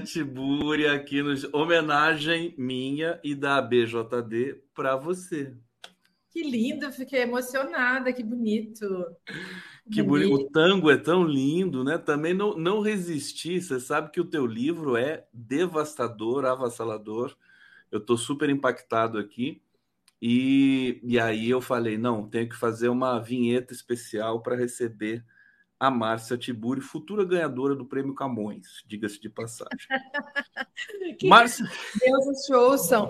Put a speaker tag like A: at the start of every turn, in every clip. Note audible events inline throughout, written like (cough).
A: Tiburi aqui nos homenagem minha e da BJD para você.
B: Que lindo, fiquei emocionada, que bonito.
A: Que bonito. O tango é tão lindo, né? Também não, não resisti. Você sabe que o teu livro é devastador, avassalador. Eu estou super impactado aqui. E, e aí eu falei, não, tenho que fazer uma vinheta especial para receber a Márcia Tiburi, futura ganhadora do Prêmio Camões, diga-se de passagem. (laughs)
B: Márcia... Deus os ouçam.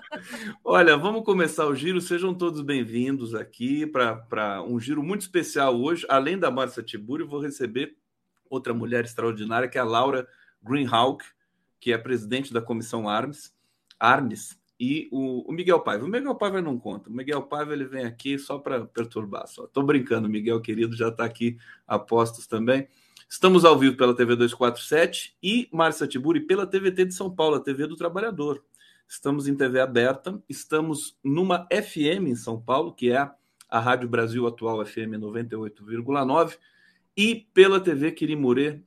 B: (laughs)
A: Olha, vamos começar o giro. Sejam todos bem-vindos aqui para um giro muito especial hoje. Além da Márcia Tiburi, vou receber outra mulher extraordinária, que é a Laura Greenhawk, que é presidente da Comissão Armes, Armes e o, o, Miguel Paiva. O Miguel Paiva não conta. O Miguel Paiva ele vem aqui só para perturbar. Só. Tô brincando, Miguel querido já está aqui a postos também. Estamos ao vivo pela TV 247 e Márcia Tiburi pela TVT de São Paulo, a TV do Trabalhador. Estamos em TV aberta, estamos numa FM em São Paulo, que é a Rádio Brasil Atual FM 98,9, e pela TV Quirimurê,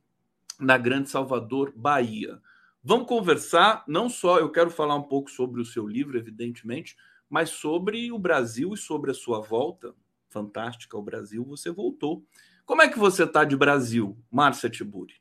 A: na Grande Salvador, Bahia. Vamos conversar, não só eu quero falar um pouco sobre o seu livro, evidentemente, mas sobre o Brasil e sobre a sua volta fantástica ao Brasil. Você voltou. Como é que você está de Brasil, Márcia Tiburi?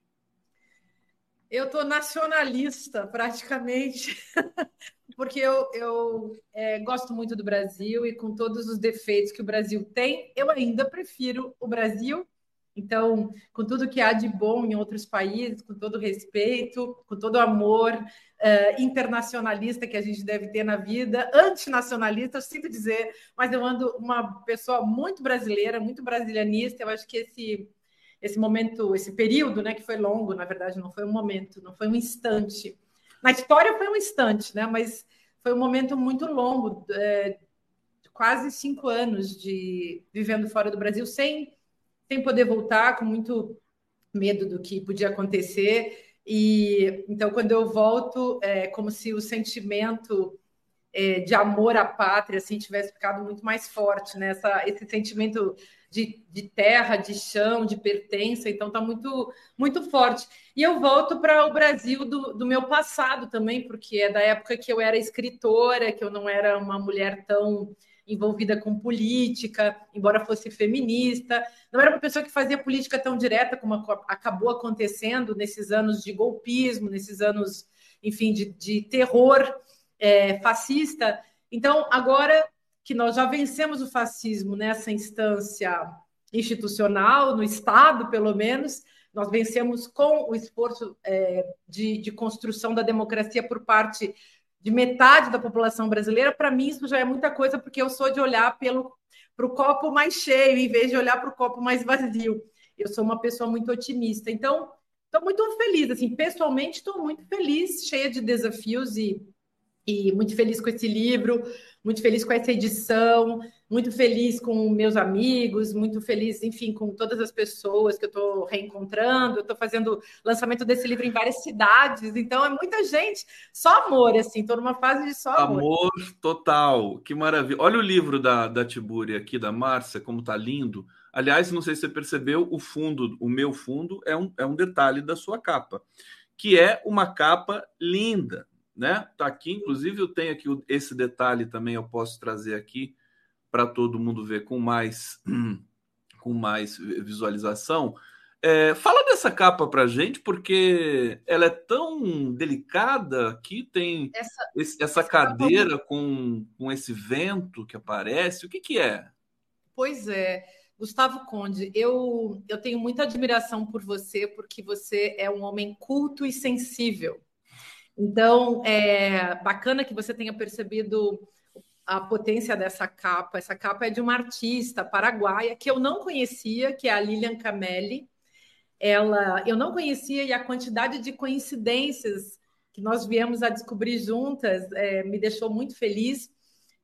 B: Eu estou nacionalista, praticamente, (laughs) porque eu, eu é, gosto muito do Brasil e com todos os defeitos que o Brasil tem, eu ainda prefiro o Brasil então, com tudo que há de bom em outros países, com todo respeito, com todo amor uh, internacionalista que a gente deve ter na vida, antinacionalista, eu sinto dizer, mas eu ando uma pessoa muito brasileira, muito brasilianista. Eu acho que esse esse momento, esse período, né, que foi longo, na verdade, não foi um momento, não foi um instante. Na história foi um instante, né, mas foi um momento muito longo, é, quase cinco anos de vivendo fora do Brasil, sem sem poder voltar, com muito medo do que podia acontecer. E então, quando eu volto, é como se o sentimento é, de amor à pátria assim tivesse ficado muito mais forte, né? Essa, esse sentimento de, de terra, de chão, de pertença, então está muito muito forte. E eu volto para o Brasil do, do meu passado também, porque é da época que eu era escritora, que eu não era uma mulher tão envolvida com política, embora fosse feminista. Não era uma pessoa que fazia política tão direta como acabou acontecendo nesses anos de golpismo, nesses anos, enfim, de, de terror é, fascista. Então, agora que nós já vencemos o fascismo nessa instância institucional, no Estado, pelo menos, nós vencemos com o esforço é, de, de construção da democracia por parte de metade da população brasileira, para mim isso já é muita coisa, porque eu sou de olhar para o copo mais cheio, em vez de olhar para o copo mais vazio. Eu sou uma pessoa muito otimista. Então, estou muito feliz. Assim, pessoalmente, estou muito feliz, cheia de desafios e, e muito feliz com esse livro, muito feliz com essa edição, muito feliz com meus amigos, muito feliz, enfim, com todas as pessoas que eu estou reencontrando. Eu estou fazendo lançamento desse livro em várias cidades, então é muita gente. Só amor, assim, estou numa fase de só amor.
A: Amor total, que maravilha. Olha o livro da, da Tiburi aqui, da Márcia, como está lindo. Aliás, não sei se você percebeu, o fundo, o meu fundo, é um, é um detalhe da sua capa, que é uma capa linda né? Tá aqui, inclusive eu tenho aqui esse detalhe também eu posso trazer aqui para todo mundo ver com mais (clears throat) com mais visualização. É, fala dessa capa para gente, porque ela é tão delicada que tem essa, esse, essa, essa cadeira com, com esse vento que aparece. O que, que é?
B: Pois é, Gustavo Conde, eu, eu tenho muita admiração por você, porque você é um homem culto e sensível. Então, é bacana que você tenha percebido a potência dessa capa. Essa capa é de uma artista paraguaia que eu não conhecia, que é a Lilian Camelli. Ela, eu não conhecia e a quantidade de coincidências que nós viemos a descobrir juntas é, me deixou muito feliz.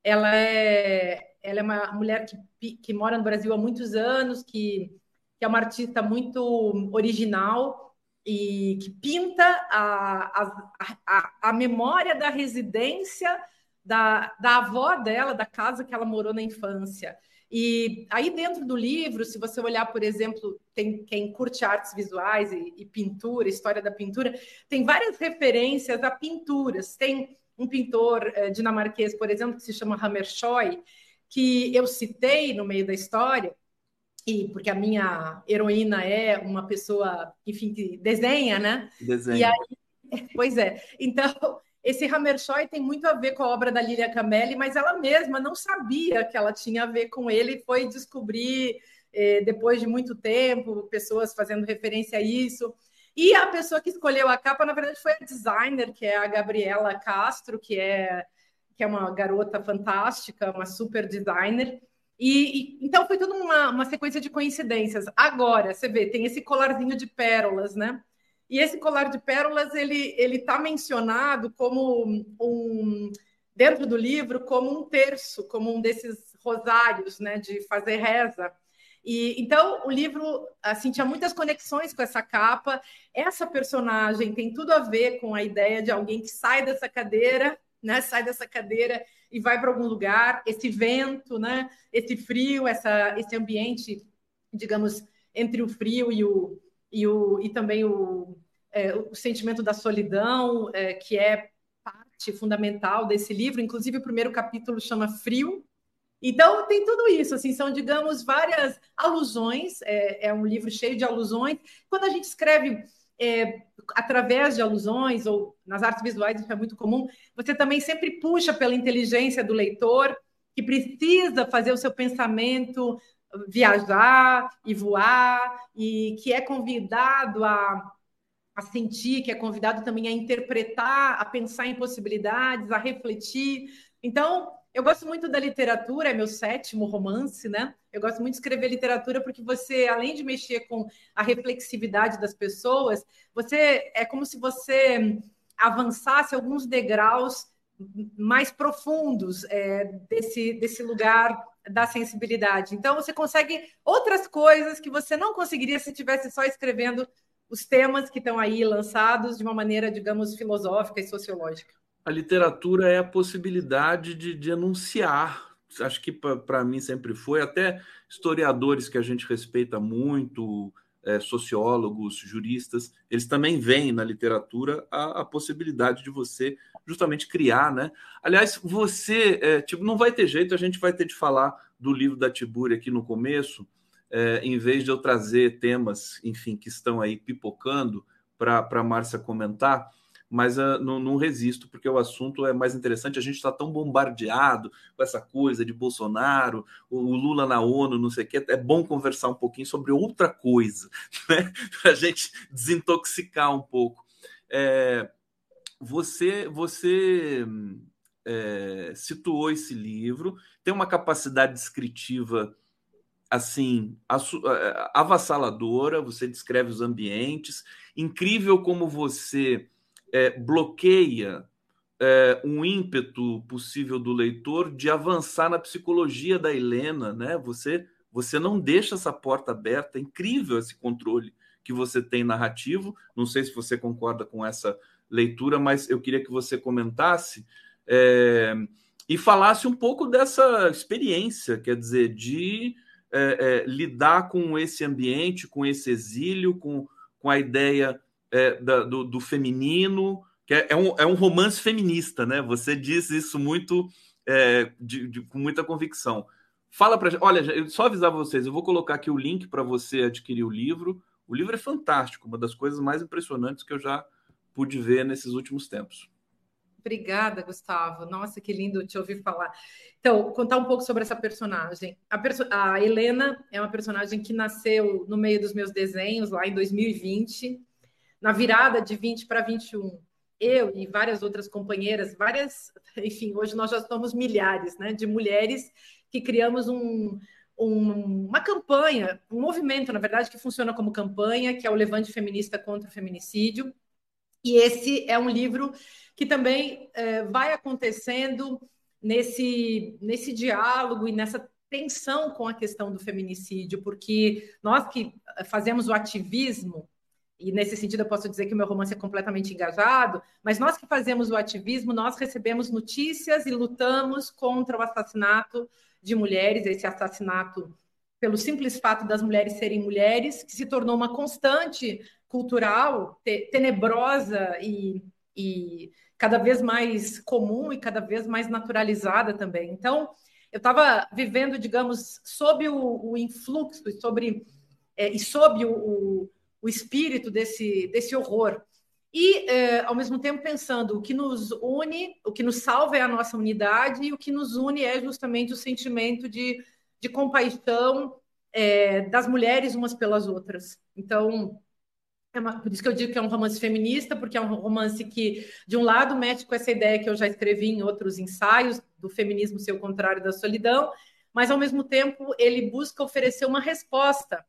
B: Ela é, ela é uma mulher que, que mora no Brasil há muitos anos, que, que é uma artista muito original, e que pinta a, a, a, a memória da residência da, da avó dela, da casa que ela morou na infância. E aí dentro do livro, se você olhar, por exemplo, tem quem curte artes visuais e, e, pintura, história da pintura, tem várias referências a pinturas. Tem um pintor eh, dinamarquês, por exemplo, que se chama Hammershøi, que eu citei no meio da história, e porque a minha heroína é uma pessoa, enfim, que desenha, né?
A: Desenha. E
B: aí, (laughs) pois é. Então, esse Hammershøi tem muito a ver com a obra da Lilia Camelli, mas ela mesma não sabia que ela tinha a ver com ele, foi descobrir eh, depois de muito tempo, pessoas fazendo referência a isso. E a pessoa que escolheu a capa, na verdade, foi a designer, que é a Gabriela Castro, que é, que é uma garota fantástica, uma super designer. E, e, então foi tudo uma, uma sequência de coincidências. Agora, você vê, tem esse colarzinho de pérolas, né? E esse colar de pérolas, ele ele está mencionado como um dentro do livro como um terço, como um desses rosários, né, de fazer reza. E então o livro assim tinha muitas conexões com essa capa. Essa personagem tem tudo a ver com a ideia de alguém que sai dessa cadeira, né, sai dessa cadeira e vai para algum lugar, esse vento, né? Esse frio, essa, esse ambiente, digamos, entre o frio e o e, o, e também o, é, o sentimento da solidão, é, que é parte fundamental desse livro. Inclusive, o primeiro capítulo chama Frio. Então, tem tudo isso, assim, são, digamos, várias alusões. É, é um livro cheio de alusões. Quando a gente escreve é, através de alusões, ou nas artes visuais isso é muito comum, você também sempre puxa pela inteligência do leitor, que precisa fazer o seu pensamento viajar e voar, e que é convidado a, a sentir, que é convidado também a interpretar, a pensar em possibilidades, a refletir. Então, eu gosto muito da literatura, é meu sétimo romance, né? Eu gosto muito de escrever literatura porque você, além de mexer com a reflexividade das pessoas, você é como se você avançasse alguns degraus mais profundos é, desse, desse lugar da sensibilidade. Então, você consegue outras coisas que você não conseguiria se estivesse só escrevendo os temas que estão aí lançados de uma maneira, digamos, filosófica e sociológica
A: a literatura é a possibilidade de, de enunciar. Acho que para mim sempre foi, até historiadores que a gente respeita muito, é, sociólogos, juristas, eles também veem na literatura a, a, possibilidade de você justamente criar, né? Aliás, você, é, tipo, não vai ter jeito, a gente vai ter de falar do livro da Tiburi aqui no começo, é, em vez de eu trazer temas, enfim, que estão aí pipocando para a Márcia comentar mas uh, não, não, resisto, porque o assunto é mais interessante. A gente está tão bombardeado com essa coisa de Bolsonaro, o, o Lula na ONU, não sei o quê. É bom conversar um pouquinho sobre outra coisa, (laughs) né? para a gente desintoxicar um pouco. É, você você é, situou esse livro, tem uma capacidade descritiva assim é, avassaladora, você descreve os ambientes, incrível como você é, bloqueia é, um ímpeto possível do leitor de avançar na psicologia da Helena, né? Você você não deixa essa porta aberta, é incrível esse controle que você tem narrativo. Não sei se você concorda com essa leitura, mas eu queria que você comentasse é, e falasse um pouco dessa experiência, quer dizer, de é, é, lidar com esse ambiente, com esse exílio, com, com a ideia é, da, do, do, feminino, que é, é, um, é um romance feminista, né? Você diz isso muito é, de, de, com muita convicção. Fala para olha, eu só avisar vocês, eu vou colocar aqui o link para você adquirir o livro. O livro é fantástico, uma das coisas mais impressionantes que eu já pude ver nesses últimos tempos.
B: Obrigada, Gustavo. Nossa, que lindo te ouvir falar. Então, contar um pouco sobre essa personagem. A, perso a Helena é uma personagem que nasceu no meio dos meus desenhos, lá em 2020, na virada de 20 para 21 eu e várias outras companheiras, várias, enfim, hoje nós já somos milhares, né, de mulheres que criamos um, um, uma campanha, um movimento, na verdade, que funciona como campanha, que é o Levante Feminista contra o Feminicídio. E esse é um livro que também é, vai acontecendo nesse, nesse diálogo e nessa tensão com a questão do feminicídio, porque nós que fazemos o ativismo e nesse sentido eu posso dizer que o meu romance é completamente engajado, mas nós que fazemos o ativismo, nós recebemos notícias e lutamos contra o assassinato de mulheres, esse assassinato pelo simples fato das mulheres serem mulheres, que se tornou uma constante cultural tenebrosa e, e cada vez mais comum e cada vez mais naturalizada também. Então, eu estava vivendo, digamos, sob o, o influxo sobre, é, e sob o, o o espírito desse, desse horror. E, é, ao mesmo tempo, pensando o que nos une, o que nos salva é a nossa unidade, e o que nos une é justamente o sentimento de, de compaixão é, das mulheres umas pelas outras. Então, é uma, por isso que eu digo que é um romance feminista, porque é um romance que, de um lado, mexe com essa ideia que eu já escrevi em outros ensaios, do feminismo ser o contrário da solidão, mas, ao mesmo tempo, ele busca oferecer uma resposta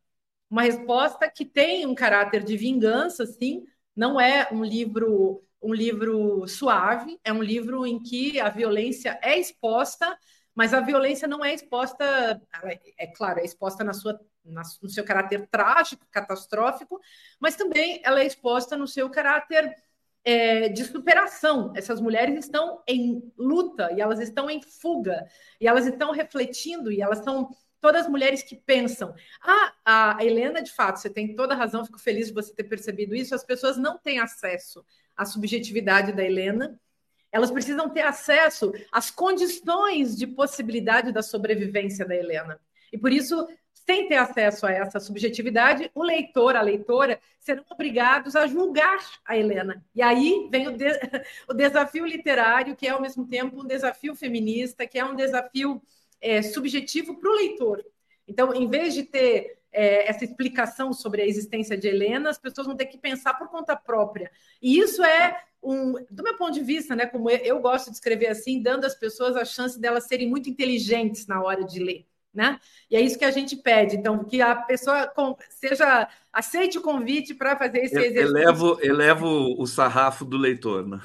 B: uma resposta que tem um caráter de vingança, sim, não é um livro um livro suave, é um livro em que a violência é exposta, mas a violência não é exposta, é, é claro, é exposta na sua, na, no seu caráter trágico, catastrófico, mas também ela é exposta no seu caráter é, de superação. Essas mulheres estão em luta e elas estão em fuga e elas estão refletindo e elas estão todas as mulheres que pensam. Ah, a Helena, de fato, você tem toda a razão, fico feliz de você ter percebido isso. As pessoas não têm acesso à subjetividade da Helena. Elas precisam ter acesso às condições de possibilidade da sobrevivência da Helena. E por isso, sem ter acesso a essa subjetividade, o leitor, a leitora, serão obrigados a julgar a Helena. E aí vem o, de... (laughs) o desafio literário, que é ao mesmo tempo um desafio feminista, que é um desafio é, subjetivo para o leitor. Então, em vez de ter é, essa explicação sobre a existência de Helena, as pessoas vão ter que pensar por conta própria. E isso é um, do meu ponto de vista, né, como eu gosto de escrever assim, dando às pessoas a chance delas serem muito inteligentes na hora de ler. Né? E é isso que a gente pede. Então, que a pessoa seja aceite o convite para fazer esse exercício.
A: Elevo, elevo o sarrafo do leitor, né?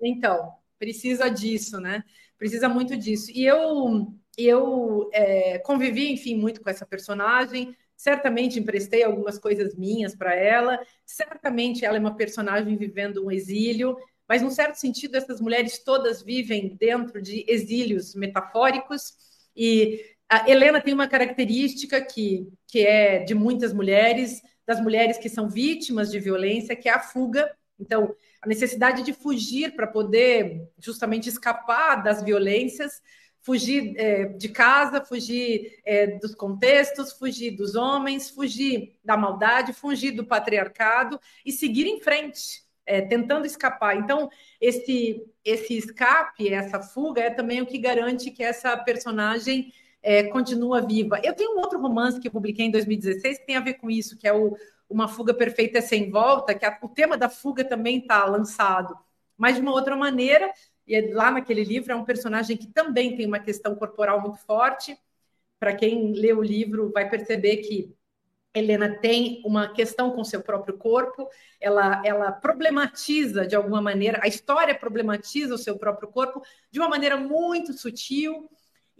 B: Então, precisa disso, né? Precisa muito disso. E eu eu é, convivi, enfim, muito com essa personagem. Certamente emprestei algumas coisas minhas para ela. Certamente ela é uma personagem vivendo um exílio, mas, num certo sentido, essas mulheres todas vivem dentro de exílios metafóricos. E a Helena tem uma característica que, que é de muitas mulheres, das mulheres que são vítimas de violência, que é a fuga. Então, a necessidade de fugir para poder justamente escapar das violências, fugir é, de casa, fugir é, dos contextos, fugir dos homens, fugir da maldade, fugir do patriarcado e seguir em frente, é, tentando escapar. Então, esse, esse escape, essa fuga, é também o que garante que essa personagem é, continua viva. Eu tenho um outro romance que eu publiquei em 2016 que tem a ver com isso, que é o Uma Fuga Perfeita Sem Volta, que a, o tema da fuga também está lançado, mas de uma outra maneira, e lá naquele livro é um personagem que também tem uma questão corporal muito forte. Para quem lê o livro, vai perceber que Helena tem uma questão com seu próprio corpo, ela, ela problematiza de alguma maneira, a história problematiza o seu próprio corpo de uma maneira muito sutil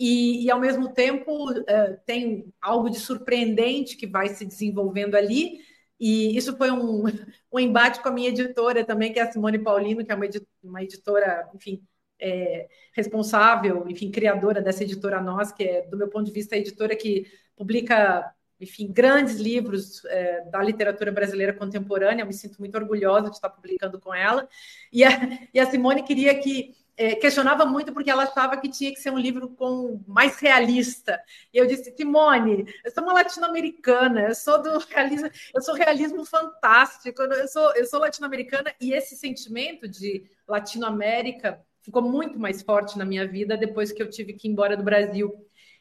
B: e, e ao mesmo tempo, uh, tem algo de surpreendente que vai se desenvolvendo ali. E isso foi um, (laughs) um embate com a minha editora também, que é a Simone Paulino, que é uma, uma editora, enfim, é, responsável, enfim, criadora dessa editora Nós, que é, do meu ponto de vista, a editora que publica enfim, grandes livros é, da literatura brasileira contemporânea. Eu me sinto muito orgulhosa de estar publicando com ela. E a, e a Simone queria que é, questionava muito porque ela achava que tinha que ser um livro com mais realista. E eu disse, Simone, eu sou uma latino-americana, eu sou do realismo, eu sou realismo fantástico, eu sou, eu sou latino-americana e esse sentimento de Latinoamérica ficou muito mais forte na minha vida depois que eu tive que ir embora do Brasil.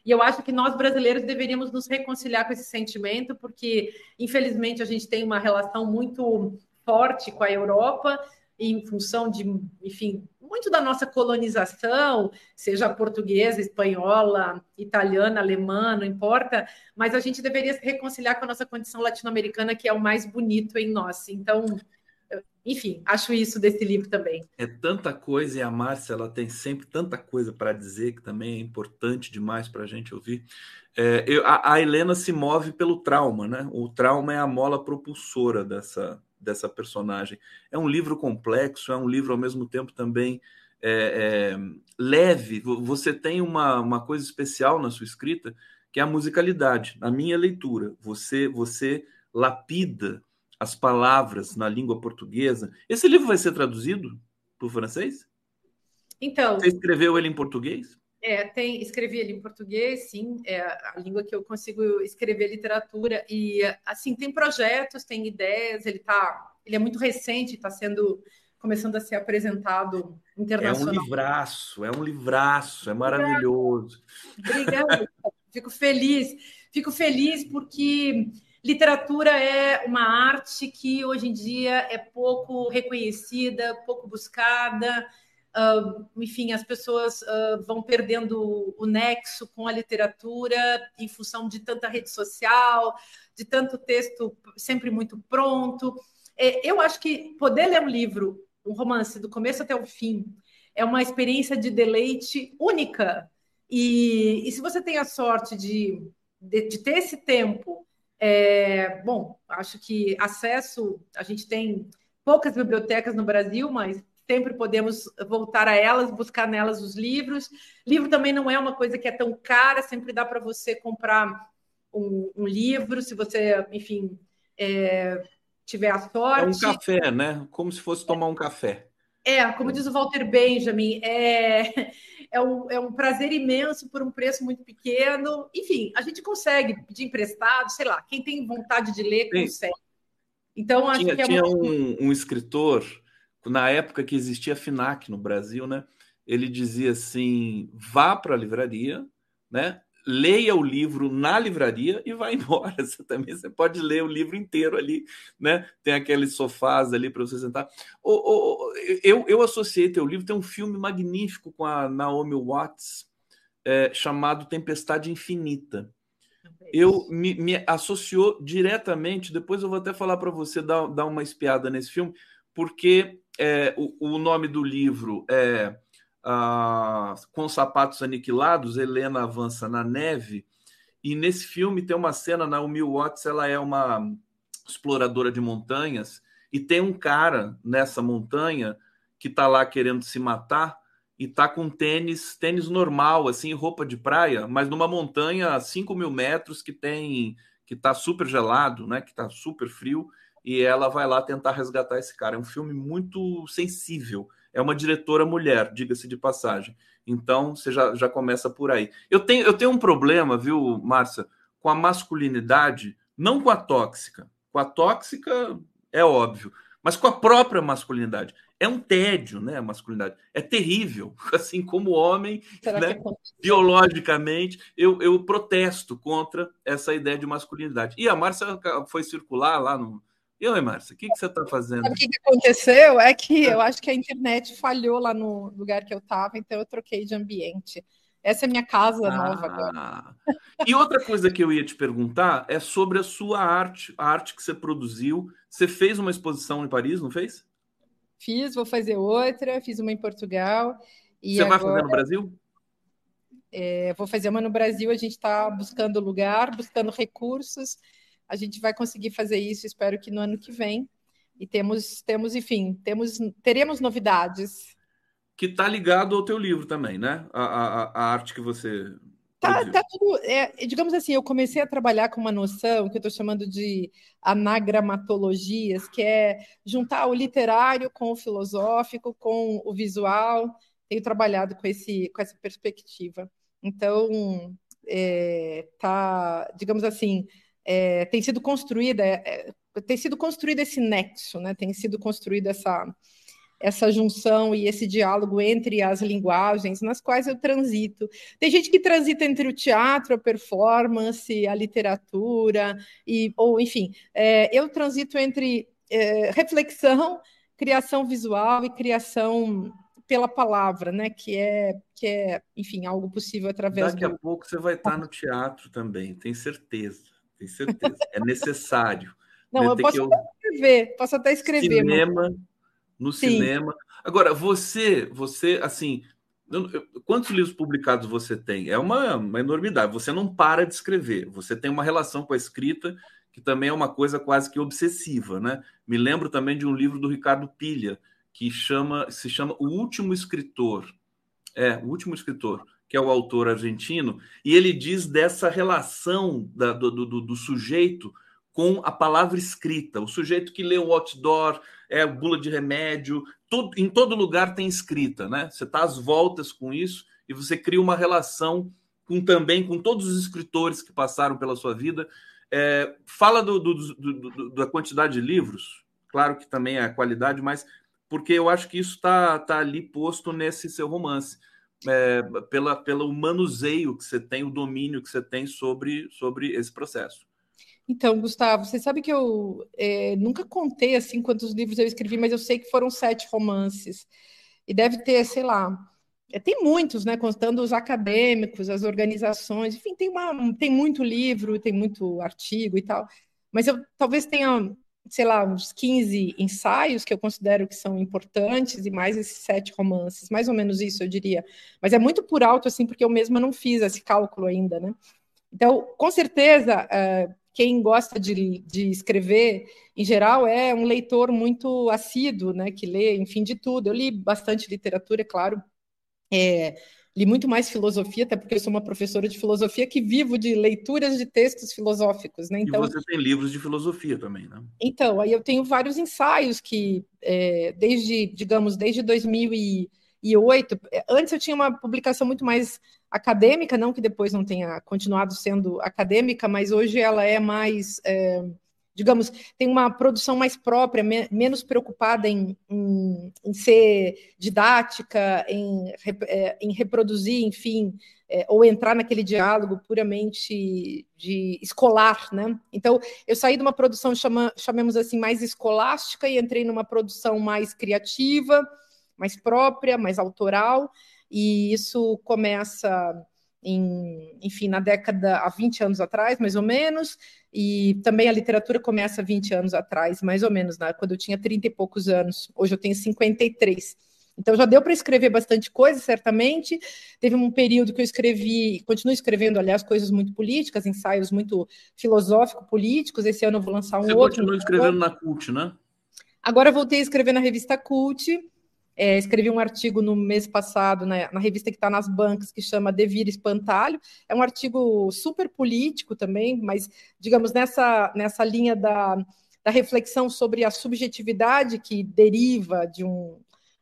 B: E eu acho que nós brasileiros deveríamos nos reconciliar com esse sentimento, porque infelizmente a gente tem uma relação muito forte com a Europa em função de, enfim, muito da nossa colonização, seja portuguesa, espanhola, italiana, alemã, não importa, mas a gente deveria se reconciliar com a nossa condição latino-americana, que é o mais bonito em nós. Então, enfim, acho isso desse livro também.
A: É tanta coisa, e a Márcia ela tem sempre tanta coisa para dizer que também é importante demais para a gente ouvir. É, eu, a, a, Helena se move pelo trauma, né? O trauma é a mola propulsora dessa, dessa personagem. É um livro complexo, é um livro ao mesmo tempo também é, é, leve. Você tem uma, uma coisa especial na sua escrita, que é a musicalidade. Na minha leitura, você, você lapida as palavras na língua portuguesa. Esse livro vai ser traduzido para o francês?
B: Então.
A: Você escreveu ele em português?
B: É, tem, escrevi ele em português, sim, é a língua que eu consigo escrever literatura e assim tem projetos, tem ideias, ele tá, ele é muito recente, está sendo começando a ser apresentado internacionalmente.
A: É um livraço, é um livraço, é maravilhoso.
B: Obrigada, fico feliz, fico feliz porque Literatura é uma arte que hoje em dia é pouco reconhecida, pouco buscada. Uh, enfim, as pessoas uh, vão perdendo o nexo com a literatura em função de tanta rede social, de tanto texto sempre muito pronto. É, eu acho que poder ler um livro, um romance, do começo até o fim, é uma experiência de deleite única. E, e se você tem a sorte de, de, de ter esse tempo é, bom, acho que acesso, a gente tem poucas bibliotecas no Brasil, mas sempre podemos voltar a elas, buscar nelas os livros. Livro também não é uma coisa que é tão cara, sempre dá para você comprar um, um, livro, se você, enfim, é, tiver a sorte.
A: É um café, né? Como se fosse tomar um café.
B: É, como diz o Walter Benjamin, é, (laughs) é um, é um prazer imenso por um preço muito pequeno. Enfim, a gente consegue pedir emprestado, sei lá, quem tem vontade de ler, consegue.
A: Então, acho tinha, que é tinha uma... um, um escritor, na época que existia FINAC no Brasil, né? Ele dizia assim: vá para a livraria, né? leia o livro na livraria e vá (laughs) embora. Você também você pode ler o livro inteiro ali, né? Tem aqueles sofás ali para você sentar. eu, eu associei teu livro, tem um filme magnífico com a Naomi Watts é, chamado Tempestade Infinita. Eu me, me, associou diretamente. Depois eu vou até falar para você dar, dar uma espiada nesse filme, porque é, o, o nome do livro é ah, com os sapatos aniquilados, Helena avança na neve. E nesse filme tem uma cena, Naomi Watts, ela é uma exploradora de montanhas, e tem um cara nessa montanha que está lá querendo se matar e tá com tênis, tênis normal, assim, roupa de praia, mas numa montanha a 5 mil metros que tem, que tá super gelado, né? Que tá super frio, e ela vai lá tentar resgatar esse cara. É um filme muito sensível é uma diretora mulher, diga-se de passagem. Então, você já, já começa por aí. Eu tenho, eu tenho um problema, viu, Márcia, com a masculinidade, não com a tóxica. Com a tóxica é óbvio, mas com a própria masculinidade. É um tédio, né, a masculinidade. É terrível. (laughs) Assim como homem, né, é biologicamente, eu, eu protesto contra essa ideia de masculinidade. E a Márcia foi circular lá no, e oi, Márcia, o que, que você está fazendo?
B: o que, que aconteceu? É que eu acho que a internet falhou lá no lugar que eu estava, então eu troquei de ambiente. Essa é minha casa ah. nova agora.
A: E outra coisa que eu ia te perguntar é sobre a sua arte, a arte que você produziu. Você fez uma exposição em Paris, não fez?
B: Fiz, vou fazer outra, fiz uma em Portugal.
A: E você agora... vai fazer no Brasil?
B: É, vou fazer uma no Brasil, a gente está buscando lugar, buscando recursos. A gente vai conseguir fazer isso, espero que no ano que vem. E temos, temos, enfim, temos, teremos novidades.
A: Que está ligado ao teu livro também, né? A, a, a arte que você.
B: Tá, tá tudo. É, digamos assim, eu comecei a trabalhar com uma noção que eu estou chamando de anagramatologias, que é juntar o literário com o filosófico, com o visual. Tenho trabalhado com, esse, com essa perspectiva. Então, é, tá, digamos assim, é, tem sido construída, é, tem sido construído esse nexo, né? Tem sido construída essa essa junção e esse diálogo entre as linguagens nas quais eu transito. Tem gente que transita entre o teatro, a performance, a literatura, e, ou enfim, é, eu transito entre é, reflexão, criação visual e criação pela palavra, né? Que é, que é, enfim, algo possível através
A: Daqui do... a pouco você vai estar no teatro também, tem certeza, tem certeza. É necessário.
B: Não, eu posso até escrever, posso até escrever.
A: Cinema, mas... no Sim. cinema. Agora, você, você, assim, quantos livros publicados você tem? É uma, uma enormidade. Você não para de escrever. Você tem uma relação com a escrita que também é uma coisa quase que obsessiva, né? Me lembro também de um livro do Ricardo Pilha, que chama, se chama O Último Escritor. É, O Último Escritor, que é o autor argentino, e ele diz dessa relação da, do, do, do, sujeito com a palavra escrita. O sujeito que lê o outdoor, é bula de remédio, todo, em todo lugar tem escrita, né? Você está às voltas com isso e você cria uma relação com também com todos os escritores que passaram pela sua vida. É, fala do, do, da quantidade de livros, claro que também é a qualidade, mas porque eu acho que isso está tá ali posto nesse seu romance, é, pela, pelo manuseio que você tem, o domínio que você tem sobre, sobre esse processo.
B: Então, Gustavo, você sabe que eu é, nunca contei assim quantos livros eu escrevi, mas eu sei que foram sete romances. E deve ter, sei lá, é, tem muitos, né? Contando os acadêmicos, as organizações, enfim, tem, uma, tem muito livro, tem muito artigo e tal. Mas eu talvez tenha sei lá, uns 15 ensaios que eu considero que são importantes e mais esses sete romances, mais ou menos isso, eu diria. Mas é muito por alto, assim, porque eu mesma não fiz esse cálculo ainda, né? Então, com certeza, uh, quem gosta de, de escrever, em geral, é um leitor muito assíduo, né? Que lê, enfim, de tudo. Eu li bastante literatura, é claro. É, li muito mais filosofia, até porque eu sou uma professora de filosofia que vivo de leituras de textos filosóficos, né?
A: Então, e você tem livros de filosofia também, né?
B: Então, aí eu tenho vários ensaios que, é, desde, digamos, desde 2008, antes eu tinha uma publicação muito mais acadêmica, não que depois não tenha continuado sendo acadêmica, mas hoje ela é mais... É, digamos, tem uma produção mais própria, me, menos preocupada em, em, em, ser didática, em, é, em reproduzir, enfim, é, ou entrar naquele diálogo puramente de escolar, né? Então, eu saí de uma produção, chama, chamemos assim, mais escolástica e entrei numa produção mais criativa, mais própria, mais autoral, e isso começa em, enfim, na década, há 20 anos atrás, mais ou menos, e também a literatura começa 20 anos atrás, mais ou menos, né? quando eu tinha 30 e poucos anos, hoje eu tenho 53. Então já deu para escrever bastante coisa, certamente. Teve um período que eu escrevi, continuo escrevendo, aliás, coisas muito políticas, ensaios muito filosófico-políticos. Esse ano eu vou lançar um Você outro.
A: Você continua escrevendo na Cult, né?
B: Agora voltei a escrever na revista Cult. É, escrevi um artigo no mês passado na, na revista que está nas bancas, que chama Devir Espantalho. É um artigo super político também, mas, digamos, nessa, nessa linha da, da reflexão sobre a subjetividade que deriva de um,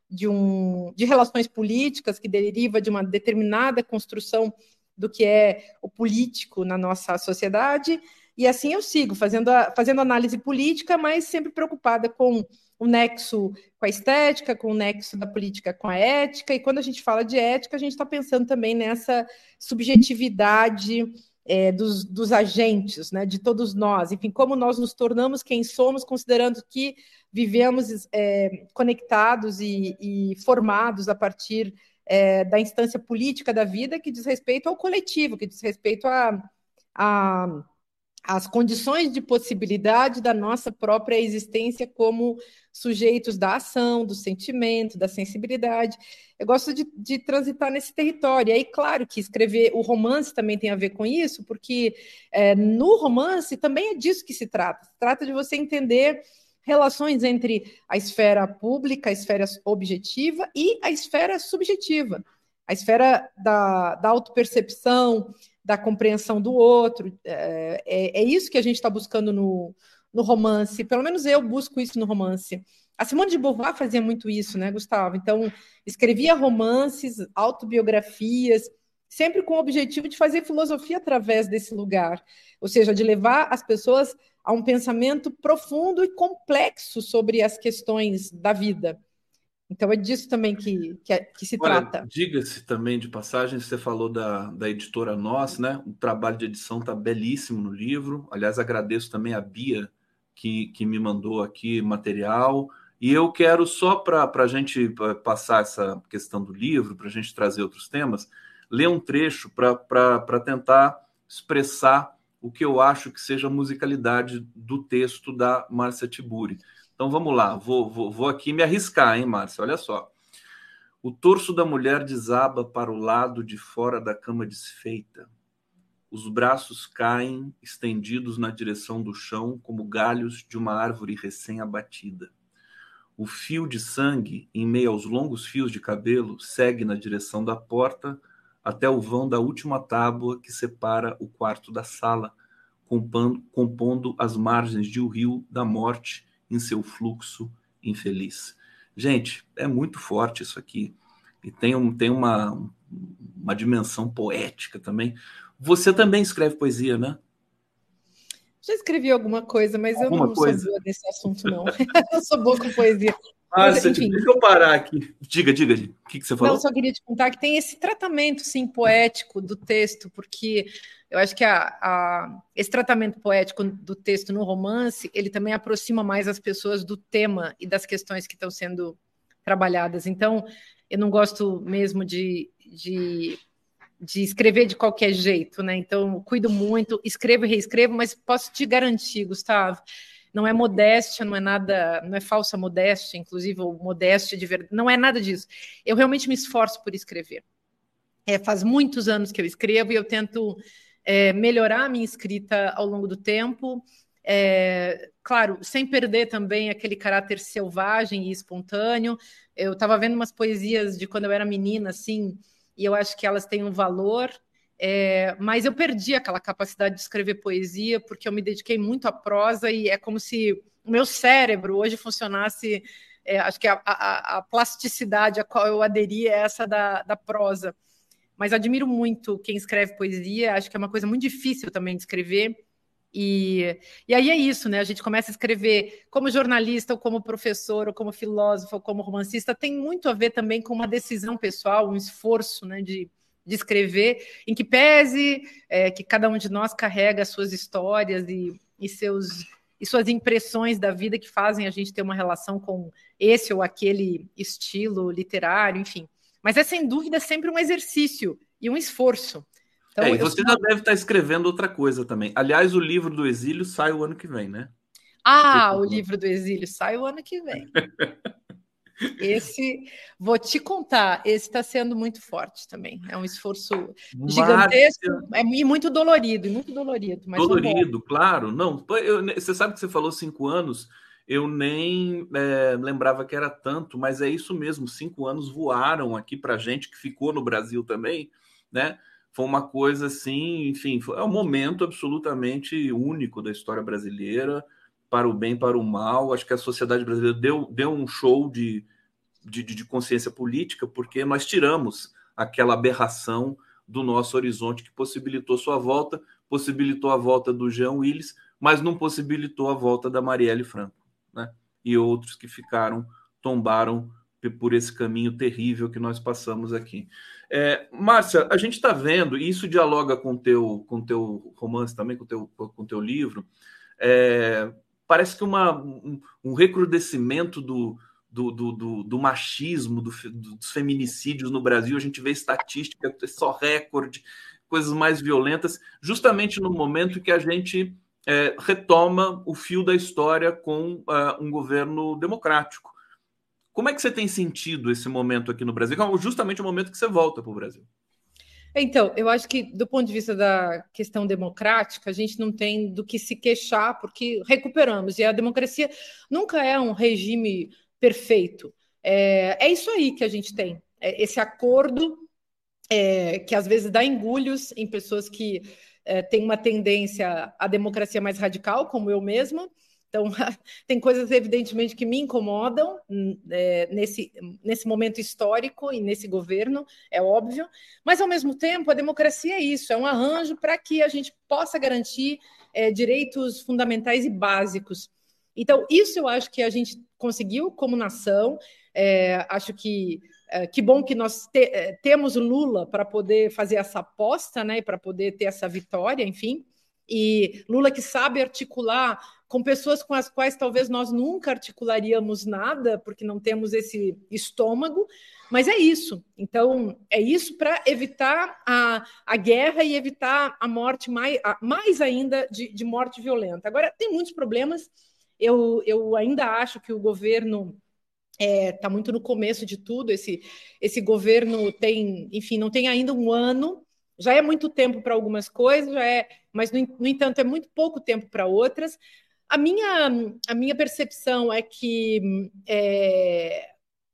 B: de, um, de relações políticas, que deriva de uma determinada construção do que é o político na nossa sociedade. E assim eu sigo, fazendo, a, fazendo análise política, mas sempre preocupada com o nexo com a estética, com o nexo da política com a ética, e quando a gente fala de ética, a gente está pensando também nessa subjetividade é, dos, dos, agentes, né, de todos nós, enfim, como nós nos tornamos quem somos, considerando que vivemos é, conectados e, e, formados a partir é, da instância política da vida que diz respeito ao coletivo, que diz respeito a, a as condições de possibilidade da nossa própria existência como sujeitos da ação, do sentimento, da sensibilidade. Eu gosto de, de, transitar nesse território. E aí, claro que escrever o romance também tem a ver com isso, porque é, no romance também é disso que se trata. Se trata de você entender relações entre a esfera pública, a esfera objetiva e a esfera subjetiva. A esfera da, da autopercepção, da compreensão do outro. É, é, é isso que a gente está buscando no, no romance. Pelo menos eu busco isso no romance. A Simone de Beauvoir fazia muito isso, né, Gustavo? Então, escrevia romances, autobiografias, sempre com o objetivo de fazer filosofia através desse lugar, ou seja, de levar as pessoas a um pensamento profundo e complexo sobre as questões da vida. Então é disso também que, que, é, que se Olha, trata.
A: Diga-se também de passagem, você falou da, da editora Nós, né? O trabalho de edição está belíssimo no livro. Aliás, agradeço também a Bia que, que me mandou aqui material. E eu quero, só para a gente passar essa questão do livro, para a gente trazer outros temas, ler um trecho para tentar expressar o que eu acho que seja a musicalidade do texto da Márcia Tiburi. Então vamos lá, vou, vou, vou aqui me arriscar, hein, Márcia? Olha só. O torso da mulher desaba para o lado de fora da cama desfeita. Os braços caem, estendidos na direção do chão, como galhos de uma árvore recém-abatida. O fio de sangue, em meio aos longos fios de cabelo, segue na direção da porta até o vão da última tábua que separa o quarto da sala, compondo, compondo as margens de o rio da morte em seu fluxo infeliz. Gente, é muito forte isso aqui. E tem, um, tem uma, uma dimensão poética também. Você também escreve poesia, né?
B: Já escrevi alguma coisa, mas alguma eu não coisa? sou boa nesse assunto, não. (laughs) eu sou boa com poesia.
A: Ah, Mas, enfim, deixa eu parar aqui. Diga, diga, o que, que você falou?
B: Não, só queria te contar que tem esse tratamento, sim, poético do texto, porque eu acho que a, a, esse tratamento poético do texto no romance, ele também aproxima mais as pessoas do tema e das questões que estão sendo trabalhadas. Então, eu não gosto mesmo de, de, de escrever de qualquer jeito, né? Então, cuido muito, escrevo e reescrevo, mas posso te garantir, Gustavo, não é modéstia, não é nada, não é falsa modéstia, inclusive, ou modéstia de verdade, não é nada disso. Eu realmente me esforço por escrever. É, faz muitos anos que eu escrevo e eu tento é, melhorar a minha escrita ao longo do tempo. É, claro, sem perder também aquele caráter selvagem e espontâneo. Eu estava vendo umas poesias de quando eu era menina, assim, e eu acho que elas têm um valor é, mas eu perdi aquela capacidade de escrever poesia porque eu me dediquei muito à prosa e é como se o meu cérebro hoje funcionasse. É, acho que a, a, a, plasticidade a qual eu aderi é essa da, da prosa. Mas admiro muito quem escreve poesia, acho que é uma coisa muito difícil também de escrever. E, e aí é isso, né? A gente começa a escrever como jornalista, ou como professor, ou como filósofo, ou como romancista, tem muito a ver também com uma decisão pessoal, um esforço né, de, de escrever, em que pese é, que cada um de nós carrega suas histórias e, e, seus, e suas impressões da vida que fazem a gente ter uma relação com esse ou aquele estilo literário, enfim. Mas é sem dúvida sempre um exercício e um esforço.
A: Então, é, e você já deve estar escrevendo outra coisa também. Aliás, o livro do exílio sai o ano que vem, né?
B: Ah, o livro do exílio sai o ano que vem. Esse, vou te contar, esse está sendo muito forte também. É um esforço gigantesco é, e muito dolorido, muito dolorido.
A: dolorido, claro. Não, eu, você sabe que você falou cinco anos, eu nem é, lembrava que era tanto, mas é isso mesmo. Cinco anos voaram aqui para gente que ficou no Brasil também, né? Foi uma coisa assim, enfim, foi, é um momento absolutamente único da história brasileira para o bem, para o mal. Acho que a sociedade brasileira deu, deu um show de, de, de consciência política, porque nós tiramos aquela aberração do nosso horizonte que possibilitou sua volta, possibilitou a volta do Jean Willis, mas não possibilitou a volta da Marielle Franco, né? E outros que ficaram, tombaram por esse caminho terrível que nós passamos aqui. É, Márcia, a gente está vendo, e isso dialoga com teu, com teu romance também, com teu, com teu livro, é, parece que uma, um, um recrudescimento do, do, do, do, do machismo, do, dos feminicídios no Brasil, a gente vê estatística, só recorde, coisas mais violentas, justamente no momento que a gente é, retoma o fio da história com uh, um governo democrático. Como é que você tem sentido esse momento aqui no Brasil? É justamente o momento que você volta para o Brasil.
B: Então, eu acho que do ponto de vista da questão democrática, a gente não tem do que se queixar, porque recuperamos. E a democracia nunca é um regime perfeito. É, é isso aí que a gente tem. É esse acordo é, que às vezes dá engulhos em pessoas que é, têm uma tendência à democracia mais radical, como eu mesma, então, (laughs) tem coisas, evidentemente, que me incomodam hum, é, nesse, nesse momento histórico e nesse governo, é óbvio, mas, ao mesmo tempo, a democracia é isso, é um arranjo para que a gente possa garantir é, direitos fundamentais e básicos. Então, isso eu acho que a gente conseguiu como nação, é, acho que que bom que nós te, é, temos Lula para poder fazer essa aposta, né, para poder ter essa vitória, enfim, e Lula que sabe articular com pessoas com as quais talvez nós nunca articularíamos nada, porque não temos esse estômago, mas é isso. Então, é isso para evitar a, a guerra e evitar a morte, mais, a, mais ainda de, de morte violenta. Agora, tem muitos problemas. Eu, eu ainda acho que o governo está é, tá muito no começo de tudo. Esse, esse governo tem, enfim, não tem ainda um ano já é muito tempo para algumas coisas, já é, mas no, no entanto é muito pouco tempo para outras. A minha, a minha percepção é que é,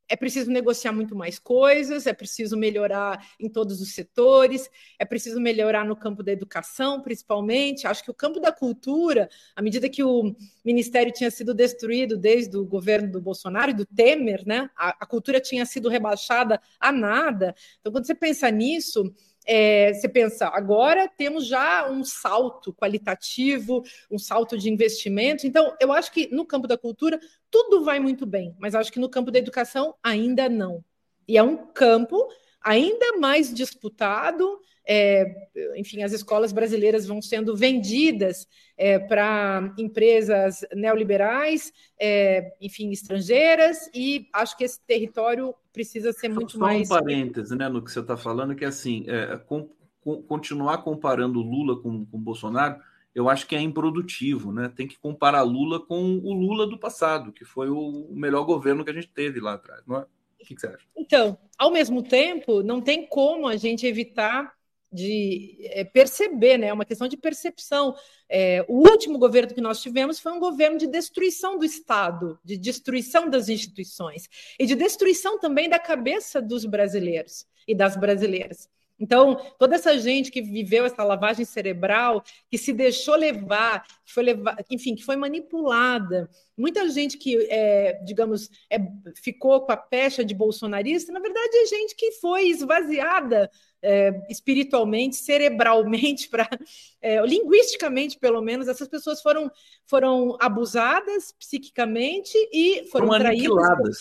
B: é preciso negociar muito mais coisas, é preciso melhorar em todos os setores, é preciso melhorar no campo da educação, principalmente. Acho que o campo da cultura, à medida que o ministério tinha sido destruído desde o governo do Bolsonaro e do Temer, né? A, a cultura tinha sido rebaixada a nada. Então, quando você pensa nisso, é, você pensa, agora temos já um salto qualitativo, um salto de investimento. Então, eu acho que no campo da cultura tudo vai muito bem, mas acho que no campo da educação ainda não. E é um campo ainda mais disputado. É, enfim, as escolas brasileiras vão sendo vendidas é, para empresas neoliberais, é, enfim, estrangeiras, e acho que esse território precisa ser muito
A: Só
B: mais.
A: Só um parêntese né, no que você está falando, que assim, é, com, com, continuar comparando Lula com, com Bolsonaro, eu acho que é improdutivo, né? Tem que comparar Lula com o Lula do passado, que foi o melhor governo que a gente teve lá atrás, não é? O que, que você acha?
B: Então, ao mesmo tempo, não tem como a gente evitar de é, perceber, né? É uma questão de percepção. É, o último governo que nós tivemos foi um governo de destruição do Estado, de destruição das instituições e de destruição também da cabeça dos brasileiros e das brasileiras. Então, toda essa gente que viveu essa lavagem cerebral, que se deixou levar, que foi levar, enfim, que foi manipulada, muita gente que, é, digamos, é, ficou com a pecha de bolsonarista, na verdade é gente que foi esvaziada é, espiritualmente, cerebralmente, (laughs) para é, linguisticamente, pelo menos, essas pessoas foram, foram abusadas psiquicamente e foram, foram
A: aniquiladas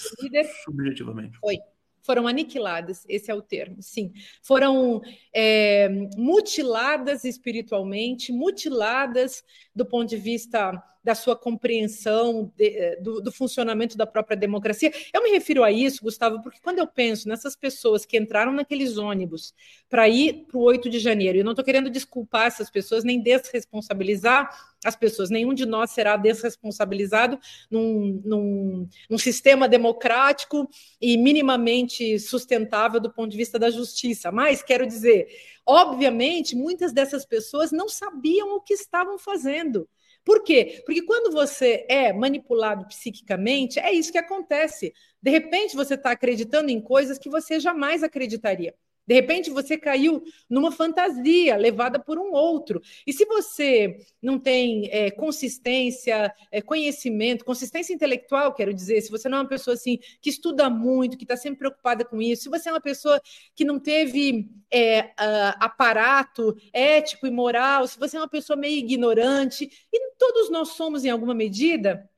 A: subjetivamente.
B: Foi foram aniquiladas, esse é o termo, sim. Foram é, mutiladas espiritualmente, mutiladas do ponto de vista da sua compreensão de, eh, do, do, funcionamento da própria democracia. Eu me refiro a isso, Gustavo, porque quando eu penso nessas pessoas que entraram naqueles ônibus para ir para o 8 de janeiro, eu não estou querendo desculpar essas pessoas, nem desresponsabilizar as pessoas, nenhum de nós será desresponsabilizado num, num, num sistema democrático e minimamente sustentável do ponto de vista da justiça. Mas, quero dizer, obviamente, muitas dessas pessoas não sabiam o que estavam fazendo. Por quê? Porque quando você é manipulado psiquicamente, é isso que acontece. De repente, você está acreditando em coisas que você jamais acreditaria. De repente você caiu numa fantasia levada por um outro. E se você não tem é, consistência, é, conhecimento, consistência intelectual, quero dizer, se você não é uma pessoa assim que estuda muito, que está sempre preocupada com isso, se você é uma pessoa que não teve é, aparato ético e moral, se você é uma pessoa meio ignorante, e todos nós somos em alguma medida,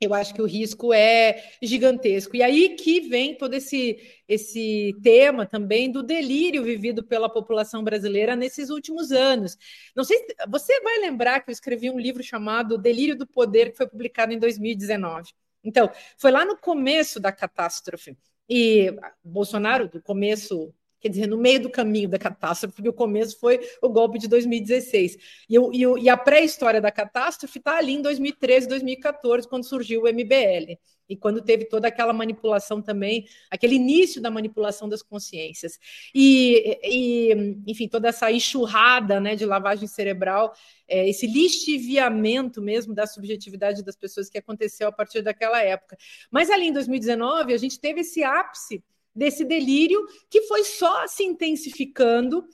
B: eu acho que o risco é gigantesco. E aí que vem todo esse, esse tema também do delírio vivido pela população brasileira nesses últimos anos. Não sei, você vai lembrar que eu escrevi um livro chamado Delírio do Poder, que foi publicado em 2019. Então, foi lá no começo da catástrofe. E Bolsonaro, do começo quer dizer, no meio do caminho da catástrofe, porque o começo foi o golpe de 2016. E, e, e a pré-história da catástrofe está ali em 2013, 2014, quando surgiu o MBL. E quando teve toda aquela manipulação também, aquele início da manipulação das consciências. E, e enfim, toda essa enxurrada né, de lavagem cerebral, é, esse lixiviamento mesmo da subjetividade das pessoas que aconteceu a partir daquela época. Mas ali em 2019, a gente teve esse ápice desse delírio que foi só se intensificando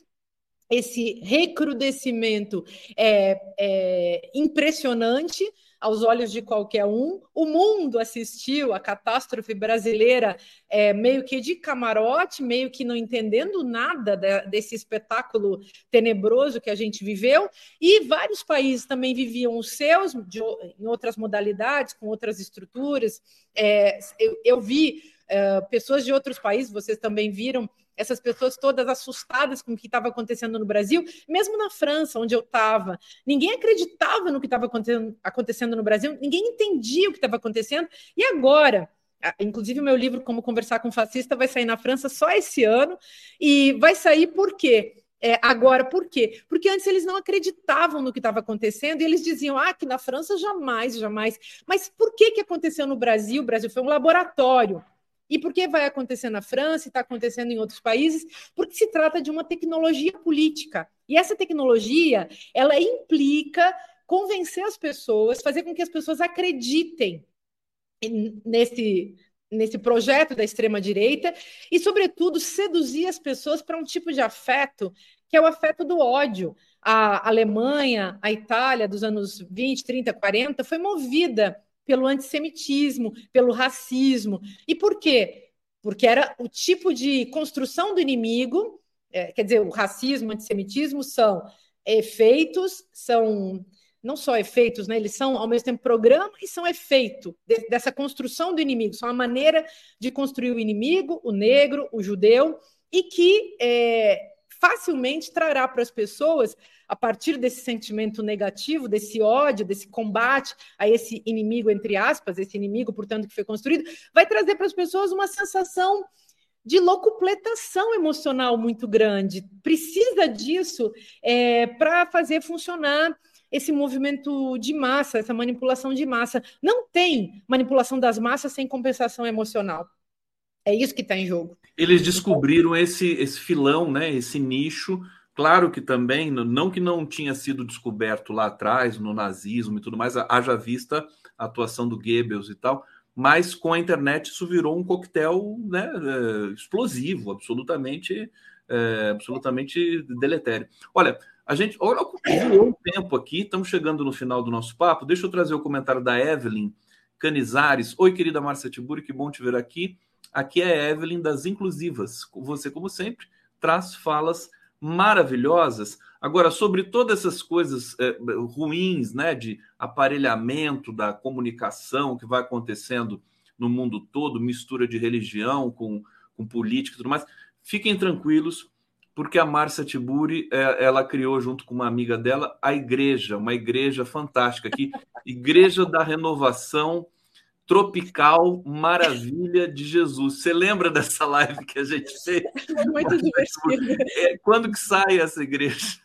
B: esse recrudescimento é, é, impressionante aos olhos de qualquer um. O mundo assistiu a catástrofe brasileira é, meio que de camarote, meio que não entendendo nada de, desse espetáculo tenebroso que a gente viveu, e vários países também viviam os seus de, em outras modalidades, com outras estruturas. É, eu, eu vi Uh, pessoas de outros países, vocês também viram essas pessoas todas assustadas com o que estava acontecendo no Brasil, mesmo na França, onde eu estava. Ninguém acreditava no que estava acontecendo, no Brasil, ninguém entendia o que estava acontecendo. E agora, inclusive o meu livro Como Conversar com Fascista vai sair na França só esse ano, e vai sair por quê? É, agora, por quê? Porque antes eles não acreditavam no que estava acontecendo e eles diziam, ah, que na França jamais, jamais. Mas por que, que aconteceu no Brasil? O Brasil foi um laboratório e por que vai acontecer na França e está acontecendo em outros países? Porque se trata de uma tecnologia política. E essa tecnologia, ela implica convencer as pessoas, fazer com que as pessoas acreditem nesse, nesse projeto da extrema-direita e, sobretudo, seduzir as pessoas para um tipo de afeto que é o afeto do ódio. A Alemanha, a Itália dos anos 20, 30, 40 foi movida pelo antissemitismo, pelo racismo. E por quê? Porque era o tipo de construção do inimigo, é, quer dizer, o racismo, o antissemitismo são efeitos, são não só efeitos, né? Eles são ao mesmo tempo programa e são efeito de, dessa construção do inimigo. São a maneira de construir o inimigo, o negro, o judeu, e que é, facilmente trará para as pessoas a partir desse sentimento negativo, desse ódio, desse combate a esse inimigo, entre aspas, esse inimigo, portanto, que foi construído, vai trazer para as pessoas uma sensação de locupletação emocional muito grande. Precisa disso é, para fazer funcionar esse movimento de massa, essa manipulação de massa. Não tem manipulação das massas sem compensação emocional. É isso que está em jogo.
A: Eles descobriram esse, esse filão, né, esse nicho Claro que também, não que não tinha sido descoberto lá atrás, no nazismo e tudo mais, haja vista a atuação do Goebbels e tal, mas com a internet isso virou um coquetel né, é, explosivo, absolutamente, é, absolutamente deletério. Olha, a gente olha, um tempo aqui, estamos chegando no final do nosso papo. Deixa eu trazer o comentário da Evelyn Canizares. Oi, querida Márcia Tiburi, que bom te ver aqui. Aqui é Evelyn das Inclusivas. Você, como sempre, traz falas maravilhosas. Agora, sobre todas essas coisas é, ruins, né, de aparelhamento da comunicação que vai acontecendo no mundo todo, mistura de religião com, com política e tudo mais, fiquem tranquilos, porque a Márcia Tiburi, é, ela criou junto com uma amiga dela a igreja, uma igreja fantástica aqui, Igreja da Renovação Tropical Maravilha de Jesus. Você lembra dessa live que a gente fez?
B: Muito divertido.
A: É, quando que sai essa igreja?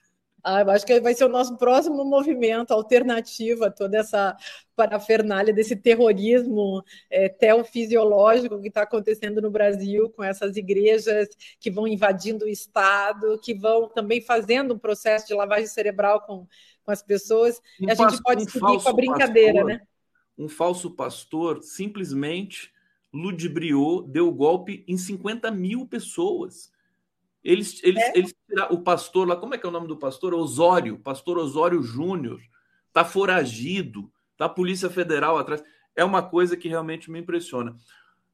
B: Ah, eu acho que vai ser o nosso próximo movimento alternativo a toda essa parafernália desse terrorismo é, teofisiológico que está acontecendo no Brasil, com essas igrejas que vão invadindo o Estado, que vão também fazendo um processo de lavagem cerebral com, com as pessoas. Um e a gente pode seguir com a brincadeira, pastor, né?
A: Um falso pastor simplesmente ludibriou, deu golpe em 50 mil pessoas. Eles, eles, é. eles o pastor lá, como é que é o nome do pastor? Osório, pastor Osório Júnior, está foragido, tá a Polícia Federal atrás. É uma coisa que realmente me impressiona.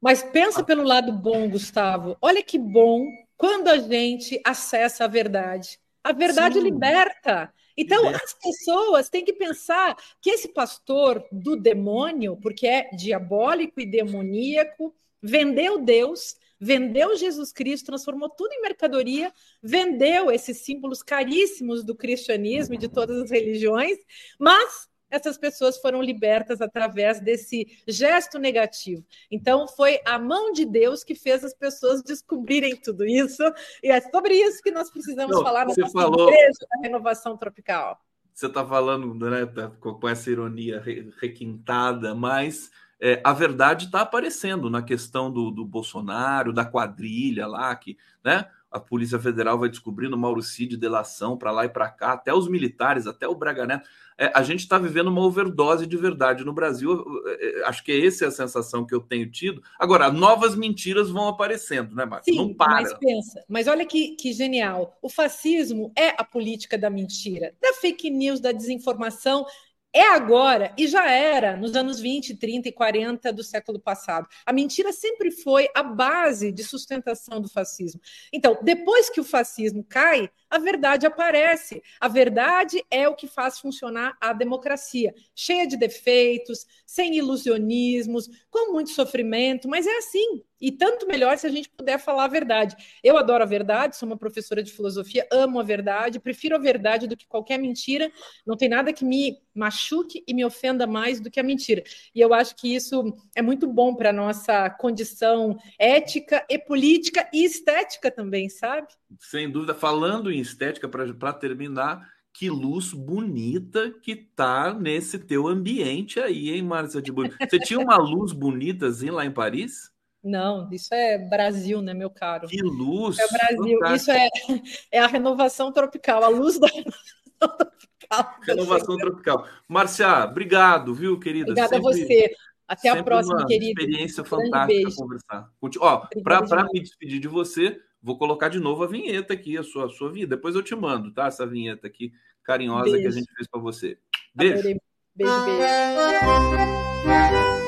B: Mas pensa pelo lado bom, Gustavo. Olha que bom quando a gente acessa a verdade. A verdade Sim. liberta. Então, as pessoas têm que pensar que esse pastor do demônio, porque é diabólico e demoníaco, vendeu Deus, vendeu Jesus Cristo, transformou tudo em mercadoria, vendeu esses símbolos caríssimos do cristianismo e de todas as religiões, mas essas pessoas foram libertas através desse gesto negativo. Então, foi a mão de Deus que fez as pessoas descobrirem tudo isso, e é sobre isso que nós precisamos Não, falar na nossa falou... igreja da renovação tropical.
A: Você está falando né, tá, com essa ironia requintada, mas é, a verdade está aparecendo na questão do, do Bolsonaro, da quadrilha lá, que né, a Polícia Federal vai descobrindo Mauro Cid, delação para lá e para cá, até os militares, até o Braga Neto. É, a gente está vivendo uma overdose de verdade no Brasil. É, é, acho que essa é a sensação que eu tenho tido. Agora, novas mentiras vão aparecendo, né, Marcos?
B: Sim, Não para. Mas pensa, mas olha que, que genial. O fascismo é a política da mentira, da fake news, da desinformação é agora e já era nos anos 20, 30 e 40 do século passado. A mentira sempre foi a base de sustentação do fascismo. Então, depois que o fascismo cai, a verdade aparece. A verdade é o que faz funcionar a democracia, cheia de defeitos, sem ilusionismos, com muito sofrimento, mas é assim. E tanto melhor se a gente puder falar a verdade. Eu adoro a verdade, sou uma professora de filosofia, amo a verdade, prefiro a verdade do que qualquer mentira. Não tem nada que me machuque e me ofenda mais do que a mentira. E eu acho que isso é muito bom para a nossa condição ética e política e estética também, sabe?
A: Sem dúvida. Falando em estética, para terminar, que luz bonita que tá nesse teu ambiente aí, hein, Márcia de Burgo? Você tinha uma luz bonita assim lá em Paris?
B: Não, isso é Brasil, né, meu caro?
A: Que luz!
B: Isso é Brasil, fantástico. isso (laughs) é, é a renovação tropical, a luz da renovação (laughs)
A: tropical. Renovação tropical. Márcia, obrigado, viu, querida?
B: Obrigada Sempre... a você. Até a próxima, querida.
A: Experiência fantástica conversar. Ó, para me despedir de você, vou colocar de novo a vinheta aqui, a sua, a sua vida. Depois eu te mando, tá? Essa vinheta aqui carinhosa beijo. que a gente fez para você. Beijo. Adorei. Beijo, beijo.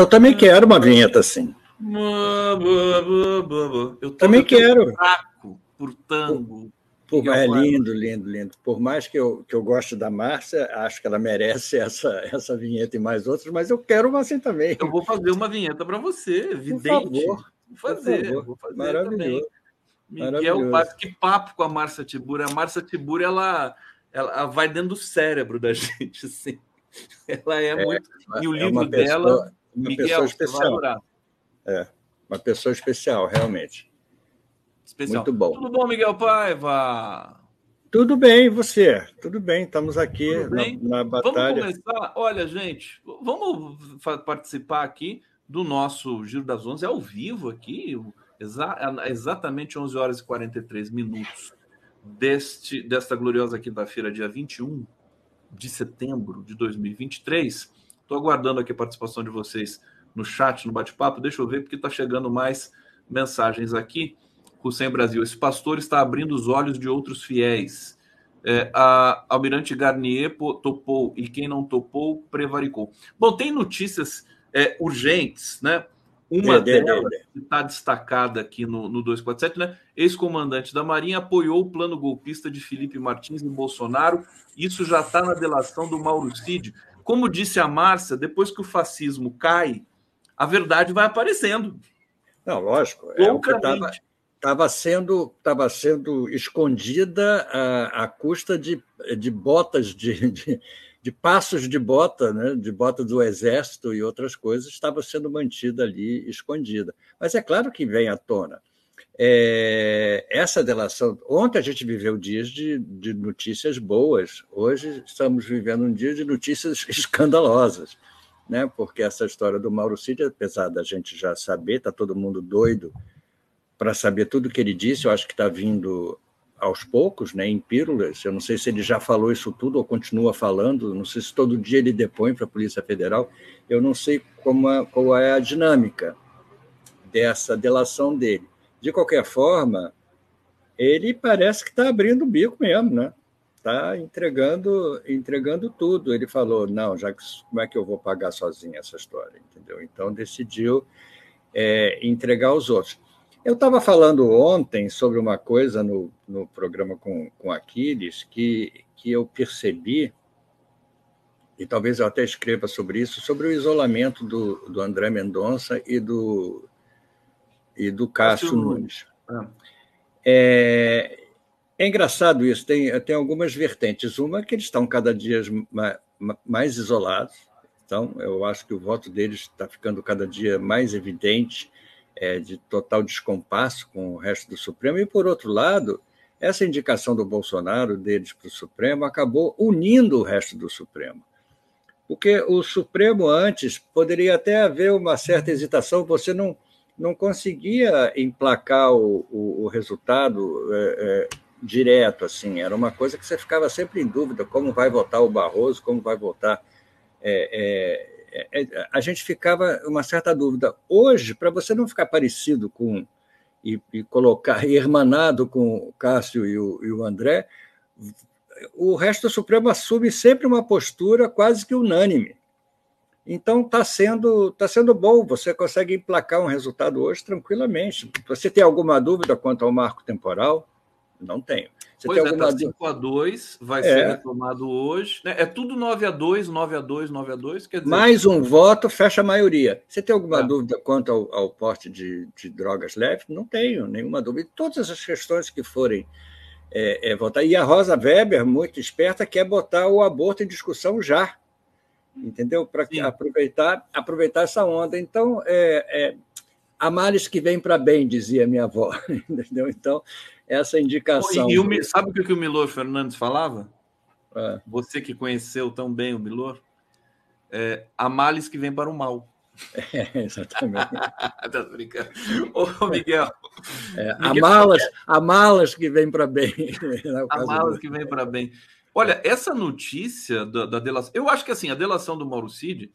C: Eu também quero uma vinheta assim.
A: Eu também quero. Fraco por tango.
C: Por, é lindo, lindo, lindo. Por mais que eu, que eu goste da Márcia, acho que ela merece essa, essa vinheta e mais outras, mas eu quero uma assim também.
A: Eu vou fazer uma vinheta para você, evidente. Por favor. Vou fazer, favor. vou fazer Maravilhoso. também. Miguel, Maravilhoso. que papo com a Márcia Tibura. A Márcia Tibura, ela, ela vai dentro do cérebro da (laughs) gente, assim. Ela é, é muito. E o é livro dela
C: uma Miguel, pessoa especial. É, uma pessoa especial, realmente.
A: Especial. Muito bom. Tudo bom, Miguel Paiva?
C: Tudo bem, você? Tudo bem, estamos aqui na, na, batalha.
A: Vamos começar. Olha, gente, vamos participar aqui do nosso Giro das Onze ao vivo aqui, exa exatamente 11 horas e 43 minutos deste, desta gloriosa quinta-feira, dia 21 de setembro de 2023. Estou aguardando aqui a participação de vocês no chat, no bate-papo. Deixa eu ver, porque está chegando mais mensagens aqui. Hussein Brasil, esse pastor está abrindo os olhos de outros fiéis. É, a Almirante Garnier topou e quem não topou prevaricou. Bom, tem notícias é, urgentes, né? Uma é, delas que está destacada aqui no, no 247, né? Ex-comandante da Marinha apoiou o plano golpista de Felipe Martins e Bolsonaro. Isso já está na delação do Mauro Cid. Como disse a Márcia, depois que o fascismo cai, a verdade vai aparecendo.
C: Não, lógico. É estava sendo, tava sendo escondida à, à custa de, de botas, de, de, de, passos de bota, né? de bota do exército e outras coisas, estava sendo mantida ali escondida. Mas é claro que vem à tona. É, essa delação. Ontem a gente viveu dias de, de, notícias boas, hoje estamos vivendo um dia de notícias (laughs) escandalosas, né? porque essa história do Mauro Cid, apesar da gente já saber, está todo mundo doido para saber tudo que ele disse, eu acho que está vindo aos poucos, né, em pílulas. Eu não sei se ele já falou isso tudo ou continua falando, não sei se todo dia ele depõe para a Polícia Federal, eu não sei como é, qual é a dinâmica dessa delação dele. De qualquer forma, ele parece que está abrindo o bico mesmo, né? Está entregando, entregando tudo. Ele falou: não, já que, como é que eu vou pagar sozinho essa história? Entendeu? Então decidiu é, entregar aos outros. Eu estava falando ontem sobre uma coisa no, no programa com, com Aquiles que, que eu percebi, e talvez eu até escreva sobre isso, sobre o isolamento do, do André Mendonça e do, e do Cássio Nunes. É, é engraçado isso, tem, tem algumas vertentes. Uma que eles estão cada dia mais, mais isolados, então eu acho que o voto deles está ficando cada dia mais evidente, é, de total descompasso com o resto do Supremo. E, por outro lado, essa indicação do Bolsonaro deles para o Supremo acabou unindo o resto do Supremo. Porque o Supremo antes poderia até haver uma certa hesitação, você não não conseguia emplacar o, o, o resultado é, é, direto, assim, era uma coisa que você ficava sempre em dúvida, como vai votar o Barroso, como vai votar... É, é, é a gente ficava uma certa dúvida. Hoje, para você não ficar parecido com e, e colocar (laughs) hermanado com o Cássio e o, e o André, o resto do Supremo assume sempre uma postura quase que unânime. Então está sendo, tá sendo bom, você consegue emplacar um resultado hoje tranquilamente. Você tem alguma dúvida quanto ao marco temporal? Não tenho. Você
A: pois tem é, está 5 a 2, vai é. ser retomado hoje. Né? É tudo 9 a 2, 9 a 2, 9 a 2. Quer dizer...
C: Mais um voto, fecha a maioria. Você tem alguma é. dúvida quanto ao, ao porte de, de, drogas leves? Não tenho nenhuma dúvida. Todas as questões que forem é, é, votar. E a Rosa Weber, muito esperta, quer botar o aborto em discussão já entendeu? Para aproveitar, aproveitar essa onda. Então, é, é, há males que vêm para bem, dizia minha avó, (laughs) entendeu? Então, essa indicação.
A: E, e o, sabe o que o Milor Fernandes falava? É. Você que conheceu tão bem o Milor, é, há males que vêm para o mal.
C: É, (laughs) exatamente. (laughs)
A: tá brincando. Ô, Miguel.
C: É, Miguel há, malas, há malas que vêm para bem.
A: há malas que vêm para bem. Olha, essa notícia da, da, delação. Eu acho que assim, a delação do Mauro Cid,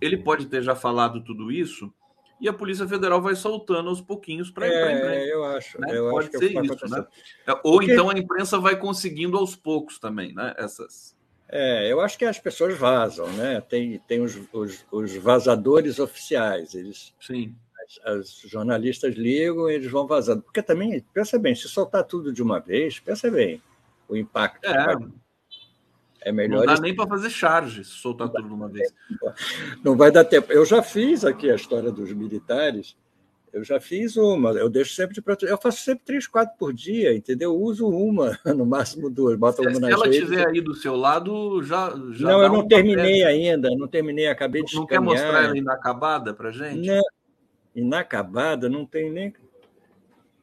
A: ele pode ter já falado tudo isso, e a Polícia Federal vai soltando aos pouquinhos para
C: é, imprensa. Eu acho.
A: Né?
C: Eu
A: pode
C: acho
A: ser isso, né? É, ou Porque... então a imprensa vai conseguindo aos poucos também, né? Essas.
C: É, eu acho que as pessoas vazam, né? Tem, tem os, os, os vazadores oficiais. Eles,
A: Sim.
C: As, as, jornalistas ligam e eles vão vazando. Porque também, pensa bem, se soltar tudo de uma vez, pensa bem o impacto.
A: É, é melhor. Não dá nem para fazer charge, soltar tudo de uma vez.
C: Não vai dar tempo. Eu já fiz aqui a história dos militares. Eu já fiz uma, eu deixo sempre de Eu faço sempre três, quatro por dia, entendeu? Eu uso uma, (laughs) no máximo duas. Bota
A: uma se ela estiver aí do seu lado, já. já
C: não, eu não terminei ainda, não terminei, acabei de
A: Não quer mostrar ela inacabada para gente? Não,
C: inacabada, não tem nem.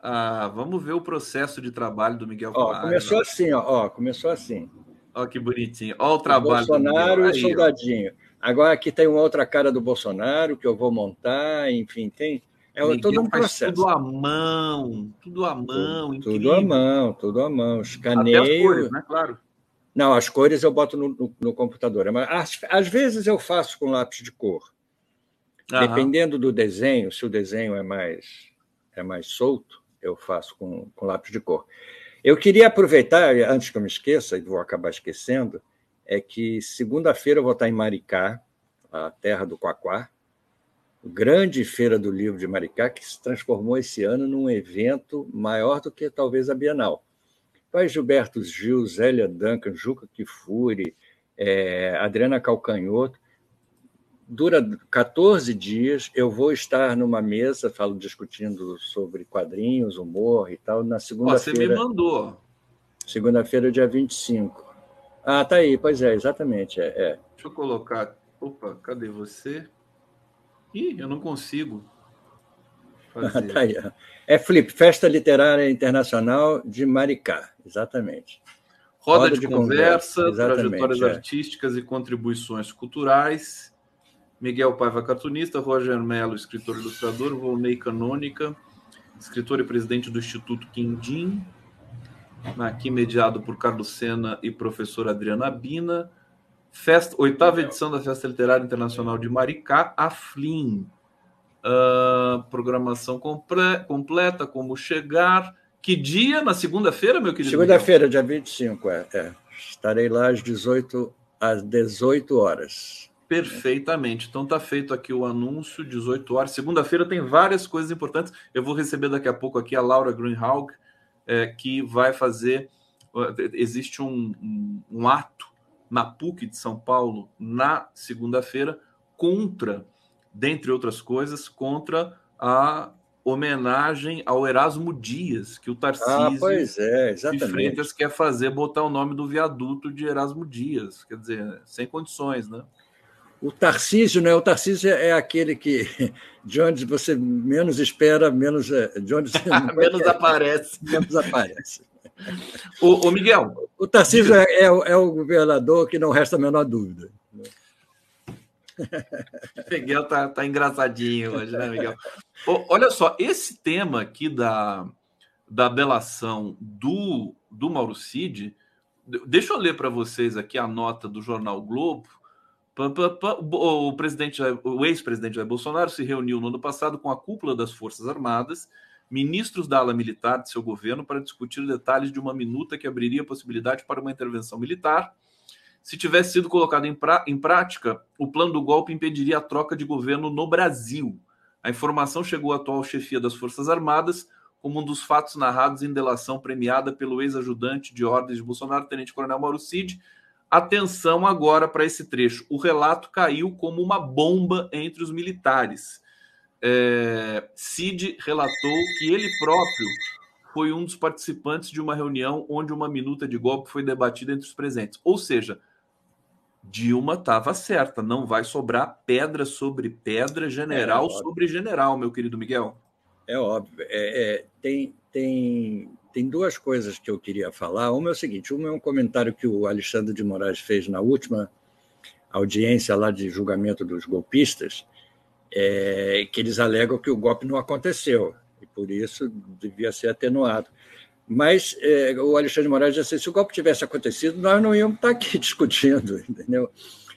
A: Ah, vamos ver o processo de trabalho do Miguel
C: ó, Começou assim, ó, ó, começou assim.
A: Ó, que bonitinho. Ó, o trabalho.
C: O Bolsonaro e o soldadinho. Agora aqui tem uma outra cara do Bolsonaro que eu vou montar, enfim, tem. É Miguel todo um processo.
A: Tudo à mão, tudo à mão.
C: Tudo, tudo à mão, tudo à mão. Escaneio. Até as cores,
A: né? Claro.
C: Não, as cores eu boto no, no, no computador. Mas às, às, vezes eu faço com lápis de cor. Aham. Dependendo do desenho, se o desenho é mais é mais solto, eu faço com, com lápis de cor. Eu queria aproveitar, antes que eu me esqueça, e vou acabar esquecendo, é que segunda-feira eu vou estar em Maricá, a terra do Quaquá, grande feira do livro de Maricá, que se transformou esse ano num evento maior do que talvez a Bienal. Vai Gilberto Gil, Zélia Duncan, Juca Kifuri, é, Adriana Calcanhoto, dura 14 dias. Eu vou estar numa mesa falo, discutindo sobre quadrinhos, humor e tal, na segunda-feira.
A: Você me mandou.
C: Segunda-feira, dia 25. Ah, tá aí, pois é, exatamente. É, é.
A: Deixa eu colocar. Opa, cadê você? Ih, eu não consigo
C: fazer. tá aí, é Flip, Festa Literária Internacional de Maricá, exatamente.
A: Roda, Roda de, de, conversa, conversa trajetórias é. artísticas e contribuições culturais. Miguel Paiva, cartunista, Roger Mello, escritor e ilustrador, Volney Canônica, escritor e presidente do Instituto Quindim, aqui mediado por Carlos Sena e professora Adriana Bina. Festa, oitava edição da Festa Literária Internacional de Maricá, a. Uh, programação comple completa, como chegar. Que dia? Na segunda-feira, meu querido?
C: Segunda-feira, dia 25, é, é. Estarei lá às 18, às 18 horas.
A: Perfeitamente. Então tá feito aqui o anúncio, 18 horas. Segunda-feira tem várias coisas importantes. Eu vou receber daqui a pouco aqui a Laura Greenhalgh, é, que vai fazer. Existe um, um, um ato na PUC de São Paulo na segunda-feira contra, dentre outras coisas, contra a homenagem ao Erasmo Dias, que o Tarcísio ah,
C: pois é, exatamente.
A: de Freitas quer fazer, botar o nome do viaduto de Erasmo Dias. Quer dizer, sem condições, né?
C: O Tarcísio, né? O Tarcísio é aquele que de onde você menos espera, menos é, de onde (laughs)
A: menos aparece,
C: menos aparece. (laughs)
A: O, o Miguel,
C: o Tarcísio é, é, é, o governador que não resta a menor dúvida.
A: Miguel tá, tá engraçadinho hoje, né, Miguel? (laughs) olha só, esse tema aqui da, da delação do, do Mauro Cid, deixa eu ler para vocês aqui a nota do jornal Globo o presidente, o ex-presidente Jair Bolsonaro se reuniu no ano passado com a cúpula das Forças Armadas, ministros da ala militar de seu governo, para discutir detalhes de uma minuta que abriria possibilidade para uma intervenção militar. Se tivesse sido colocado em, em prática, o plano do golpe impediria a troca de governo no Brasil. A informação chegou à atual chefia das Forças Armadas como um dos fatos narrados em delação premiada pelo ex-ajudante de ordens de Bolsonaro, Tenente Coronel Mauro Cid, Atenção agora para esse trecho. O relato caiu como uma bomba entre os militares. É, Cid relatou que ele próprio foi um dos participantes de uma reunião onde uma minuta de golpe foi debatida entre os presentes. Ou seja, Dilma estava certa, não vai sobrar pedra sobre pedra, general é, sobre general, meu querido Miguel.
C: É óbvio. É, é, tem, tem tem duas coisas que eu queria falar. Uma é o seguinte: uma é um comentário que o Alexandre de Moraes fez na última audiência lá de julgamento dos golpistas, é, que eles alegam que o golpe não aconteceu e por isso devia ser atenuado. Mas é, o Alexandre de Moraes disse: se o golpe tivesse acontecido, nós não íamos estar aqui (laughs) discutindo, entendeu?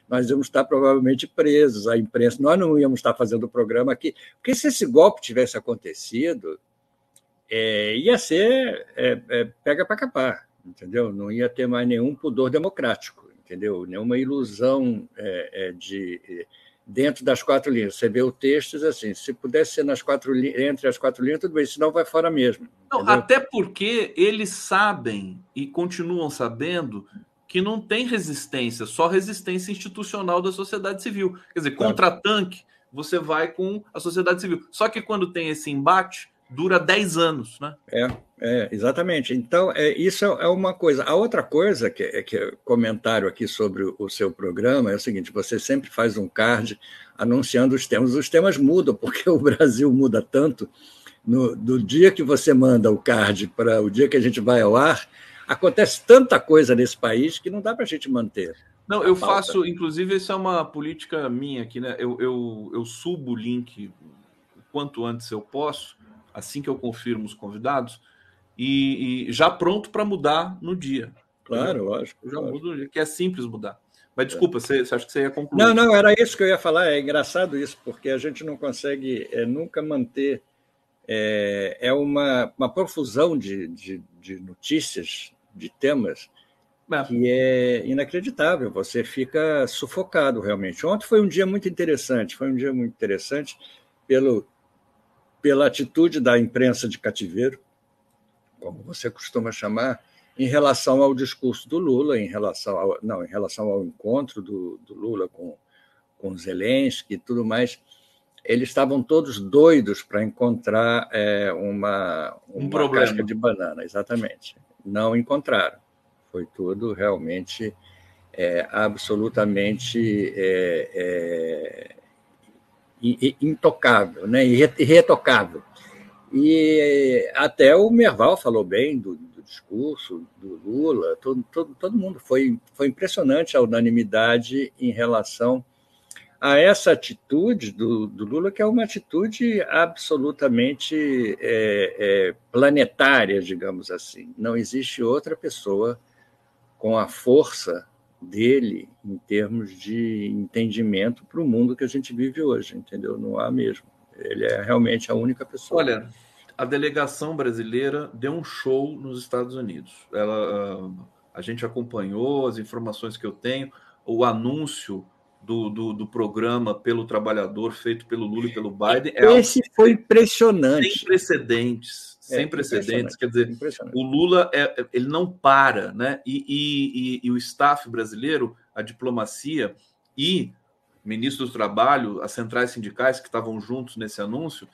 C: Nós íamos estar provavelmente presos, a imprensa, nós não íamos estar fazendo o programa aqui. Porque se esse golpe tivesse acontecido, é, ia ser é, é, pega para capar, entendeu? Não ia ter mais nenhum pudor democrático, entendeu? Nenhuma ilusão é, é, de dentro das quatro linhas. Você vê o texto diz assim, se pudesse ser nas quatro entre as quatro linhas, tudo bem, senão vai fora mesmo.
A: Não, até porque eles sabem e continuam sabendo que não tem resistência, só resistência institucional da sociedade civil. Quer dizer, contra tanque, você vai com a sociedade civil. Só que quando tem esse embate, dura 10 anos, né?
C: É, é exatamente. Então, é, isso é uma coisa. A outra coisa que é que é comentário aqui sobre o seu programa é o seguinte: você sempre faz um card anunciando os temas. Os temas mudam, porque o Brasil muda tanto. No, do dia que você manda o card para o dia que a gente vai ao ar, acontece tanta coisa nesse país que não dá para a gente manter.
A: Não, eu pauta. faço, inclusive, isso é uma política minha aqui, né? Eu, eu, eu subo o link o quanto antes eu posso, assim que eu confirmo os convidados, e, e já pronto para mudar no dia.
C: Claro, lógico.
A: já
C: lógico.
A: mudo no dia, que é simples mudar. Mas desculpa, é. você, você acha que você ia concluir?
C: Não, não, era isso que eu ia falar. É engraçado isso, porque a gente não consegue é, nunca manter. É, é uma, uma profusão de, de, de notícias, de temas, é. que é inacreditável. Você fica sufocado realmente. Ontem foi um dia muito interessante. Foi um dia muito interessante pelo pela atitude da imprensa de cativeiro, como você costuma chamar, em relação ao discurso do Lula, em relação ao, não, em relação ao encontro do, do Lula com, com Zelensky e tudo mais, eles estavam todos doidos para encontrar é, uma, uma um casca de banana, exatamente. Não encontraram. Foi tudo realmente é, absolutamente é, é intocável, né? irretocável. E até o Merval falou bem do, do discurso do Lula, todo, todo, todo mundo. Foi, foi impressionante a unanimidade em relação a essa atitude do, do Lula, que é uma atitude absolutamente é, é, planetária, digamos assim. Não existe outra pessoa com a força dele em termos de entendimento para o mundo que a gente vive hoje, entendeu? Não há mesmo. Ele é realmente a única pessoa.
A: Olha, a delegação brasileira deu um show nos Estados Unidos. Ela, a gente acompanhou as informações que eu tenho, o anúncio do, do, do, programa pelo trabalhador feito pelo Lula e pelo Biden.
C: É Esse foi impressionante.
A: Sem precedentes. É, sem precedentes. Quer dizer, o Lula é, ele não para, né? E, e, e, e o staff brasileiro, a diplomacia e ministros do trabalho, as centrais sindicais que estavam juntos nesse anúncio,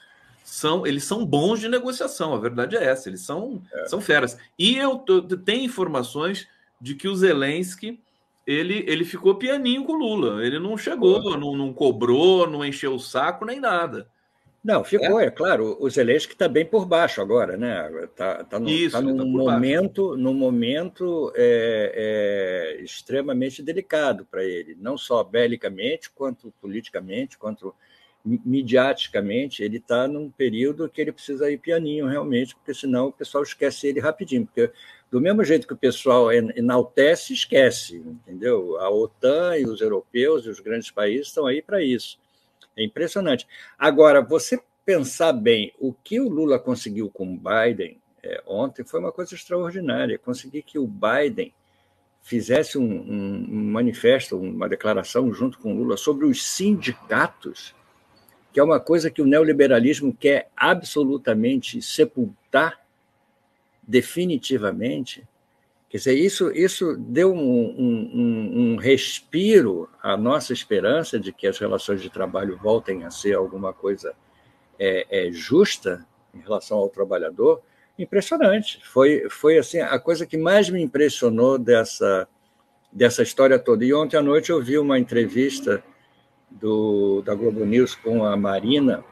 A: são eles são bons de negociação, a verdade é essa, eles são, é. são feras. E eu, eu tenho informações de que o Zelensky ele, ele ficou pianinho com o Lula, ele não chegou, não, não cobrou, não encheu o saco nem nada.
C: Não, ficou, é, é claro. O Zelensky está bem por baixo agora, né? Está tá no, Isso, tá num tá momento, num momento é, é, extremamente delicado para ele, não só belicamente, quanto politicamente, quanto midiaticamente. Ele está num período que ele precisa ir pianinho, realmente, porque senão o pessoal esquece ele rapidinho. Porque do mesmo jeito que o pessoal enaltece, esquece, entendeu? A OTAN e os europeus e os grandes países estão aí para isso. É impressionante. Agora, você pensar bem, o que o Lula conseguiu com o Biden é, ontem foi uma coisa extraordinária. Conseguir que o Biden fizesse um, um, um, manifesto, uma declaração junto com o Lula sobre os sindicatos, que é uma coisa que o neoliberalismo quer absolutamente sepultar definitivamente. Quer dizer, isso, isso deu um, um, um, respiro à nossa esperança de que as relações de trabalho voltem a ser alguma coisa é, é, justa em relação ao trabalhador. Impressionante. Foi, foi assim a coisa que mais me impressionou dessa, dessa história toda. E ontem à noite eu vi uma entrevista do, da Globo News com a Marina,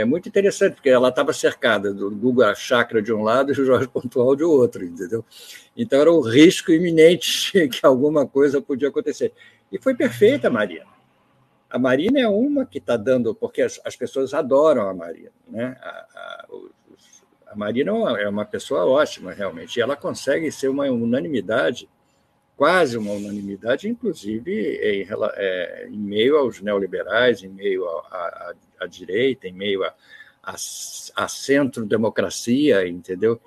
C: é muito interessante, porque ela estava cercada do Google Chakra de um lado (laughs) e o Jorge Pontual de outro, entendeu? Então era um risco iminente (laughs) que alguma coisa podia acontecer. E foi perfeita a Marina. A Marina é uma que está dando, porque as, as, pessoas adoram a Marina. Né? A, a, a Marina é é uma pessoa ótima, realmente, e ela consegue ser uma unanimidade quase uma unanimidade, inclusive em, é, em meio aos neoliberais, em meio à direita, em meio à centro-democracia, entendeu?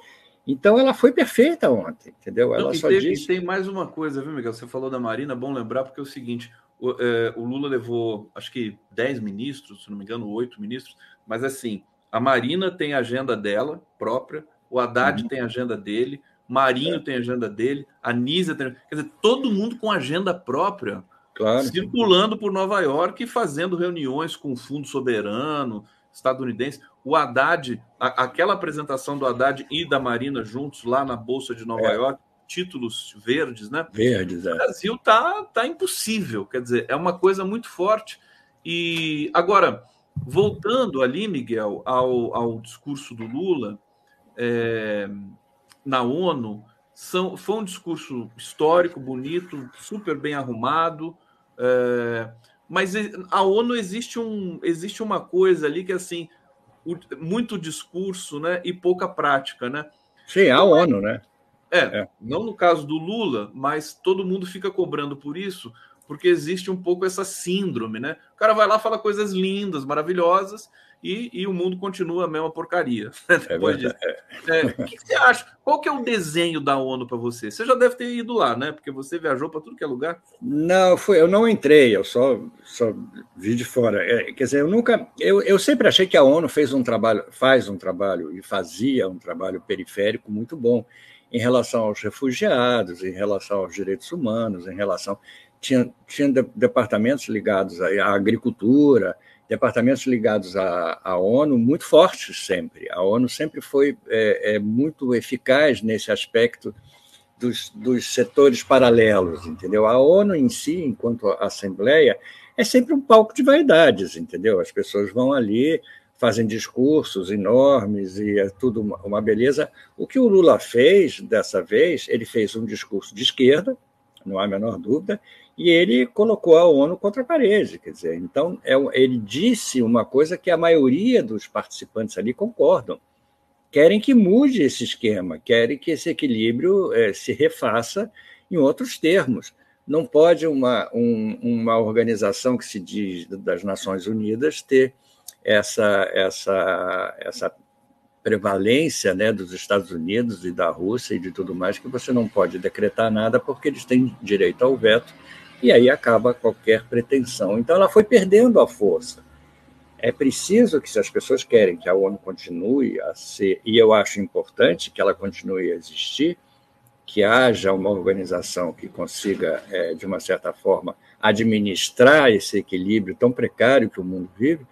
C: Então ela foi perfeita ontem, entendeu? Ela Não,
A: só tem, disse... tem mais uma coisa, viu, Miguel? Você falou da Marina, bom lembrar, porque é o seguinte: o, é, o Lula levou, acho que 10 ministros, se não me engano, oito ministros, mas assim, a Marina tem a agenda dela própria, o Haddad uhum. tem a agenda dele, Marinho é. tem agenda dele, a Nízia tem. Quer dizer, todo mundo com agenda própria, claro. circulando por Nova York e fazendo reuniões com o Fundo Soberano estadunidense. O Haddad, a, aquela apresentação do Haddad e da Marina juntos lá na Bolsa de Nova é. York, títulos verdes, né?
C: Verdes,
A: é. O Brasil tá, tá impossível, quer dizer, é uma coisa muito forte. E agora, voltando ali, Miguel, ao, ao discurso do Lula, é, na ONU são, foi um discurso histórico, bonito, super bem arrumado. É, mas a ONU existe, um, existe uma coisa ali que assim o, muito discurso né, e pouca prática. Né?
C: Sim, a ONU, né?
A: É, é, não no caso do Lula, mas todo mundo fica cobrando por isso, porque existe um pouco essa síndrome, né? O cara vai lá, fala coisas lindas, maravilhosas, e, e o mundo continua a mesma porcaria. (laughs) É Depois disso. É, o que, que, você acha? Qual que é o desenho da ONU para você? Você já deve ter ido lá, né? Porque você viajou para tudo que é lugar.
C: Não, foi, eu não entrei, eu só, só vi de fora. É, quer dizer, eu nunca. Eu, eu sempre achei que a ONU fez um trabalho, faz um trabalho e fazia um trabalho periférico muito bom em relação aos refugiados, em relação aos direitos humanos, em relação. Tinha, tinha departamentos ligados à agricultura, departamentos ligados à, à, ONU muito fortes sempre. A ONU sempre foi é, é muito eficaz nesse aspecto dos, dos, setores paralelos, entendeu? A ONU em si, enquanto Assembleia, é sempre um palco de vaidades, entendeu? As pessoas vão ali fazem discursos enormes e é tudo uma beleza. O que o Lula fez dessa vez, ele fez um discurso de esquerda, não há a menor dúvida, e ele colocou a ONU contra a parede. Quer dizer, então, é, ele disse uma coisa que a maioria dos participantes ali concordam. Querem que mude esse esquema, querem que esse equilíbrio é, se refaça em outros termos. Não pode uma, um, uma organização que se diz das Nações Unidas ter essa, essa, essa prevalência né, dos Estados Unidos e da Rússia e de tudo mais, que você não pode decretar nada porque eles têm direito ao veto, e aí acaba qualquer pretensão. Então ela foi perdendo a força. É preciso que, se as pessoas querem que a ONU continue a ser, e eu acho importante que ela continue a existir, que haja uma organização que consiga, é, de uma certa forma, administrar esse equilíbrio tão precário que o mundo vive,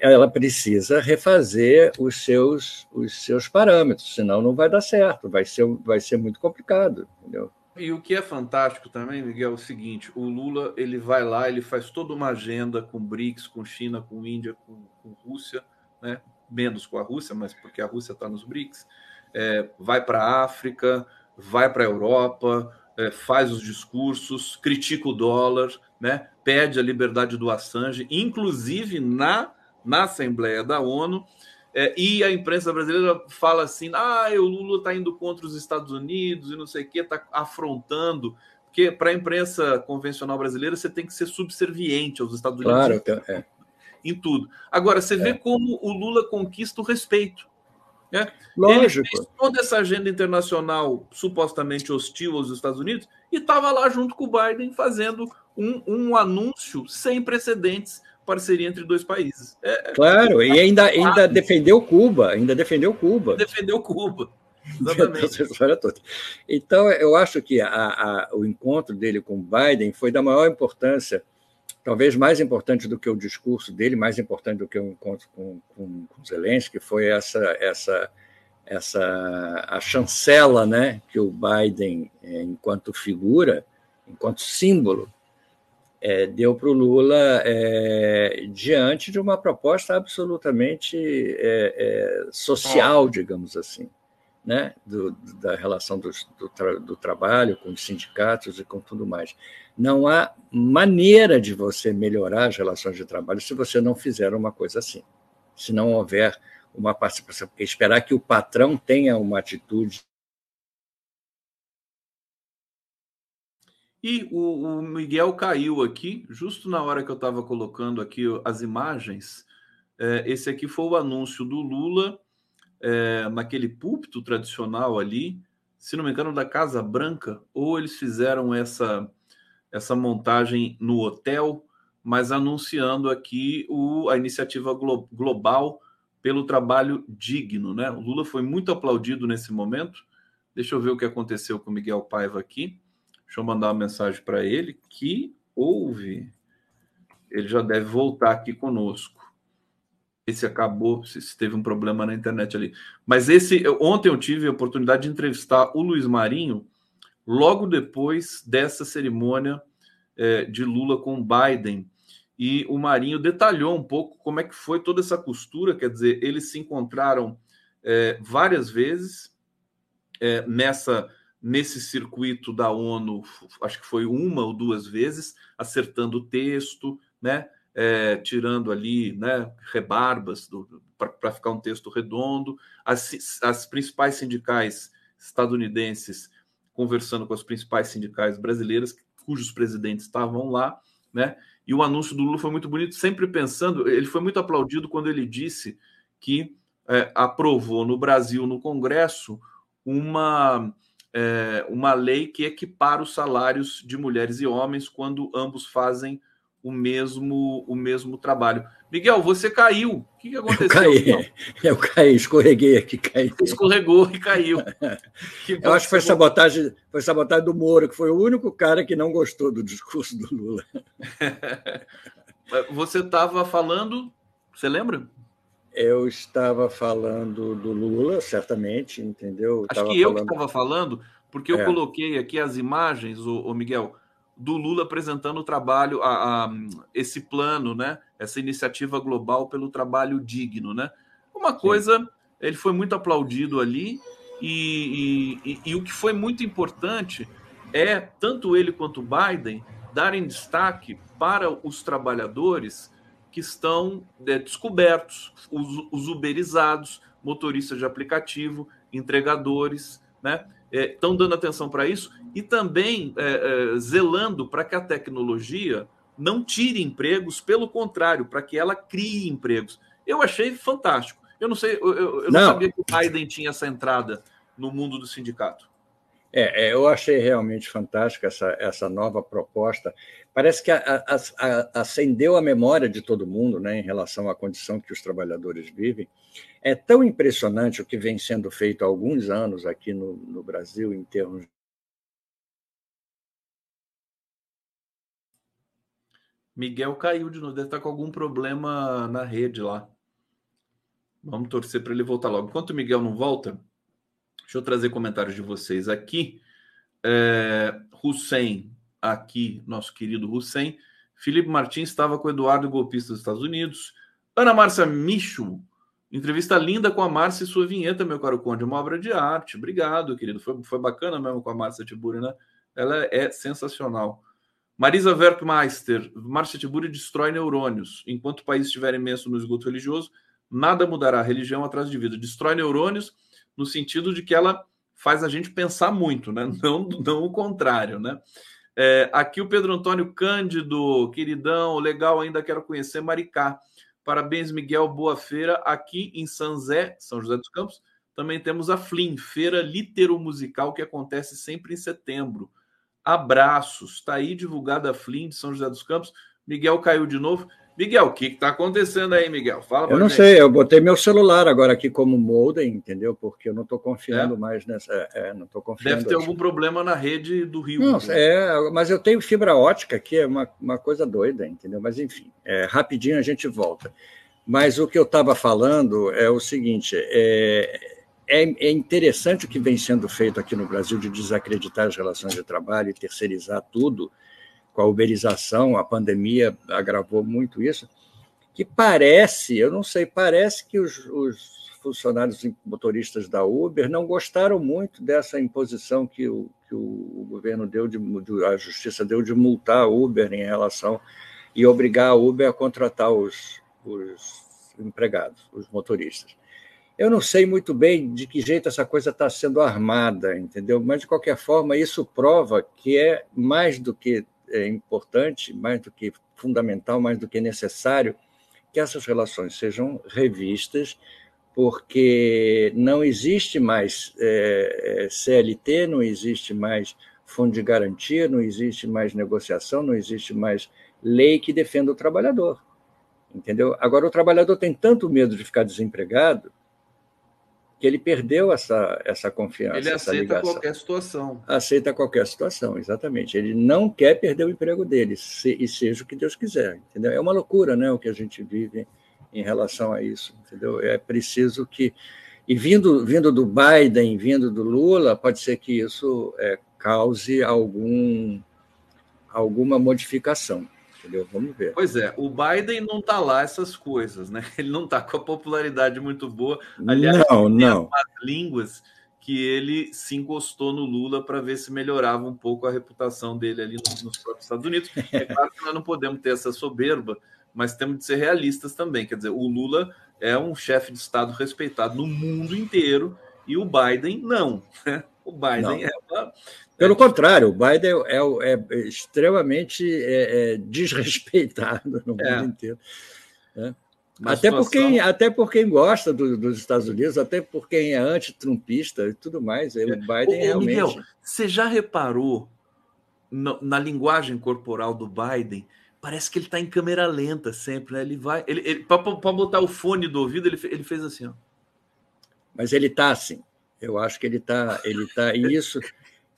C: ela precisa refazer os seus, os seus parâmetros, senão não vai dar certo, vai ser, vai ser muito complicado. Entendeu?
A: E o que é fantástico também, Miguel, é o seguinte: o Lula ele vai lá, ele faz toda uma agenda com BRICS, com China, com Índia, com, com Rússia, né? menos com a Rússia, mas porque a Rússia está nos BRICS, é, vai para a África, vai para a Europa, é, faz os discursos, critica o dólar, né? pede a liberdade do Assange, inclusive na na Assembleia da ONU. É, e a imprensa brasileira fala assim: ah, o Lula está indo contra os Estados Unidos e não sei o que, está afrontando. Porque para a imprensa convencional brasileira você tem que ser subserviente aos Estados Unidos
C: claro, em, é.
A: em tudo. Agora, você vê é. como o Lula conquista o respeito. Né?
C: Lógico. Ele fez
A: toda essa agenda internacional supostamente hostil aos Estados Unidos e estava lá junto com o Biden fazendo um, um anúncio sem precedentes parceria entre dois países.
C: É, é claro, é, e ainda, ainda defendeu Cuba, ainda defendeu Cuba.
A: Defendeu Cuba. (laughs) Exatamente.
C: Então, eu acho que a, a, o encontro dele com Biden foi da maior importância, talvez mais importante do que o discurso dele, mais importante do que o encontro com, com, com Zelensky, foi essa, essa, essa a chancela né, que o Biden, é, enquanto figura, enquanto símbolo, é, deu para o Lula é, diante de uma proposta absolutamente é, é social, digamos assim, né? Do, da relação do, do, tra do, trabalho com os sindicatos e com tudo mais. Não há maneira de você melhorar as relações de trabalho se você não fizer uma coisa assim, se não houver uma participação, porque esperar que o patrão tenha uma atitude
A: E o, o, Miguel caiu aqui, justo na hora que eu estava colocando aqui as imagens. É, esse aqui foi o anúncio do Lula é, naquele púlpito tradicional ali, se não me engano, da Casa Branca, ou eles fizeram essa, essa montagem no hotel, mas anunciando aqui o, a iniciativa glo, global pelo trabalho digno. Né? O Lula foi muito aplaudido nesse momento. Deixa eu ver o que aconteceu com o Miguel Paiva aqui. Deixa eu mandar uma mensagem para ele que ouve. Ele já deve voltar aqui conosco. Esse acabou, se teve um problema na internet ali. Mas esse, ontem eu tive a oportunidade de entrevistar o Luiz Marinho logo depois dessa cerimônia é, de Lula com Biden. E o Marinho detalhou um pouco como é que foi toda essa costura, quer dizer, eles se encontraram é, várias vezes é, nessa nesse circuito da ONU, acho que foi uma ou duas vezes, acertando o texto, né? É, tirando ali né, rebarbas para ficar um texto redondo. As, as principais sindicais estadunidenses conversando com as principais sindicais brasileiras, cujos presidentes estavam lá, né? E o anúncio do Lula foi muito bonito, sempre pensando. Ele foi muito aplaudido quando ele disse que é, aprovou no Brasil, no Congresso, uma é, uma lei que equipara os salários de mulheres e homens quando ambos fazem o mesmo o mesmo trabalho. Miguel, você caiu. O que, que aconteceu?
C: Eu caí, (laughs) eu caí, escorreguei aqui, caí.
A: Escorregou e caiu. (laughs)
C: Eu acho que foi sabotagem, foi sabotagem do Moro, que foi o único cara que não gostou do discurso do Lula. (laughs)
A: você estava falando, você lembra?
C: Eu estava falando do Lula, certamente, entendeu?
A: Acho que eu que estava falando, porque eu é. coloquei aqui as imagens, o, Miguel, do Lula apresentando o trabalho, a, a, esse plano, né? Essa iniciativa global pelo trabalho digno, né? Uma coisa, Sim. ele foi muito aplaudido ali e, e, e, e o que foi muito importante é tanto ele quanto o Biden darem destaque para os trabalhadores que estão é, descobertos, os, os uberizados, motoristas de aplicativo, entregadores, né? Estão é, dando atenção para isso e também é, é, zelando para que a tecnologia não tire empregos, pelo contrário, para que ela crie empregos. Eu achei fantástico. Eu não sei, eu, eu não. não sabia que o Biden tinha essa entrada no mundo do sindicato.
C: É, é, eu achei realmente fantástica essa, essa nova proposta. Parece que a, a, a, acendeu a memória de todo mundo né, em relação à condição que os trabalhadores vivem. É tão impressionante o que vem sendo feito há alguns anos aqui no, no Brasil em termos
A: Miguel caiu de novo, deve estar com algum problema na rede lá. Vamos torcer para ele voltar logo. Enquanto o Miguel não volta, Deixa eu trazer comentários de vocês aqui. É, Hussein, aqui, nosso querido Hussein. Felipe Martins estava com o Eduardo Golpista dos Estados Unidos. Ana Márcia Micho, entrevista linda com a Márcia e sua vinheta, meu caro Conde, uma obra de arte. Obrigado, querido. Foi, foi bacana mesmo com a Márcia Tiburi, né? Ela é sensacional. Marisa Werkmeister, Márcia Tiburi destrói neurônios. Enquanto o país estiver imenso no esgoto religioso, nada mudará. Religião atrás de vida. Destrói neurônios no sentido de que ela faz a gente pensar muito, né? Não, não o contrário, né? É, aqui o Pedro Antônio Cândido, queridão, legal, ainda quero conhecer Maricá. Parabéns, Miguel, boa feira. Aqui em São José, São José dos Campos, também temos a FLIM, Feira Litero-Musical, que acontece sempre em setembro. Abraços. Está aí divulgada a FLIM de São José dos Campos. Miguel caiu de novo. Miguel, o que está acontecendo aí, Miguel?
C: Fala Eu não gente. sei, eu botei meu celular agora aqui como modem, entendeu? Porque eu não estou confiando é? mais nessa. É, é não estou confiando.
A: Deve ter algum problema na rede do Rio.
C: Não, é, mas eu tenho fibra ótica, que é uma, uma coisa doida, entendeu? Mas enfim, é, rapidinho a gente volta. Mas o que eu estava falando é o seguinte: é, é, é interessante o que vem sendo feito aqui no Brasil de desacreditar as relações de trabalho e terceirizar tudo com a uberização, a pandemia agravou muito isso, que parece, eu não sei, parece que os, os funcionários motoristas da Uber não gostaram muito dessa imposição que o, que o governo deu, de, a justiça deu de multar a Uber em relação e obrigar a Uber a contratar os, os empregados, os motoristas. Eu não sei muito bem de que jeito essa coisa está sendo armada, entendeu? Mas, de qualquer forma, isso prova que é mais do que é importante, mais do que fundamental, mais do que necessário, que essas relações sejam revistas, porque não existe mais é, é CLT, não existe mais fundo de garantia, não existe mais negociação, não existe mais lei que defenda o trabalhador. Entendeu? Agora, o trabalhador tem tanto medo de ficar desempregado que ele perdeu essa, essa confiança.
A: Ele aceita qualquer situação.
C: Aceita qualquer situação, exatamente. Ele não quer perder o emprego dele, se, e seja o que Deus quiser. Entendeu? É uma loucura né, o que a gente vive em relação a isso. Entendeu? É preciso que. E vindo, vindo do Biden, vindo do Lula, pode ser que isso é, cause algum, alguma modificação entendeu? Vamos ver.
A: Pois é, o Biden não está lá essas coisas, né? Ele não está com a popularidade muito boa.
C: Aliás, não, não.
A: línguas que ele se encostou no Lula para ver se melhorava um pouco a reputação dele ali nos, nos próprios Estados Unidos. É claro que nós não podemos ter essa soberba, mas temos de ser realistas também. Quer dizer, o Lula é um chefe de Estado respeitado no mundo inteiro e o Biden não. Né? O Biden é uma,
C: pelo contrário, o Biden é, é, é extremamente é, é desrespeitado no é. mundo inteiro. Né? Até, situação... por quem, até por quem gosta do, dos Estados Unidos, até por quem é antitrumpista e tudo mais. O Biden ô, realmente. Miguel,
A: você já reparou no, na linguagem corporal do Biden? Parece que ele está em câmera lenta sempre, né? Ele vai. Ele, ele Para botar o fone do ouvido, ele, ele fez assim, ó.
C: Mas ele está assim. Eu acho que ele está. Ele tá, e isso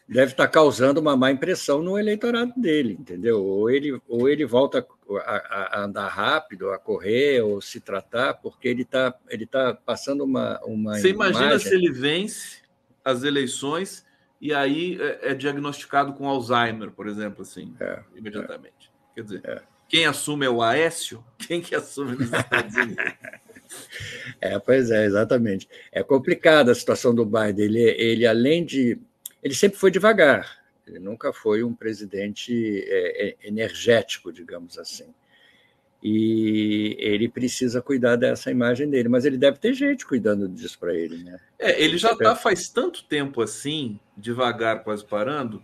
C: deve estar causando uma má impressão no eleitorado dele, entendeu? Ou ele, ou ele volta a, a andar rápido, a correr, ou se tratar, porque ele está ele tá passando uma, uma.
A: Você imagina imagem... se ele vence as eleições e aí é, é diagnosticado com Alzheimer, por exemplo, assim, é, imediatamente. É, Quer dizer, é. quem assume é o Aécio? Quem que assume nos Estados Unidos? (laughs)
C: É, pois é, exatamente. É complicada a situação do Biden. Ele, ele, além de. Ele sempre foi devagar, ele nunca foi um presidente é, é, energético, digamos assim. E ele precisa cuidar dessa imagem dele, mas ele deve ter gente cuidando disso para ele, né?
A: É, ele já está faz tanto tempo assim, devagar, quase parando,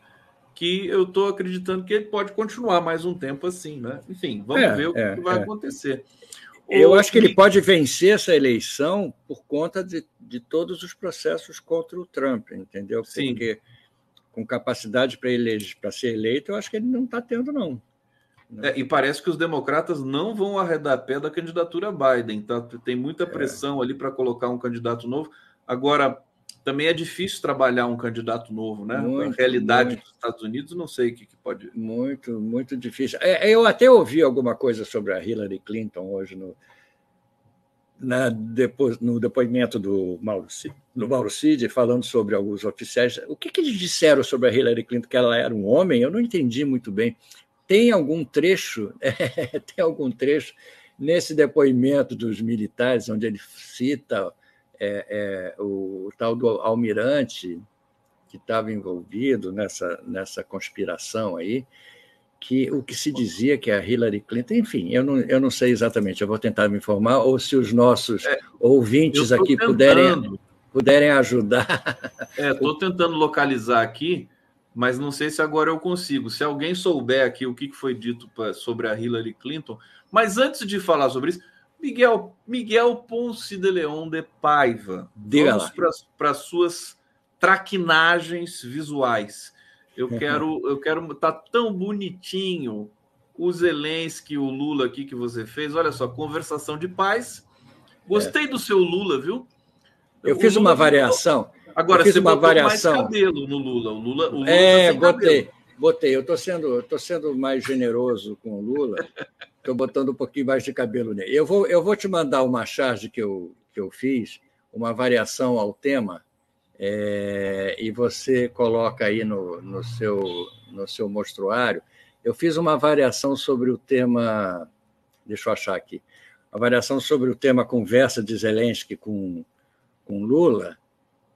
A: que eu estou acreditando que ele pode continuar mais um tempo assim, né? Enfim, vamos é, ver o que, é, vai é. acontecer.
C: Eu acho que ele pode vencer essa eleição por conta de, de todos os processos contra o Trump, entendeu? Porque Sim. com capacidade para ser eleito, eu acho que ele não está tendo, não.
A: É, e parece que os democratas não vão arredar pé da candidatura Biden, tá? Tem muita é. pressão é. ali para colocar um candidato novo. Agora, também é difícil trabalhar um candidato novo, né? Muito, a realidade muito. dos Estados Unidos, não sei o que, que pode.
C: Muito, muito difícil. É, eu até ouvi alguma coisa sobre a Hillary Clinton hoje no, na, depois, no depoimento do Mauro, do Mauro Cid, falando sobre alguns oficiais. O que, que eles disseram sobre a Hillary Clinton? Que ela era um homem? Eu não entendi muito bem tem algum trecho, (laughs) é, tem algum trecho nesse depoimento dos militares, onde ele cita é, é, o, o, tal do almirante que estava envolvido nessa, nessa conspiração aí, que o que se dizia que a Hillary Clinton, enfim, eu não, eu não sei exatamente, eu vou tentar me informar, ou se os nossos é, ouvintes aqui puderem, puderem ajudar. (laughs)
A: Estou tentando localizar aqui, mas não sei se agora eu consigo. Se alguém souber aqui o que foi dito sobre a Hillary Clinton, mas antes de falar sobre isso, Miguel, Miguel Ponce de Leão de Paiva, Diga vamos para as suas traquinagens visuais. Eu quero, eu quero, tá tão bonitinho o Zelensky, o Lula aqui que você fez. Olha só, conversação de paz. Gostei é. do seu Lula, viu?
C: Eu o fiz Lula uma variação.
A: Agora, você uma variação. mais cabelo no Lula. O Lula, o Lula
C: é, botei. Cabelo. Botei. Eu estou sendo, tô sendo mais generoso com o Lula. (laughs) Estou botando um pouquinho mais de cabelo nele. Eu vou, eu vou te mandar uma charge que eu, que eu fiz, uma variação ao tema, é, e você coloca aí no, no, seu, no seu mostruário. Eu fiz uma variação sobre o tema. Deixa eu achar aqui. Uma variação sobre o tema conversa de Zelensky com, com Lula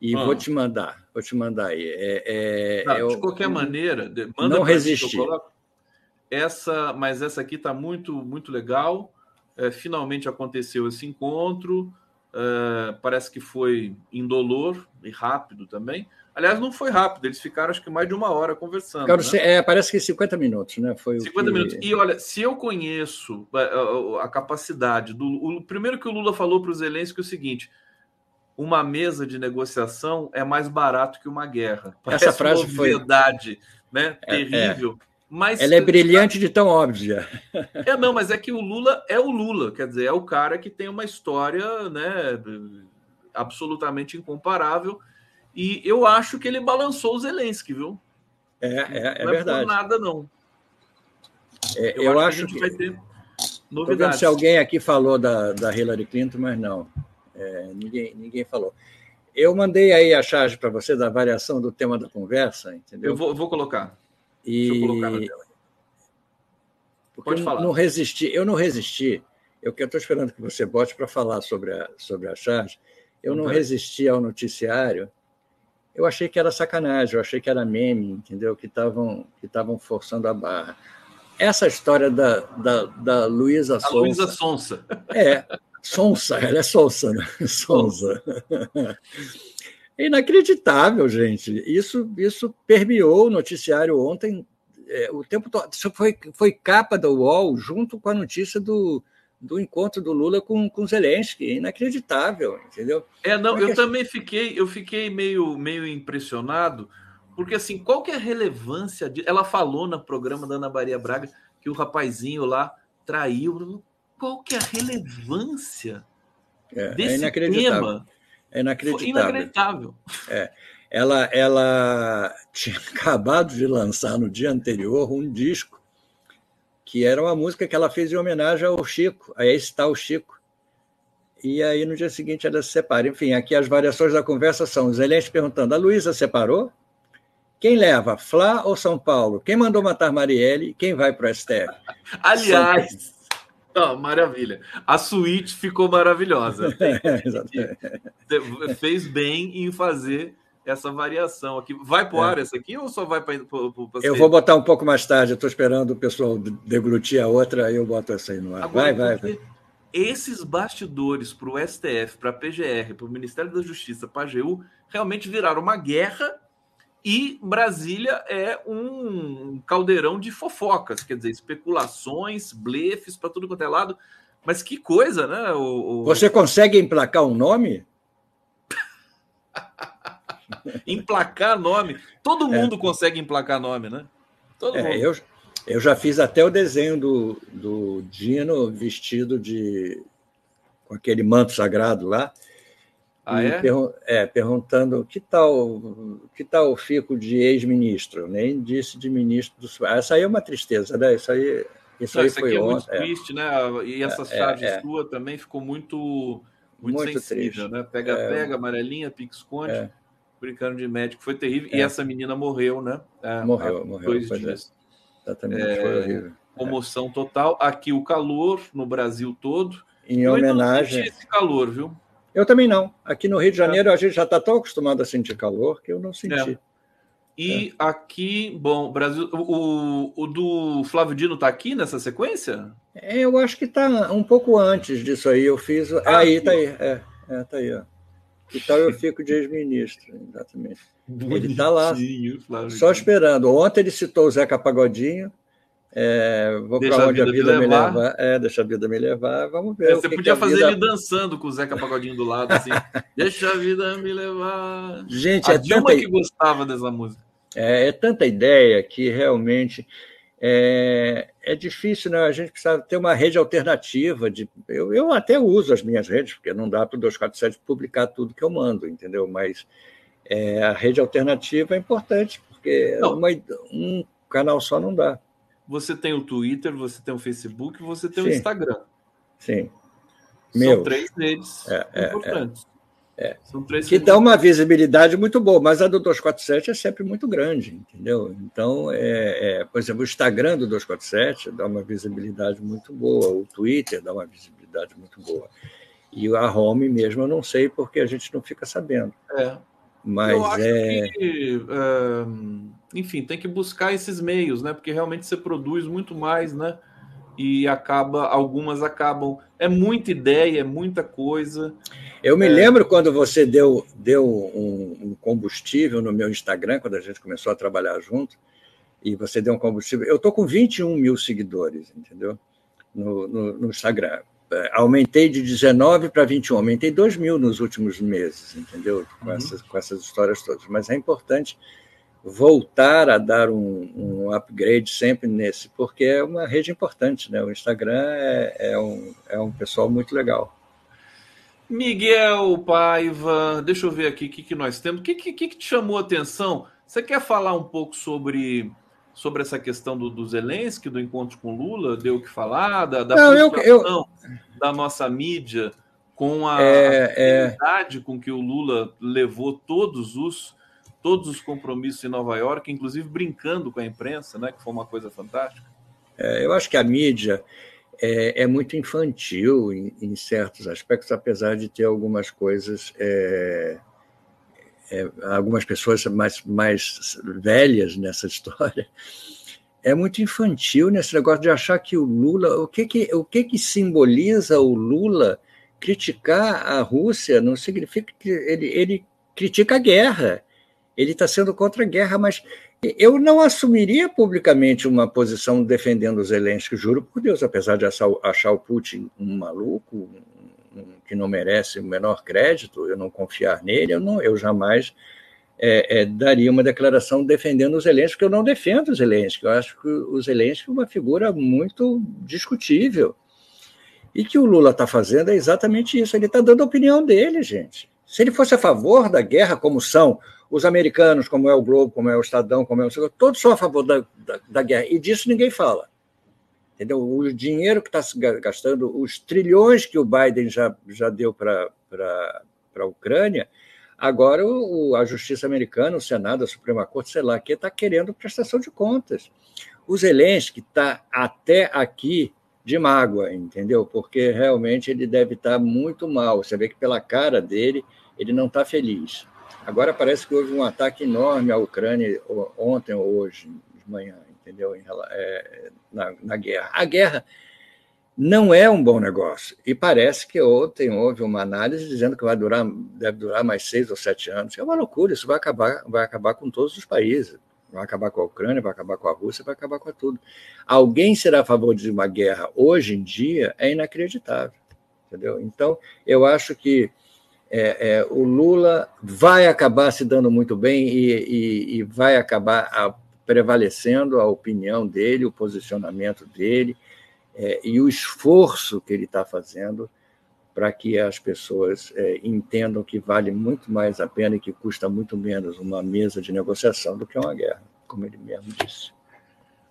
C: e ah. vou te mandar, vou te mandar aí. É,
A: é, tá, eu, de qualquer maneira, manda
C: não resistir.
A: Essa, mas essa aqui está muito, muito legal. É, finalmente aconteceu esse encontro. É, parece que foi indolor e rápido também. Aliás, não foi rápido, eles ficaram acho que mais de uma hora conversando. Ficaram,
C: né? é, parece que 50 minutos, né? Foi
A: 50 que... minutos. E olha, se eu conheço a, é, a, a capacidade do. O, primeiro que o Lula falou para o Zelensky é o seguinte: uma mesa de negociação é mais barato que uma guerra.
C: Parece Essa frase uma
A: verdade, né? É, Terrível. Mas,
C: Ela é brilhante de tão óbvia.
A: É, não, mas é que o Lula é o Lula, quer dizer, é o cara que tem uma história né, absolutamente incomparável. E eu acho que ele balançou o Zelensky, viu?
C: É, é, é não verdade.
A: Não é por nada, não.
C: É, eu, eu, acho, acho que, que vai ter novidades. se alguém aqui falou da, da Hillary Clinton, mas não. É, ninguém, ninguém falou. Eu mandei aí a charge para você da variação do tema da conversa, entendeu?
A: Eu vou, vou colocar.
C: E... Deixa eu colocar na tela. Pode falar. Não resisti, eu não resisti. Eu estou esperando que você bote para falar sobre a, sobre a charge. Eu não, não resisti ao noticiário. Eu achei que era sacanagem, eu achei que era meme, entendeu? Que estavam que forçando a barra. Essa história da, da, da Luísa Sonsa.
A: Luísa Sonsa.
C: É, Sonsa, ela é Sonsa, né? (laughs) Sonsa. É inacreditável, gente. Isso, isso permeou o noticiário ontem é, o tempo todo. Isso foi, foi capa da UOL junto com a notícia do, do encontro do Lula com, com Zelensky. Inacreditável, entendeu?
A: É, não, eu também fiquei, eu fiquei meio, meio impressionado, porque assim, qual que é a relevância de. Ela falou no programa da Ana Maria Braga que o rapazinho lá traiu qual que é a relevância é, é desse é tema?
C: É inacreditável.
A: Foi inacreditável.
C: É. Ela, ela tinha (laughs) acabado de lançar no dia anterior um disco que era uma música que ela fez em homenagem ao Chico, a esse tal Chico. E aí, no dia seguinte, ela se separa. Enfim, aqui as variações da conversa são: Zelensky perguntando, a Luísa separou? Quem leva, Flá ou São Paulo? Quem mandou matar Marielle? Quem vai para o STF?
A: Aliás, oh, maravilha. A suíte ficou maravilhosa. (laughs) É, Fez bem em fazer essa variação aqui. Vai para o é. ar essa aqui ou só vai para
C: Eu vou botar um pouco mais tarde. Estou esperando o pessoal deglutir a outra, aí eu boto essa aí no ar. Agora, vai, vai.
A: Esses bastidores para o STF, para a PGR, para o Ministério da Justiça, para a AGU, realmente viraram uma guerra e Brasília é um caldeirão de fofocas, quer dizer, especulações, blefes para tudo quanto é lado. Mas que coisa, né? O,
C: o... Você consegue emplacar um nome? (laughs)
A: emplacar nome. Todo é. mundo é. consegue emplacar nome, né? Todo
C: é, mundo. Eu, eu já fiz até o desenho do, do Dino vestido de. com aquele manto sagrado lá.
A: Ah, é?
C: é? perguntando que tal, que tal o fico de ex-ministro? Nem disse de ministro do Essa aí é uma tristeza, né? Isso aí, isso Não, aí
A: isso foi é muito é. triste, né? E essa é, charge é, sua também ficou muito, muito, muito sensível, triste. né? Pega, pega, amarelinha, pique-esconde, brincando de médico, foi terrível. E essa menina morreu, né?
C: morreu, morreu. Dois dias. Exatamente, foi horrível.
A: Comoção total. Aqui o calor no Brasil todo.
C: Em homenagem. Eu
A: esse calor, viu?
C: Eu também não. Aqui no Rio de é. Janeiro, é. a gente já está tão acostumado a sentir calor que eu não senti. É.
A: E é. aqui, bom, Brasil, o, o do Flávio Dino está aqui nessa sequência?
C: É, eu acho que está um pouco antes disso aí. Eu fiz. Ah, aí, está aí. É, é, tá aí, ó. Tal eu fico de ex-ministro, exatamente. Ele está lá, só esperando. Ontem ele citou o Zeca Pagodinho. É, vou para onde a vida, me, levar. me levar. É, deixa a vida me levar. Vamos ver.
A: É, você podia fazer vida... ele dançando com o Zeca Pagodinho do lado, assim. (laughs) deixa a vida me levar.
C: Gente, a é
A: Dilma tanta... que gostava dessa música.
C: É, é tanta ideia que realmente é, é difícil, né? A gente precisa ter uma rede alternativa. De, eu, eu até uso as minhas redes, porque não dá para o 247 publicar tudo que eu mando, entendeu? Mas é, a rede alternativa é importante, porque uma, um canal só não dá
A: você tem o Twitter, você tem o Facebook, você tem Sim. o Instagram.
C: Sim.
A: São Meu. três redes é, é, importantes.
C: É, São três que dá uma visibilidade muito boa, mas a do 247 é sempre muito grande, entendeu? Então, é, é, por exemplo, o Instagram do 247 dá uma visibilidade muito boa, o Twitter dá uma visibilidade muito boa. E a home mesmo eu não sei porque a gente não fica sabendo.
A: É.
C: Mas eu acho é...
A: que, uh, enfim, tem que buscar esses meios, né? Porque realmente você produz muito mais, né? E acaba, algumas acabam. É muita ideia, é muita coisa.
C: Eu me é... lembro quando você deu, deu um, um, combustível no meu Instagram, quando a gente começou a trabalhar junto, e você deu um combustível. Eu estou com 21 mil seguidores, entendeu? No, no, no Instagram aumentei de 19 para 21, aumentei 2 mil nos últimos meses, entendeu? Com, uhum. essas, com essas histórias todas. Mas é importante voltar a dar um, um, upgrade sempre nesse, porque é uma rede importante, né? O Instagram é, é, um, é um pessoal muito legal.
A: Miguel Paiva, deixa eu ver aqui o que, que nós temos. O que, que, que te chamou a atenção? Você quer falar um pouco sobre sobre essa questão do, do Zelensky, do encontro com Lula, deu o que falar, da, da Não, eu, eu... da nossa mídia com a é, é... com que o Lula levou todos os todos os compromissos em Nova York, inclusive brincando com a imprensa, né, que foi uma coisa fantástica.
C: É, eu acho que a mídia é, é muito infantil em, em, certos aspectos, apesar de ter algumas coisas é, é, algumas pessoas mais, mais velhas nessa história, é muito infantil nesse negócio de achar que o Lula, o que que, o que, que simboliza o Lula criticar a Rússia? Não significa que ele, ele critica a guerra, ele está sendo contra a guerra, mas eu não assumiria publicamente uma posição defendendo o Zelensky, juro por Deus, apesar de achar, achar o Putin um maluco, que não merece o menor crédito, eu não confiar nele, eu, não, eu jamais é, é, daria uma declaração defendendo o Zelensky, porque eu não defendo o Zelensky. Eu acho que o Zelensky é uma figura muito discutível. E que o Lula está fazendo é exatamente isso. Ele está dando a opinião dele, gente. Se ele fosse a favor da guerra, como são os americanos, como é o Globo, como é o Estadão, como é o. Todos são a favor da, da, da guerra. E disso ninguém fala. Entendeu? O dinheiro que está se gastando, os trilhões que o Biden já, já deu para a Ucrânia, Agora, o, a justiça americana, o Senado, a Suprema Corte, sei lá, que está querendo prestação de contas. O Zelensky está até aqui de mágoa, entendeu? Porque realmente ele deve estar tá muito mal. Você vê que pela cara dele, ele não está feliz. Agora parece que houve um ataque enorme à Ucrânia ontem ou hoje de manhã, entendeu? É, na, na guerra. A guerra não é um bom negócio. E parece que ontem houve uma análise dizendo que vai durar, deve durar mais seis ou sete anos. É uma loucura, isso vai acabar, vai acabar com todos os países. Vai acabar com a Ucrânia, vai acabar com a Rússia, vai acabar com tudo. Alguém ser a favor de uma guerra hoje em dia é inacreditável. Entendeu? Então, eu acho que é, é, o Lula vai acabar se dando muito bem e, e, e vai acabar prevalecendo a opinião dele, o posicionamento dele é, e o esforço que ele está fazendo para que as pessoas é, entendam que vale muito mais a pena e que custa muito menos uma mesa de negociação do que uma guerra, como ele mesmo disse.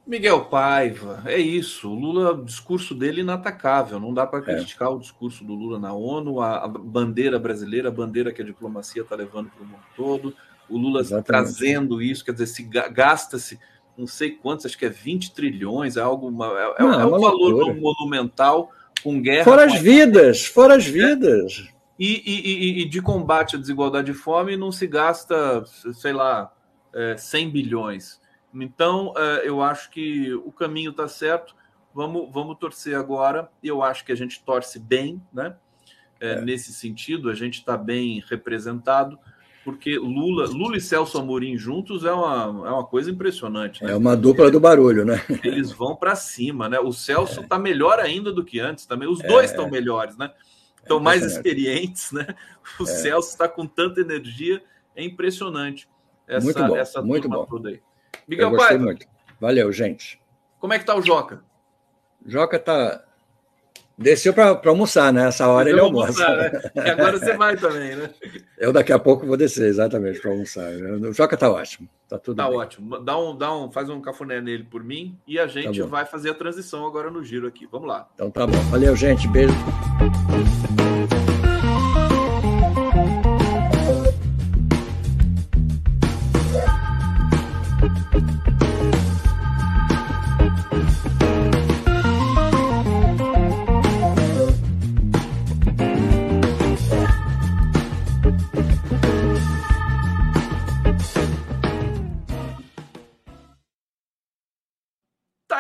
A: Miguel Paiva, é isso. O Lula, o discurso dele é inatacável. Não dá para é. criticar é. o discurso do Lula na ONU, a, a bandeira brasileira, a bandeira que a diplomacia está levando para o mundo todo. O Lula Exatamente. trazendo isso, quer dizer, se gasta-se não sei quantos, acho que é 20 trilhões, é algo uma, é, não, é, é um valor monumental com guerra.
C: Fora as vidas, fora as vidas.
A: E, e, e, de combate à desigualdade e fome não se gasta, sei lá, é, 100 bilhões. Então, é, eu acho que o caminho está certo. Vamos, vamos torcer agora. Eu acho que a gente torce bem, né? É, é. Nesse sentido, a gente está bem representado porque Lula, Lula e Celso Amorim juntos é uma, é uma coisa impressionante.
C: Né? É uma dupla do barulho, né?
A: Eles vão para cima, né? O Celso está é. melhor ainda do que antes também. Os é. dois estão melhores, né? Estão é mais experientes, né? O é. Celso está com tanta energia, é impressionante.
C: Essa, muito bom, essa muito bom. toda aí.
A: Miguel Pai.
C: Valeu, gente.
A: Como é que tá o Joca?
C: Joca tá Desceu para almoçar, né? Essa hora ele almoça. Almoçar,
A: né? Agora você vai também, né?
C: Eu daqui a pouco vou descer, exatamente, para almoçar. O Joca tá ótimo. Tá tudo
A: Tá
C: bem.
A: ótimo. Dá um, dá um, faz um cafuné nele por mim e a gente tá vai fazer a transição agora no giro aqui. Vamos lá.
C: Então tá bom. Valeu, gente. Beijo.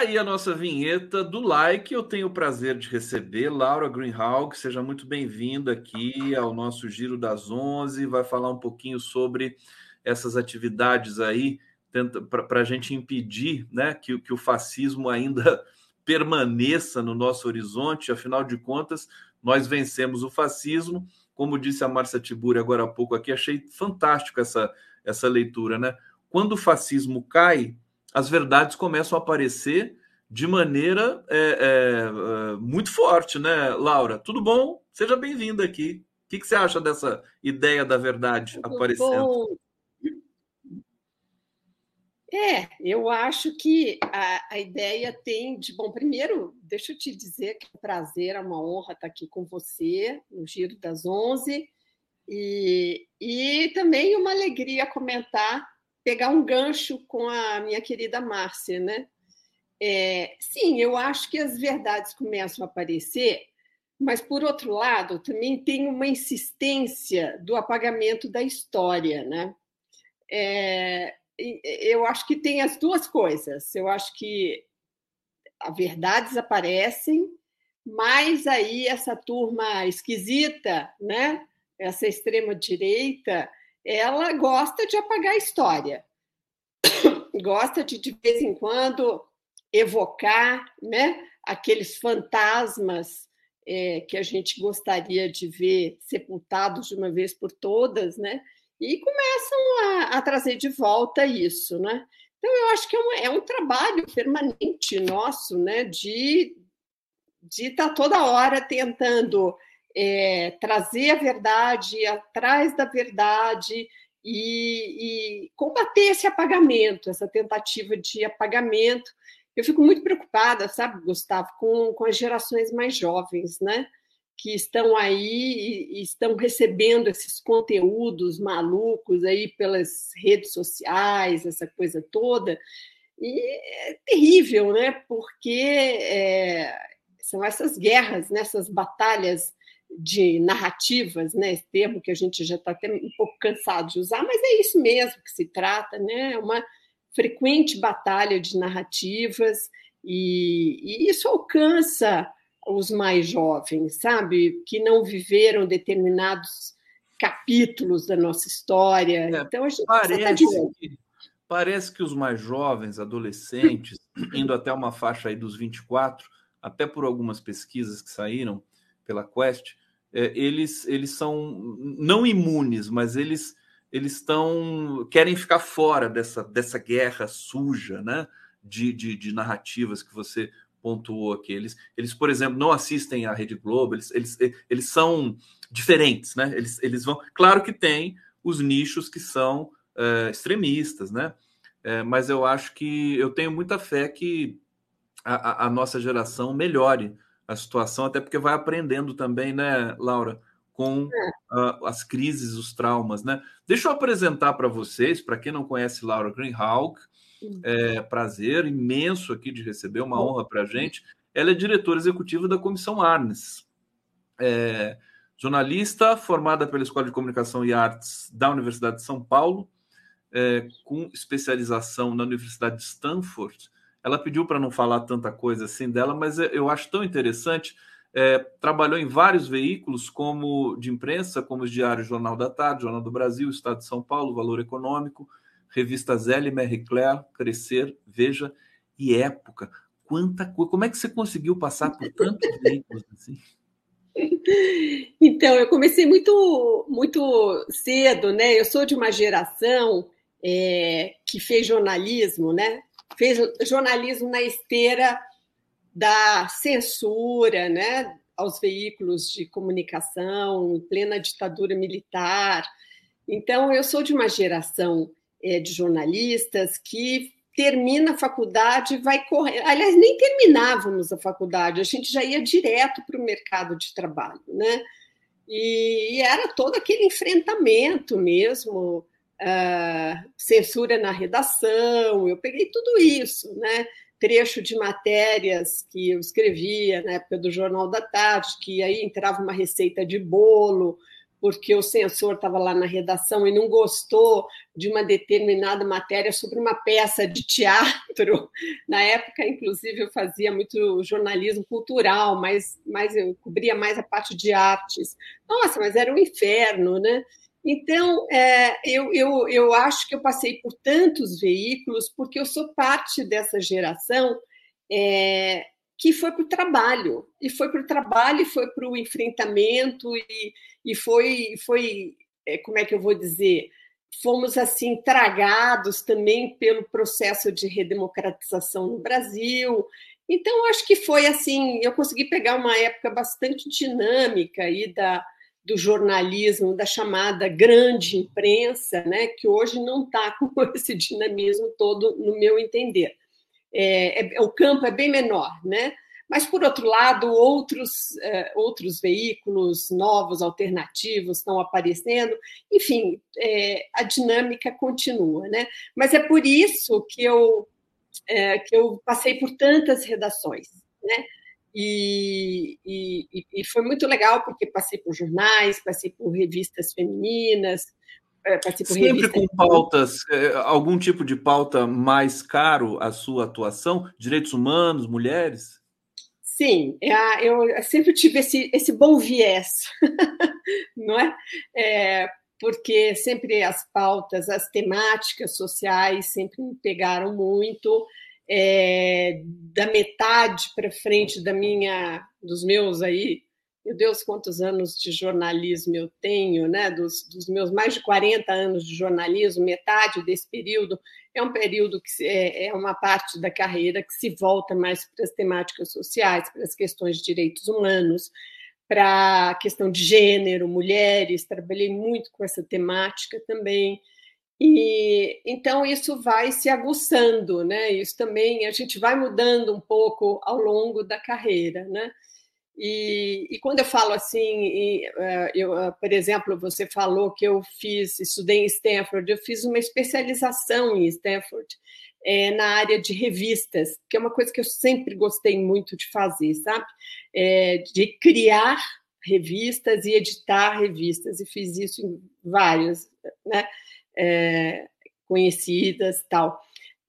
A: Aí a nossa vinheta do like. Eu tenho o prazer de receber Laura Greenhalgh. Seja muito bem-vinda aqui ao nosso Giro das Onze. Vai falar um pouquinho sobre essas atividades aí, para a gente impedir né, que, que o fascismo ainda (laughs) permaneça no nosso horizonte. Afinal de contas, nós vencemos o fascismo. Como disse a Márcia Tiburi agora há pouco aqui, achei fantástico essa, essa leitura. Né? Quando o fascismo cai, as verdades começam a aparecer de maneira é, é, é, muito forte, né, Laura? Tudo bom? Seja bem-vinda aqui. O que, que, você acha dessa ideia da verdade Tudo aparecendo? Bom.
D: É, eu acho que a, a, ideia tem de bom. Primeiro, deixa eu te dizer que é um prazer, é uma honra estar aqui com você no Giro das Onze e, e também uma alegria comentar, pegar um gancho com a minha querida Márcia, né? É, sim, eu acho que as verdades começam a aparecer, mas, por outro lado, também tem uma insistência do apagamento da história. Né? É, eu acho que tem as duas coisas. Eu acho que as verdades aparecem, mas aí essa turma esquisita, né? essa extrema-direita, ela gosta de apagar a história. (coughs) Gosta de, de vez em quando, evocar né, aqueles fantasmas é, que a gente gostaria de ver sepultados de uma vez por todas, né? E começam a, a trazer de volta isso, né? Então, eu acho que é um, é um trabalho permanente nosso, né? De de estar tá toda hora tentando é, trazer a verdade atrás da verdade e, e, combater esse apagamento, essa tentativa de apagamento eu fico muito preocupada, sabe, Gustavo, com, com as gerações mais jovens, né? que estão aí e estão recebendo esses conteúdos malucos aí pelas redes sociais, essa coisa toda. E é terrível, né? Porque é, são essas guerras, né? batalhas de narrativas, né? Esse termo que a gente já está até um pouco cansado de usar, mas é isso mesmo que se trata, né? É uma frequente batalha de narrativas e, e isso alcança os mais jovens, sabe? Que não viveram determinados capítulos da nossa história. É, então a gente
A: parece que, parece que os mais jovens, adolescentes, indo até uma faixa aí dos 24, até por algumas pesquisas que saíram pela Quest, é, eles, eles são não imunes, mas eles eles estão querem ficar fora dessa, dessa guerra suja, né? De, de, de narrativas que você pontuou aqui. Eles, eles, por exemplo, não assistem à Rede Globo, eles, eles, eles são diferentes, né? Eles, eles vão. Claro que tem os nichos que são é, extremistas, né? É, mas eu acho que eu tenho muita fé que a, a, nossa geração melhore a situação, até porque vai aprendendo também, né, Laura, com uh, as crises, os traumas, né? Deixa eu apresentar para vocês, para quem não conhece Laura Greenhalgh, é, prazer imenso aqui de receber, uma honra para a gente. Ela é diretora executiva da Comissão Arnes. É, jornalista formada pela Escola de Comunicação e Artes da Universidade de São Paulo, é, com especialização na Universidade de Stanford. Ela pediu para não falar tanta coisa assim dela, mas eu acho tão interessante. É, trabalhou em vários veículos como de imprensa, como os diários Jornal da Tarde, Jornal do Brasil, Estado de São Paulo, Valor Econômico, revistas Elle, Marie Claire, Crescer, Veja e Época. Quanta coisa! Como é que você conseguiu passar por tantos (laughs) veículos assim?
D: Então, eu comecei muito, muito cedo, né? Eu sou de uma geração é, que fez jornalismo, né? Fez jornalismo na esteira da censura, né? Aos veículos de comunicação, em plena ditadura militar. Então, eu sou de uma geração é, de jornalistas que termina a faculdade e vai correr. Aliás, nem terminávamos a faculdade, a gente já ia direto para o mercado de trabalho, né? E, e, era todo aquele enfrentamento mesmo, uh, censura na redação, eu peguei tudo isso, né? Trecho de matérias que eu escrevia na época do Jornal da Tarde, que aí entrava uma receita de bolo, porque o censor estava lá na redação e não gostou de uma determinada matéria sobre uma peça de teatro. (laughs) Na época, inclusive, eu fazia muito jornalismo cultural, mas, mas eu cobria mais a parte de artes. Nossa, mas era um inferno, né? Então, é, eu, eu, eu acho que eu passei por tantos veículos, porque eu sou parte dessa geração é, que foi para o trabalho, e foi para o trabalho, e foi para o enfrentamento, e, e foi, foi, é, como é que eu vou dizer, fomos assim tragados também pelo processo de redemocratização no Brasil. Então, acho que foi assim, eu consegui pegar uma época bastante dinâmica aí da, do jornalismo, da chamada grande imprensa, né, que hoje não está (laughs) com esse dinamismo todo, no meu entender é, é, o campo é bem menor, né? Mas, por outro lado, outros, é, outros veículos novos, alternativos, estão aparecendo. Enfim, é, a dinâmica continua. Né? Mas é por isso que eu, é, que eu passei por tantas redações. Né? E, e, e, foi muito legal, porque passei por jornais, passei por revistas femininas,
A: é, Sempre com pautas, é, algum tipo de pauta mais caro a sua atuação? Direitos humanos, mulheres?
D: Sim, é, eu sempre tive esse, esse bom viés, (laughs) não é? é? Porque sempre as pautas, as temáticas sociais sempre me pegaram muito. É, da metade para frente da minha, dos meus aí meu Deus, quantos anos de jornalismo eu tenho, né? Dos, dos, meus mais de 40 anos de jornalismo, metade desse período é um período que é, é uma parte da carreira que se volta mais para as temáticas sociais, para as questões de direitos humanos, para a questão de gênero, mulheres, trabalhei muito com essa temática também. E então isso vai se aguçando, né? Isso também a gente vai mudando um pouco ao longo da carreira, né? E, e, quando eu falo assim, eh, eu, eh, por exemplo, você falou que eu fiz, estudei em Stanford, eu fiz uma especialização em Stanford é, na área de revistas, que é uma coisa que eu sempre gostei muito de fazer, sabe? É, de criar revistas e editar revistas, e fiz isso em várias, né? É, conhecidas tal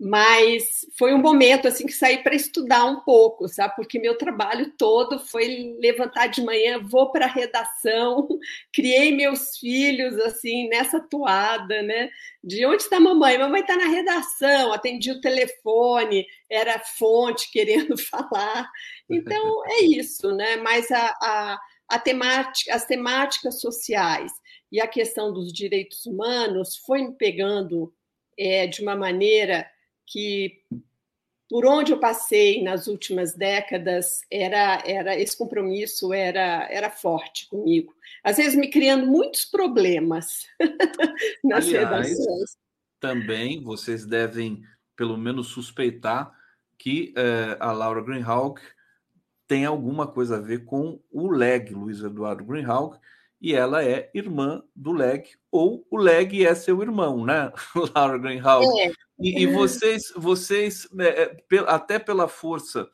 D: mas foi um momento assim que saí para estudar um pouco, sabe? Porque meu trabalho todo foi levantar de manhã, vou para a redação, (laughs) criei meus filhos assim nessa toada, né? De onde está a mamãe? Mamãe está na redação, atendi o telefone, era fonte (laughs) querendo falar. Então é isso, né? Mas a, a, a temática, as temáticas sociais e a questão dos direitos humanos foi me pegando é, de uma maneira que por onde eu passei nas últimas décadas era era esse compromisso era era forte comigo. Às vezes me criando muitos problemas (laughs) nas Aliás, redações.
A: também vocês devem pelo menos suspeitar que é, a Laura Greenhalgh tem alguma coisa a ver com o Leg Luiz Eduardo Greenhalgh e ela é irmã do Leg, ou o Leg é seu irmão, né, (laughs) Laura Greenhalgh? É. E, e, vocês, vocês é, é até pela força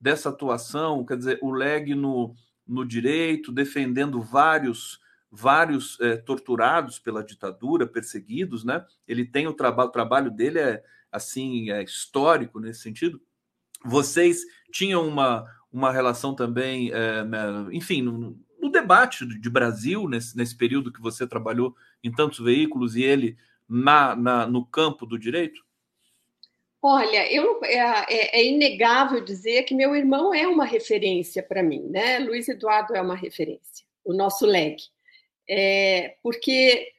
A: dessa atuação, quer dizer, o Leg no, no direito, defendendo vários vários é, torturados pela ditadura, perseguidos, né? Ele tem o trabalho, o trabalho dele é assim é histórico nesse sentido. Vocês tinham uma, uma relação também, é, né, enfim, no, debate de Brasil, nesse, nesse período que você trabalhou em tantos veículos e ele na, na no campo do direito?
D: Olha, eu, é, é, é, inegável dizer que meu irmão é uma referência para mim, né? Luiz Eduardo é uma referência, o nosso leg. É, porque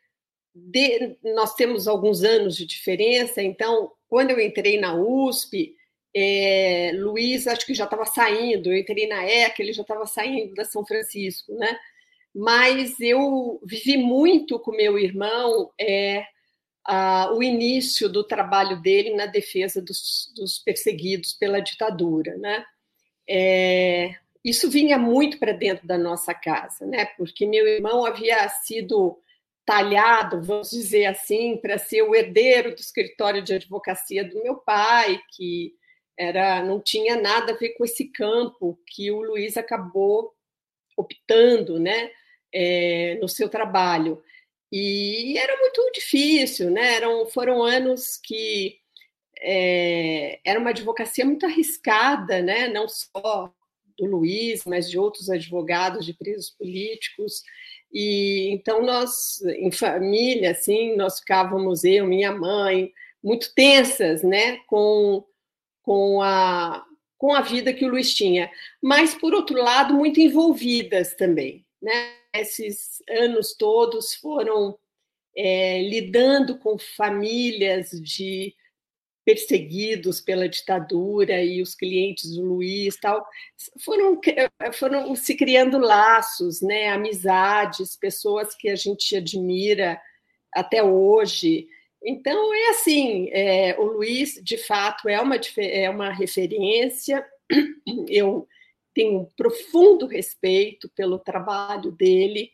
D: de, nós temos alguns anos de diferença, então, quando eu entrei na USP, é, Luiz, acho que já estava saindo, eu entrei na ECA, ele já estava saindo da São Francisco, né? Mas eu vivi muito com meu irmão é, a, o início do trabalho dele na defesa dos, dos perseguidos pela ditadura, né? É, isso vinha muito para dentro da nossa casa, né? Porque meu irmão havia sido talhado, vamos dizer assim, para ser o herdeiro do escritório de advocacia do meu pai, que era não tinha nada a ver com esse campo que o Luiz acabou optando, né, é, no seu trabalho. E era muito difícil, né? Eram, foram anos que é, era uma advocacia muito arriscada, né? Não só do Luiz, mas de outros advogados de presos políticos. E então nós, em família, assim, nós ficávamos eu, minha mãe, muito tensas, né? Com com a, com a vida que o Luiz tinha, mas, por outro lado, muito envolvidas também. Né? Esses anos todos foram é, lidando com famílias de perseguidos pela ditadura e os clientes do Luiz tal foram foram se criando laços né amizades pessoas que a gente admira até hoje então, é assim: é, o Luiz, de fato, é uma, é uma referência. (clears throat) Eu tenho um profundo respeito pelo trabalho dele,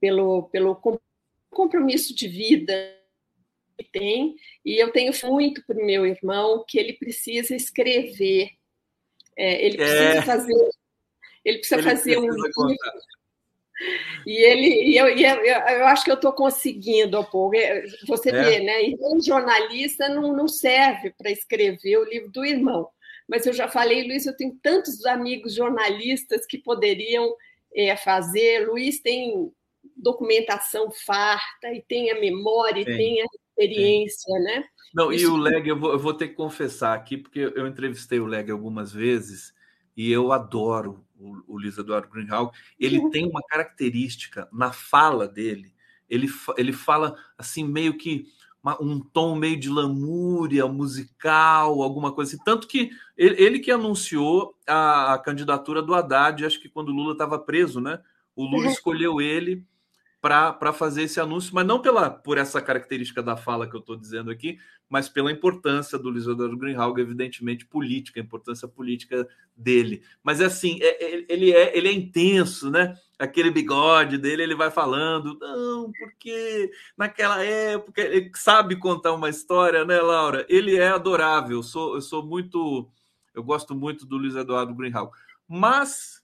D: pelo, pelo compromisso de vida que tem, e eu tenho muito para o meu irmão que ele precisa escrever, é, ele precisa é. fazer, ele precisa ele fazer precisa um e ele, e eu, e eu, eu, acho que eu estou conseguindo, pô, você é. vê, né? E um jornalista não, não serve para escrever o livro do irmão. Mas eu já falei, Luiz, eu tenho tantos amigos jornalistas que poderiam é, fazer. Luiz tem documentação farta, e tem a memória, e tem a experiência, né?
A: Não, Isso... e o Leg, eu vou, eu vou ter que confessar aqui, porque eu entrevistei o Leg algumas vezes e eu adoro o, o Luiz Eduardo Greenhalgh, ele uhum. tem uma característica na fala dele, ele, ele fala assim, meio que um tom meio de lamúria musical, alguma coisa assim. Tanto que ele, ele que anunciou a, a, candidatura do Haddad, acho que quando o Lula estava preso, né? O Lula uhum. escolheu ele para fazer esse anúncio, mas não pela por essa característica da fala que eu estou dizendo aqui, mas pela importância do Luiz Eduardo Greenhalgh, evidentemente política, a importância política dele. Mas é assim, é, é, ele, é, ele é intenso, né? Aquele bigode dele, ele vai falando, não, porque naquela época ele sabe contar uma história, né, Laura? Ele é adorável. Eu sou, eu sou muito, eu gosto muito do Luiz Eduardo Greenhalgh. Mas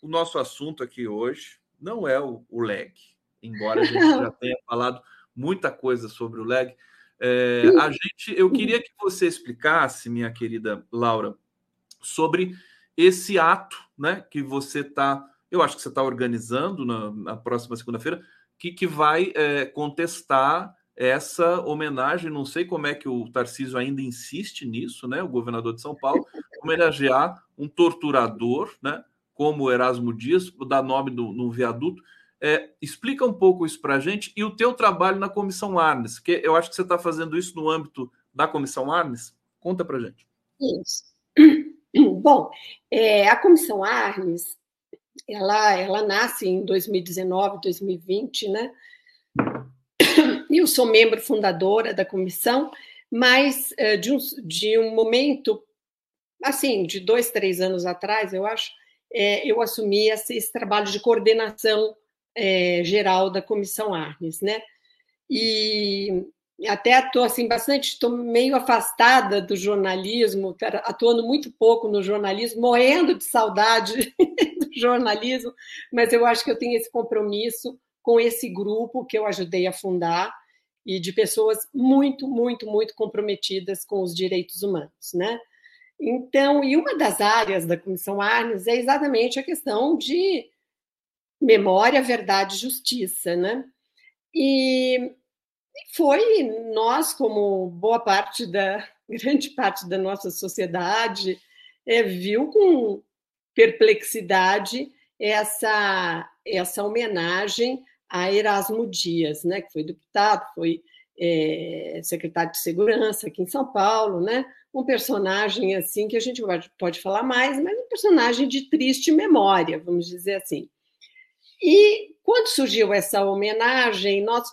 A: o nosso assunto aqui hoje não é o, o leg embora a gente já (laughs) tenha falado muita coisa sobre o leg. É, a gente, eu queria que você explicasse, minha querida Laura, sobre esse ato, né, que você está, eu acho que você está organizando na, na próxima segunda-feira, que, que vai é, contestar essa homenagem. Não sei como é que o Tarcísio ainda insiste nisso, né? O governador de São Paulo homenagear um torturador, né? Como o Erasmo Dias, dar nome no, no viaduto. É, explica um pouco isso para a gente e o teu trabalho na Comissão Arnes, que eu acho que você está fazendo isso no âmbito da Comissão Arnes. Conta para a gente.
D: Isso. (clears throat) Bom, é, a Comissão Arnes, ela, ela nasce em 2019, 2020, né? (clears throat) Eu sou membro fundadora da comissão, mas é, de, um, de um momento, assim, de dois, três anos atrás, eu acho, é, eu assumi esse, esse trabalho de coordenação é, geral da Comissão Arnes, né? E até estou assim bastante, estou meio afastada do jornalismo, atuando muito pouco no jornalismo, morrendo de saudade (laughs) do jornalismo, mas eu acho que eu tenho esse compromisso com esse grupo que eu ajudei a fundar e de pessoas muito, muito, muito comprometidas com os direitos humanos, né? Então, e uma das áreas da Comissão Arnes é exatamente a questão de memória, verdade justiça, né? E foi nós, como boa parte da (laughs) grande parte da nossa sociedade, é, viu com perplexidade essa essa homenagem a Erasmo Dias, né? Que foi deputado, foi é, secretário de segurança aqui em São Paulo, né? Um personagem assim que a gente pode falar mais, mas um personagem de triste memória, vamos dizer assim. E quando surgiu essa homenagem, nós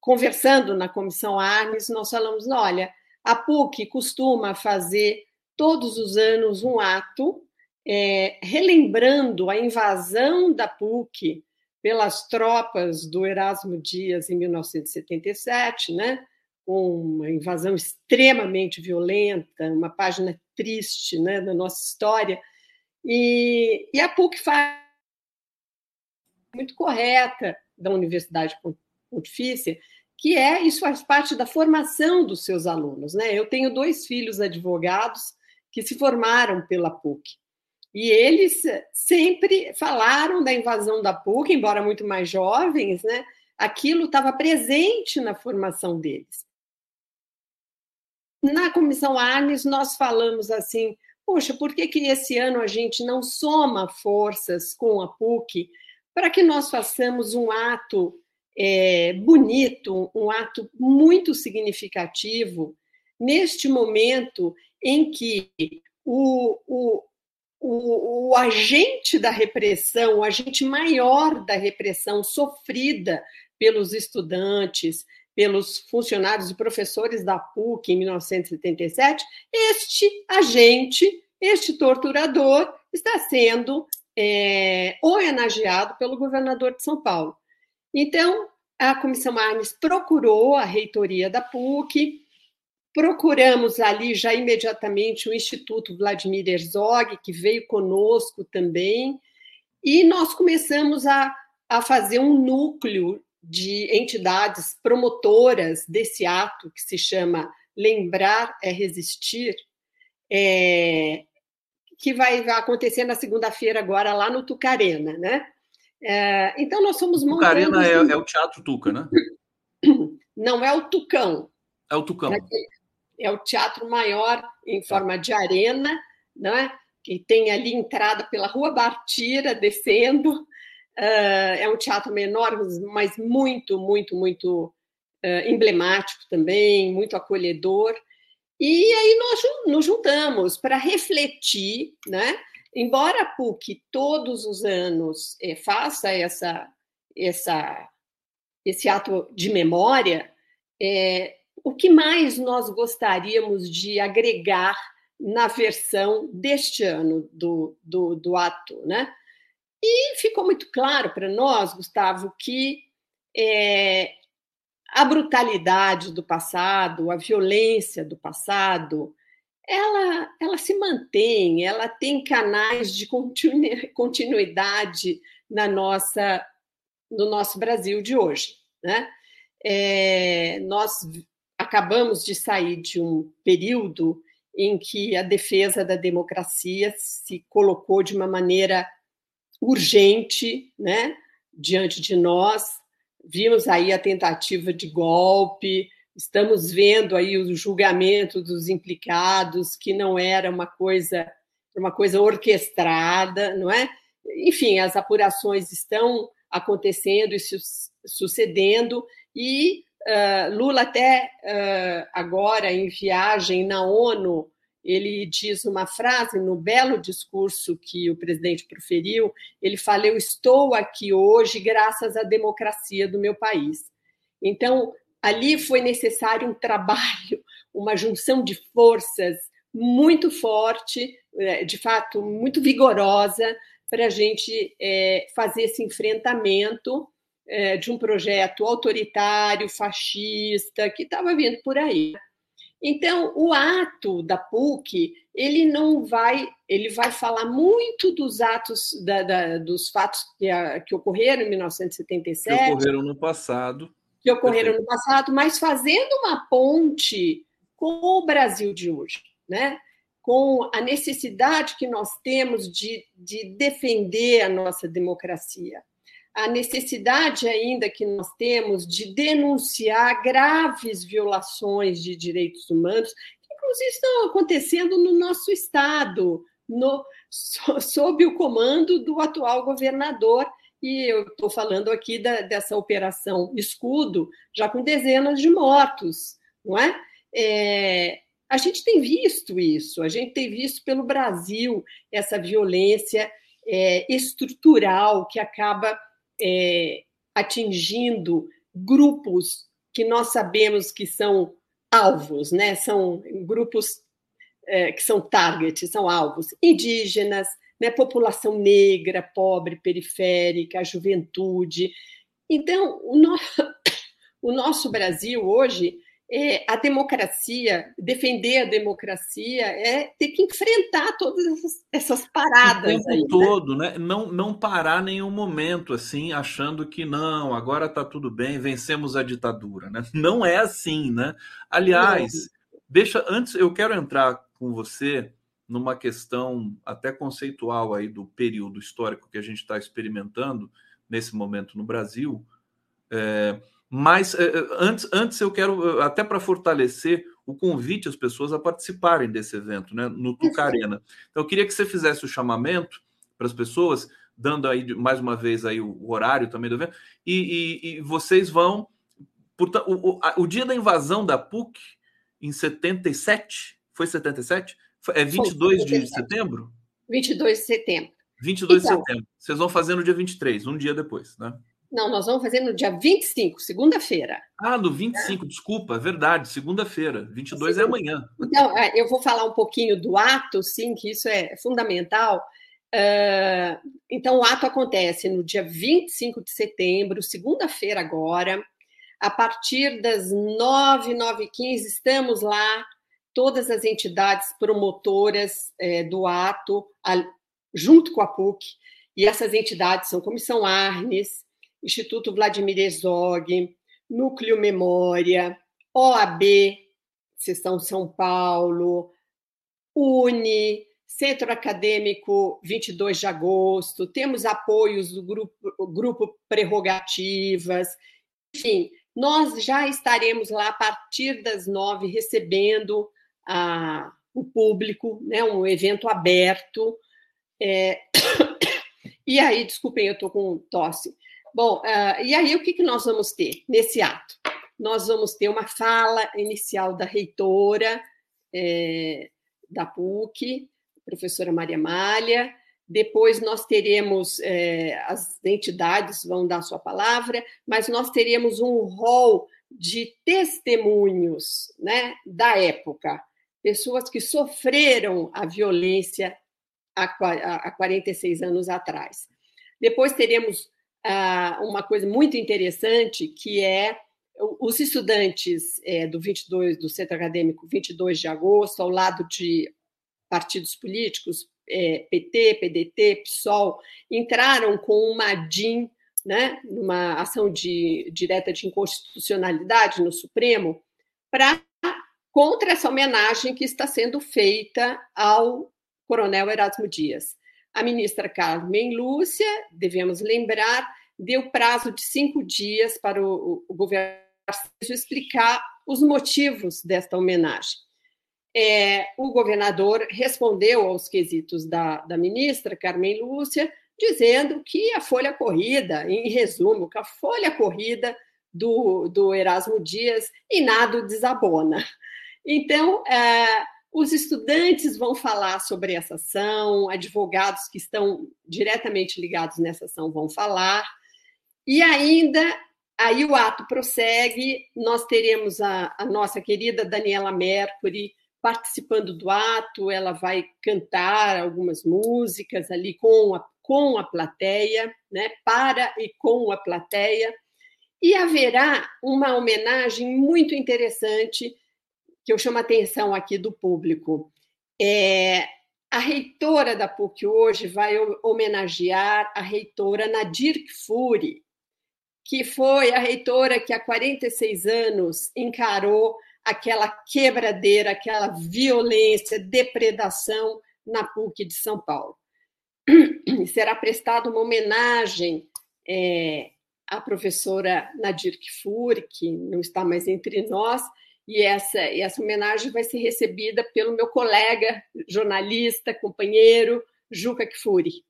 D: conversando na comissão Arnes, nós falamos: olha, a PUC costuma fazer todos os anos um ato é, relembrando a invasão da PUC pelas tropas do Erasmo Dias em 1977, né? uma invasão extremamente violenta, uma página triste né, da nossa história. E, e a PUC faz muito correta da Universidade Pontifícia, que é isso faz parte da formação dos seus alunos. Né? Eu tenho dois filhos advogados que se formaram pela PUC. E eles sempre falaram da invasão da PUC, embora muito mais jovens, né? aquilo estava presente na formação deles. Na comissão Arnes, nós falamos assim: poxa, por que, que esse ano a gente não soma forças com a PUC para que nós façamos um ato é, bonito, um ato muito significativo, neste momento em que o, o, o, o agente da repressão, o agente maior da repressão sofrida pelos estudantes, pelos funcionários e professores da PUC em 1977, este agente, este torturador, está sendo é, homenageado pelo governador de São Paulo. Então, a Comissão Arnes procurou a reitoria da PUC, procuramos ali já imediatamente o Instituto Vladimir Herzog, que veio conosco também, e nós começamos a, a fazer um núcleo de entidades promotoras desse ato, que se chama Lembrar é Resistir, é, que vai acontecer na segunda-feira agora lá no Tucarena, né? É, então nós somos
A: montando... Tucarena é, é, o Teatro Tuca, né? (coughs)
D: Não é o Tucão.
A: É o Tucão.
D: É o teatro maior em forma de arena, né? Que tem ali entrada pela Rua Bartira, descendo. Uh, é um teatro menor, mas muito, muito, muito uh, emblemático também, muito acolhedor. E aí nós nos juntamos para refletir, né? Embora a PUC todos os anos é, faça essa, essa esse ato de memória, é, o que mais nós gostaríamos de agregar na versão deste ano do, do, do ato, né? E ficou muito claro para nós, Gustavo, que é, a brutalidade do passado, a violência do passado, ela, ela se mantém, ela tem canais de continuidade na nossa, no nosso Brasil de hoje. Né? É, nós acabamos de sair de um período em que a defesa da democracia se colocou de uma maneira urgente né, diante de nós. Vimos aí a tentativa de golpe, estamos vendo aí o julgamento dos implicados, que não era uma coisa uma coisa orquestrada, não é? Enfim, as apurações estão acontecendo e sucedendo e uh, Lula até uh, agora em viagem na ONU ele diz uma frase no belo discurso que o presidente proferiu. Ele fala: Eu estou aqui hoje graças à democracia do meu país. Então, ali foi necessário um trabalho, uma junção de forças muito forte, é, de fato, muito vigorosa, para a gente é, fazer esse enfrentamento é, de um projeto autoritário, fascista, que estava vindo por aí. Então, o ato da PUC, ele não vai, ele vai falar muito dos atos, da, da, dos fatos que, a, que, ocorreram em 1977.
A: Que ocorreram no passado.
D: Que ocorreram Perfeito. no passado, mas fazendo uma ponte com o Brasil de hoje, né? com a necessidade que nós temos de, de defender a nossa democracia a necessidade ainda que nós temos de denunciar graves violações de direitos humanos, que inclusive estão acontecendo no nosso Estado, no, sob o comando do atual governador. E eu estou falando aqui da, dessa operação Escudo, já com dezenas de mortos, não é? é? A gente tem visto isso, a gente tem visto pelo Brasil essa violência é, estrutural que acaba é, atingindo grupos que nós sabemos que são alvos, né? São grupos é, que são targets, são alvos indígenas, né? população negra, pobre, periférica, juventude. Então, o, no... (coughs) o nosso Brasil hoje é, a democracia, defender a democracia é ter que enfrentar todas essas, essas paradas.
A: O tempo aí, né? todo, né? Não, não parar nenhum momento assim, achando que não, agora está tudo bem, vencemos a ditadura, né? Não é assim, né? Aliás, não. deixa antes, eu quero entrar com você numa questão até conceitual aí do período histórico que a gente está experimentando nesse momento no Brasil. É, mas eh, eh, antes, antes eu quero, eh, até para fortalecer o convite às pessoas a participarem desse evento, né, no Tucarena. Então, eu queria que você fizesse o chamamento para as pessoas, dando aí mais uma vez aí o horário também do evento, e, e, e vocês vão. Portanto, o, o, o, dia da invasão da PUC, em 77, foi 77? É 22 foi, de setembro?
D: 22 de setembro.
A: 22 então, de setembro. Vocês vão fazer no dia 23, um dia depois, né?
D: Não, nós vamos fazer no dia 25, segunda-feira.
A: Ah, no 25, é. desculpa, é verdade, segunda-feira. 22 é amanhã.
D: Então, é, eu vou falar um pouquinho do ato, sim, que isso é fundamental. Uh, então, o ato acontece no dia 25 de setembro, segunda-feira agora, a partir das 9, 9 e 15, estamos lá, todas as entidades promotoras é, do ato, junto com a PUC, e essas entidades são Comissão Arnes, Instituto Vladimir Herzog, Núcleo Memória, OAB, Sessão São Paulo, UNE, Centro Acadêmico 22 de Agosto, temos apoios do grupo, grupo Prerrogativas, enfim, nós já estaremos lá a partir das nove recebendo a, o público, né, um evento aberto. É... (coughs) E aí, desculpem, eu estou com tosse. Bom, uh, e aí o que, que nós vamos ter nesse ato? Nós vamos ter uma fala inicial da reitora é, da PUC, professora Maria Malha, depois nós teremos, é, as entidades vão dar sua palavra, mas nós teremos um rol de testemunhos né, da época, pessoas que sofreram a violência há 46 anos atrás. Depois teremos uma coisa muito interessante, que é os estudantes é, do 22 do Centro Acadêmico 22 de agosto, ao lado de partidos políticos, é, PT, PDT, PSOL, entraram com uma DIN, né, numa ação de direta de inconstitucionalidade no Supremo, para contra essa homenagem que está sendo feita ao Coronel Erasmo Dias. A ministra Carmen Lúcia, devemos lembrar, deu prazo de cinco dias para o, o governo explicar os motivos desta homenagem. É, o governador respondeu aos quesitos da, da ministra Carmen Lúcia, dizendo que a folha corrida, em resumo, que a folha corrida do, do Erasmo Dias e nada desabona. Então, é, os estudantes vão falar sobre essa ação, advogados que estão diretamente ligados nessa ação vão falar, e ainda aí o ato prossegue, nós teremos a, a nossa querida Daniela Mercury participando do ato, ela vai cantar algumas músicas ali com a, com a plateia, né, para e com a plateia, e haverá uma homenagem muito interessante que eu chamo a atenção aqui do público. É, a reitora da PUC hoje vai homenagear a reitora Nadir Kfouri, que foi a reitora que há 46 anos encarou aquela quebradeira, aquela violência, depredação na PUC de São Paulo. Será prestada uma homenagem é, à professora Nadir Kfouri, que não está mais entre nós, e essa, essa homenagem vai ser recebida pelo meu colega, jornalista, companheiro, Juca Kfouri.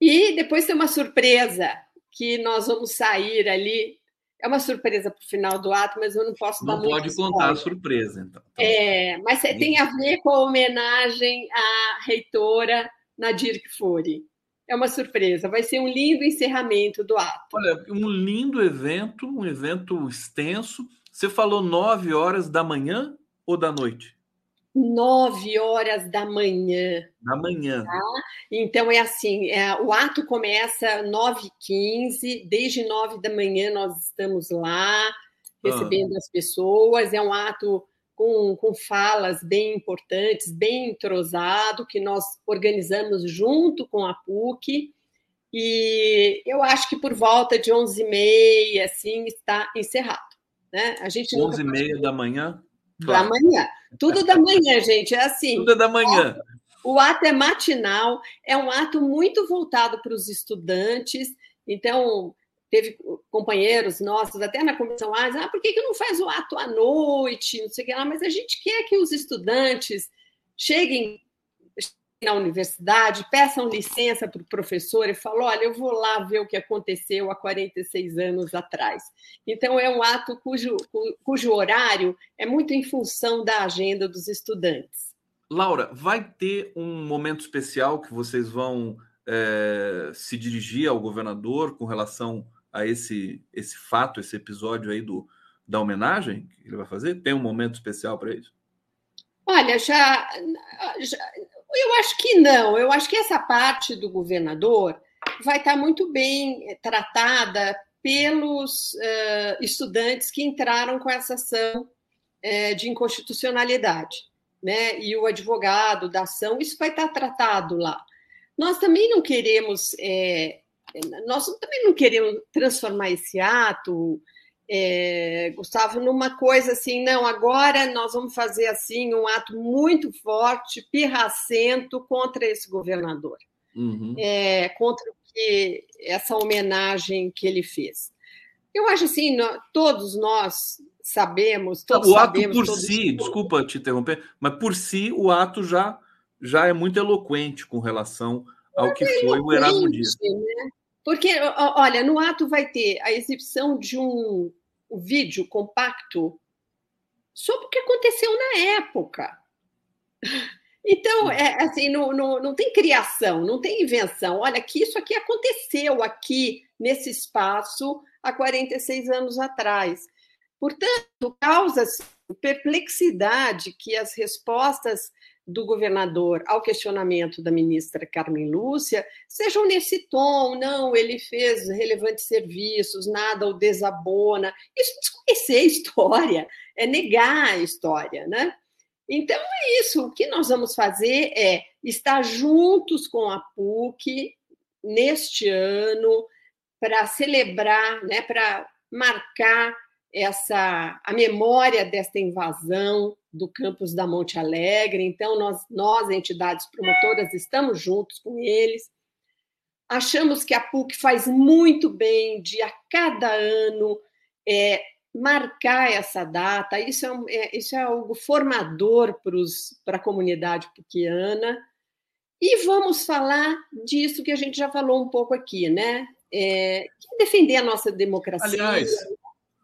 D: E depois tem uma surpresa, que nós vamos sair ali é uma surpresa para o final do ato, mas eu não posso
A: não
D: dar
A: Não pode contar a surpresa, então.
D: É, mas tem a ver com a homenagem à reitora Nadir Kfouri. É uma surpresa, vai ser um lindo encerramento do ato.
A: Olha, um lindo evento, um evento extenso. Você falou nove horas da manhã ou da noite?
D: 9 horas da manhã.
A: Da manhã.
D: Tá? Então, é assim: é, o ato começa 9h15, desde 9 da manhã nós estamos lá, recebendo ah. as pessoas. É um ato com, com falas bem importantes, bem entrosado, que nós organizamos junto com a PUC. E eu acho que por volta de 11h30, assim, está encerrado. Né?
A: A gente 11h30 da manhã?
D: Claro. Da manhã. Tudo da manhã, gente. É assim.
A: Tudo é da manhã.
D: O ato é matinal, é um ato muito voltado para os estudantes. Então, teve companheiros nossos, até na comissão AS, ah, por que, que não faz o ato à noite? Não sei o que lá, mas a gente quer que os estudantes cheguem na universidade, peçam licença para o professor e falam: olha, eu vou lá ver o que aconteceu há 46 anos atrás. Então, é um ato cujo, cujo horário é muito em função da agenda dos estudantes.
A: Laura, vai ter um momento especial que vocês vão é, se dirigir ao governador com relação a esse, esse fato, esse episódio aí do, da homenagem que ele vai fazer? Tem um momento especial para isso?
D: Olha, já, já eu acho que não. Eu acho que essa parte do governador vai estar muito bem eh, tratada pelos uh, estudantes que entraram com essa ação uh, de inconstitucionalidade, né? E o advogado da ação, isso vai estar tratado lá. Nós também não queremos, nós também não queremos transformar esse ato é, Gustavo, numa coisa assim, não, agora nós vamos fazer assim um ato muito forte, pirracento contra esse governador, uhum. é, contra que, essa homenagem que ele fez. Eu acho assim, nós, todos nós sabemos, todos
A: o ato
D: sabemos,
A: por si, desculpa te interromper, mas por si o ato já já é muito eloquente com relação ao que é foi o Erasmo Dias. Né?
D: Porque, olha, no ato vai ter a exibição de um o vídeo compacto sobre o que aconteceu na época. Então, é assim, não, não, não tem criação, não tem invenção. Olha, que isso aqui aconteceu aqui nesse espaço há 46 anos atrás. Portanto, causa perplexidade que as respostas do governador ao questionamento da ministra Carmen Lúcia sejam nesse tom, não, ele fez relevantes serviços, nada o desabona. Isso é desconhecer a história, é negar a história, né? Então é isso. O que nós vamos fazer é estar juntos com a PUC neste ano para celebrar, né, para marcar essa a memória desta invasão do campus da Monte Alegre. Então nós nós entidades promotoras estamos juntos com eles. Achamos que a PUC faz muito bem de a cada ano é, marcar essa data. Isso é, é isso é algo formador para a comunidade puquiana. E vamos falar disso que a gente já falou um pouco aqui, né? É, defender a nossa democracia.
A: Aliás,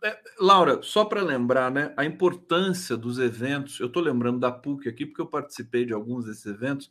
A: é, Laura, só para lembrar, né, a importância dos eventos. Eu estou lembrando da PUC aqui porque eu participei de alguns desses eventos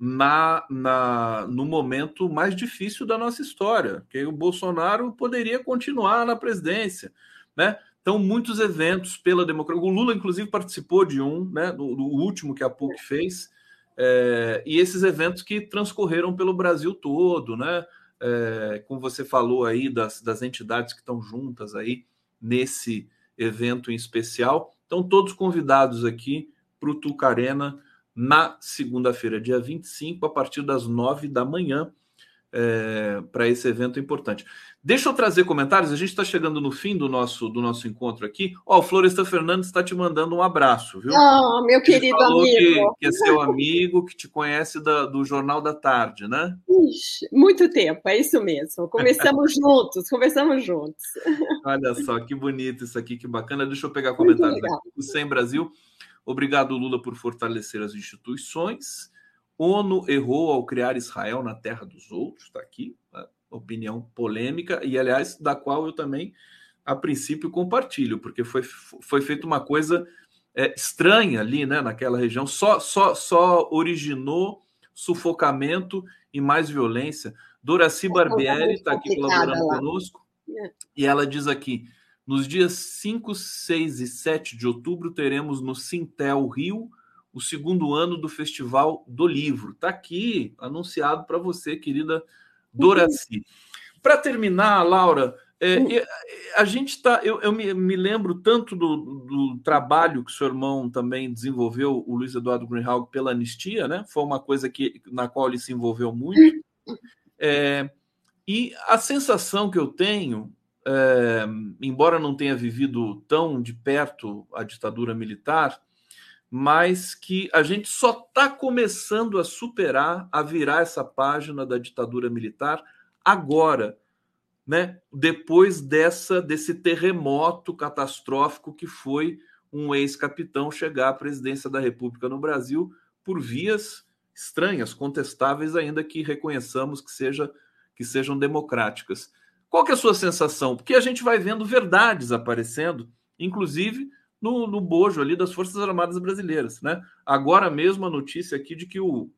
A: na, na no momento mais difícil da nossa história, que o Bolsonaro poderia continuar na presidência, né? Então, muitos eventos pela democracia. O Lula, inclusive, participou de um, né, do, do último que a PUC fez, é, e esses eventos que transcorreram pelo Brasil todo, né? É, como você falou aí, das, das entidades que estão juntas aí nesse evento em especial. Estão todos convidados aqui para o Tucarena na segunda-feira, dia 25, a partir das nove da manhã é, para esse evento importante. Deixa eu trazer comentários. A gente está chegando no fim do nosso do nosso encontro aqui. Ó, oh, o Floresta Fernandes está te mandando um abraço, viu?
D: Oh, meu querido amigo.
A: Que, que, é seu amigo, que te conhece da, do Jornal da Tarde, né?
D: Ixi, muito tempo, é isso mesmo. Começamos (laughs) juntos, conversamos juntos.
A: Olha só, que bonito isso aqui, que bacana. Deixa eu pegar comentários aqui. O Sem Brasil. Obrigado, Lula, por fortalecer as instituições. ONU errou ao criar Israel na terra dos outros, está aqui, opinião polêmica, e aliás, da qual eu também, a princípio, compartilho, porque foi, foi feita uma coisa é, estranha ali, né, naquela região, só, só, só originou sufocamento e mais violência. Doraci Barbieri está aqui colaborando lá. conosco, é. e ela diz aqui: nos dias 5, 6 e 7 de outubro, teremos no Sintel Rio o segundo ano do Festival do Livro. Está aqui anunciado para você, querida Doraci. Para terminar, Laura, é, a gente está. Eu, eu me, me, lembro tanto do, do, trabalho que seu irmão também desenvolveu, o Luiz Eduardo Greenhalgh, pela anistia, né? Foi uma coisa que, na qual ele se envolveu muito. É, e a sensação que eu tenho, é, embora não tenha vivido tão de perto a ditadura militar, mas que a gente só está começando a superar, a virar essa página da ditadura militar agora, né? Depois dessa desse terremoto catastrófico que foi um ex-capitão chegar à presidência da República no Brasil por vias estranhas, contestáveis, ainda que reconheçamos que, seja, que sejam democráticas. Qual que é a sua sensação? Porque a gente vai vendo verdades aparecendo, inclusive no, no bojo ali das Forças Armadas Brasileiras. Né? Agora mesmo a notícia aqui de que o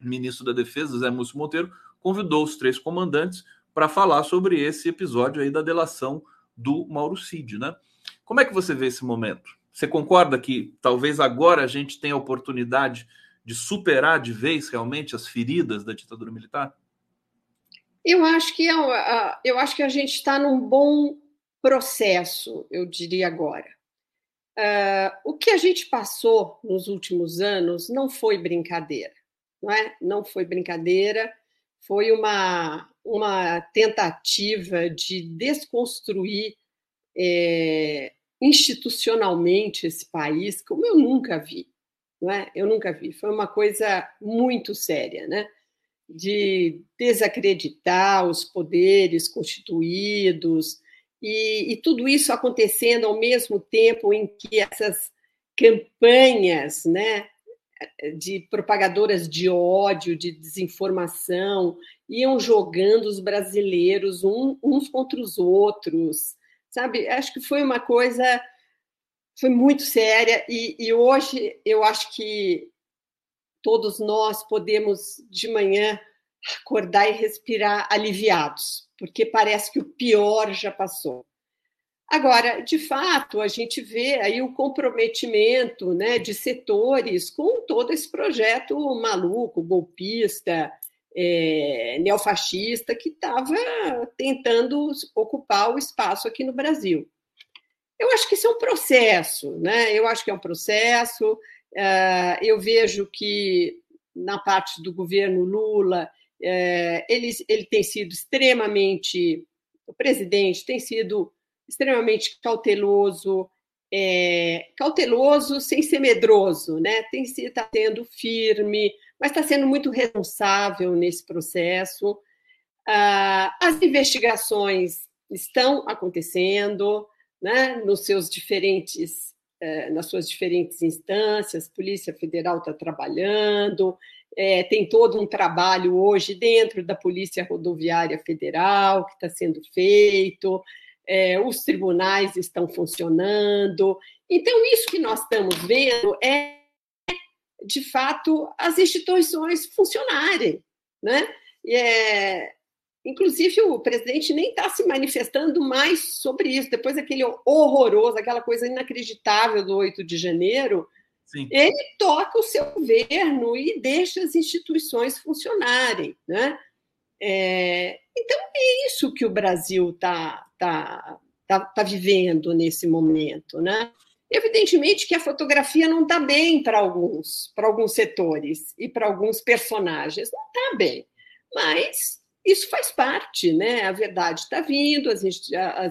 A: ministro da Defesa, Zé Múcio Monteiro, convidou os três comandantes para falar sobre esse episódio aí da delação do Mauro Cid, né? Como é que você vê esse momento? Você concorda que talvez agora a gente tenha a oportunidade de superar de vez realmente as feridas da ditadura militar?
D: Eu acho que é eu acho que a gente está num bom processo, eu diria agora. Uh, o que a gente passou nos últimos anos não foi brincadeira, não é? Não foi brincadeira, foi uma, uma tentativa de desconstruir é, institucionalmente esse país, como eu nunca vi, não é? Eu nunca vi. Foi uma coisa muito séria, né? De desacreditar os poderes constituídos, e, e tudo isso acontecendo ao mesmo tempo em que essas campanhas, né, de propagadoras de ódio, de desinformação, iam jogando os brasileiros um, uns contra os outros, sabe? Acho que foi uma coisa, foi muito séria e, e, hoje eu acho que todos nós podemos de manhã acordar e respirar aliviados, porque parece que o pior já passou. Agora, de fato, a gente vê aí o comprometimento né, de setores com todo esse projeto maluco, golpista, é, neofascista, que estava tentando ocupar o espaço aqui no Brasil. Eu acho que isso é um processo, né? Eu acho que é um processo. Uh, eu vejo que na parte do governo Lula uh, ele, ele tem sido extremamente o presidente tem sido extremamente cauteloso, é, cauteloso sem ser medroso, né? Tem está sendo firme, mas está sendo muito responsável nesse processo. Ah, as investigações estão acontecendo, né? Nos seus diferentes, eh, nas suas diferentes instâncias, Polícia Federal está trabalhando. É, tem todo um trabalho hoje dentro da Polícia Rodoviária Federal que está sendo feito é, os tribunais estão funcionando. Então, isso que nós estamos vendo é, de fato, as instituições funcionarem. Né? É, inclusive, o presidente nem está se manifestando mais sobre isso. Depois daquele horroroso, aquela coisa inacreditável do 8 de janeiro, Sim. ele toca o seu governo e deixa as instituições funcionarem. Né? É, então, é isso que o Brasil está tá, tá, tá vivendo nesse momento. Né? Evidentemente que a fotografia não está bem para alguns, para alguns setores e para alguns personagens, não está bem, mas isso faz parte, né? A verdade está vindo, as,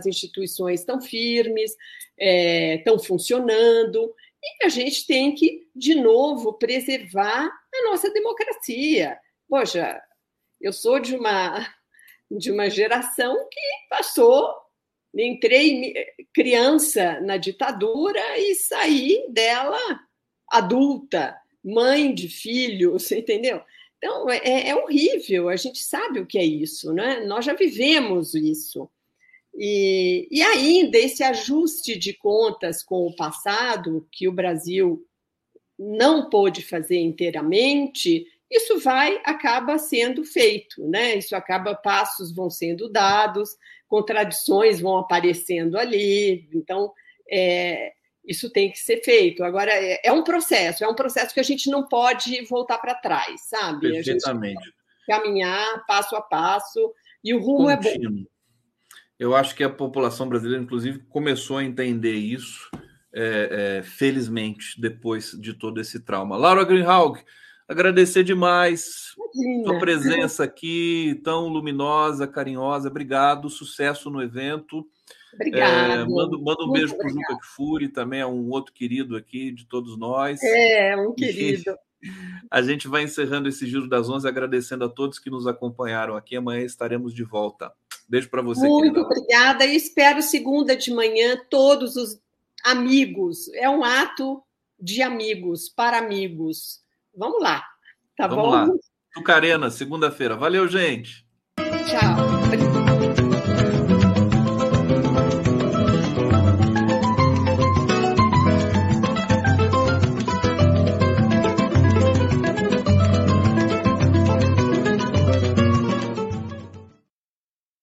D: instituições estão firmes, estão é, funcionando, e a gente tem que, de novo, preservar a nossa democracia. Poxa, eu sou de uma de uma geração que passou, entrei criança na ditadura e saí dela adulta, mãe de filhos, (laughs) entendeu? Então é, é horrível, a gente sabe o que é isso, né? Nós já vivemos isso. E, e ainda esse ajuste de contas com o passado, que o Brasil não pôde fazer inteiramente, isso vai acaba sendo feito, né? Isso acaba passos vão sendo dados, contradições vão aparecendo ali, então é, isso tem que ser feito. Agora é, é, um processo, é um processo que a gente não pode voltar para trás, sabe?
A: Perfeitamente.
D: caminhar passo a passo e o rumo Contínuo. é bom.
A: Eu acho que a população brasileira, inclusive, começou a entender isso, é, é, felizmente, depois de todo esse trauma. Laura Greenhalgh, Agradecer demais Imagina. sua presença aqui, tão luminosa, carinhosa. Obrigado, sucesso no evento.
D: Obrigada.
A: É, manda, manda um beijo para o Juca Kfouri, também é um outro querido aqui de todos nós.
D: É, um querido.
A: A gente vai encerrando esse Giro das Onze, agradecendo a todos que nos acompanharam aqui. Amanhã estaremos de volta. Beijo para você.
D: Muito querida. obrigada e espero segunda de manhã todos os amigos. É um ato de amigos, para amigos. Vamos lá. Tá
A: Vamos
D: bom?
A: lá. Tucarena, segunda-feira. Valeu, gente.
D: Tchau.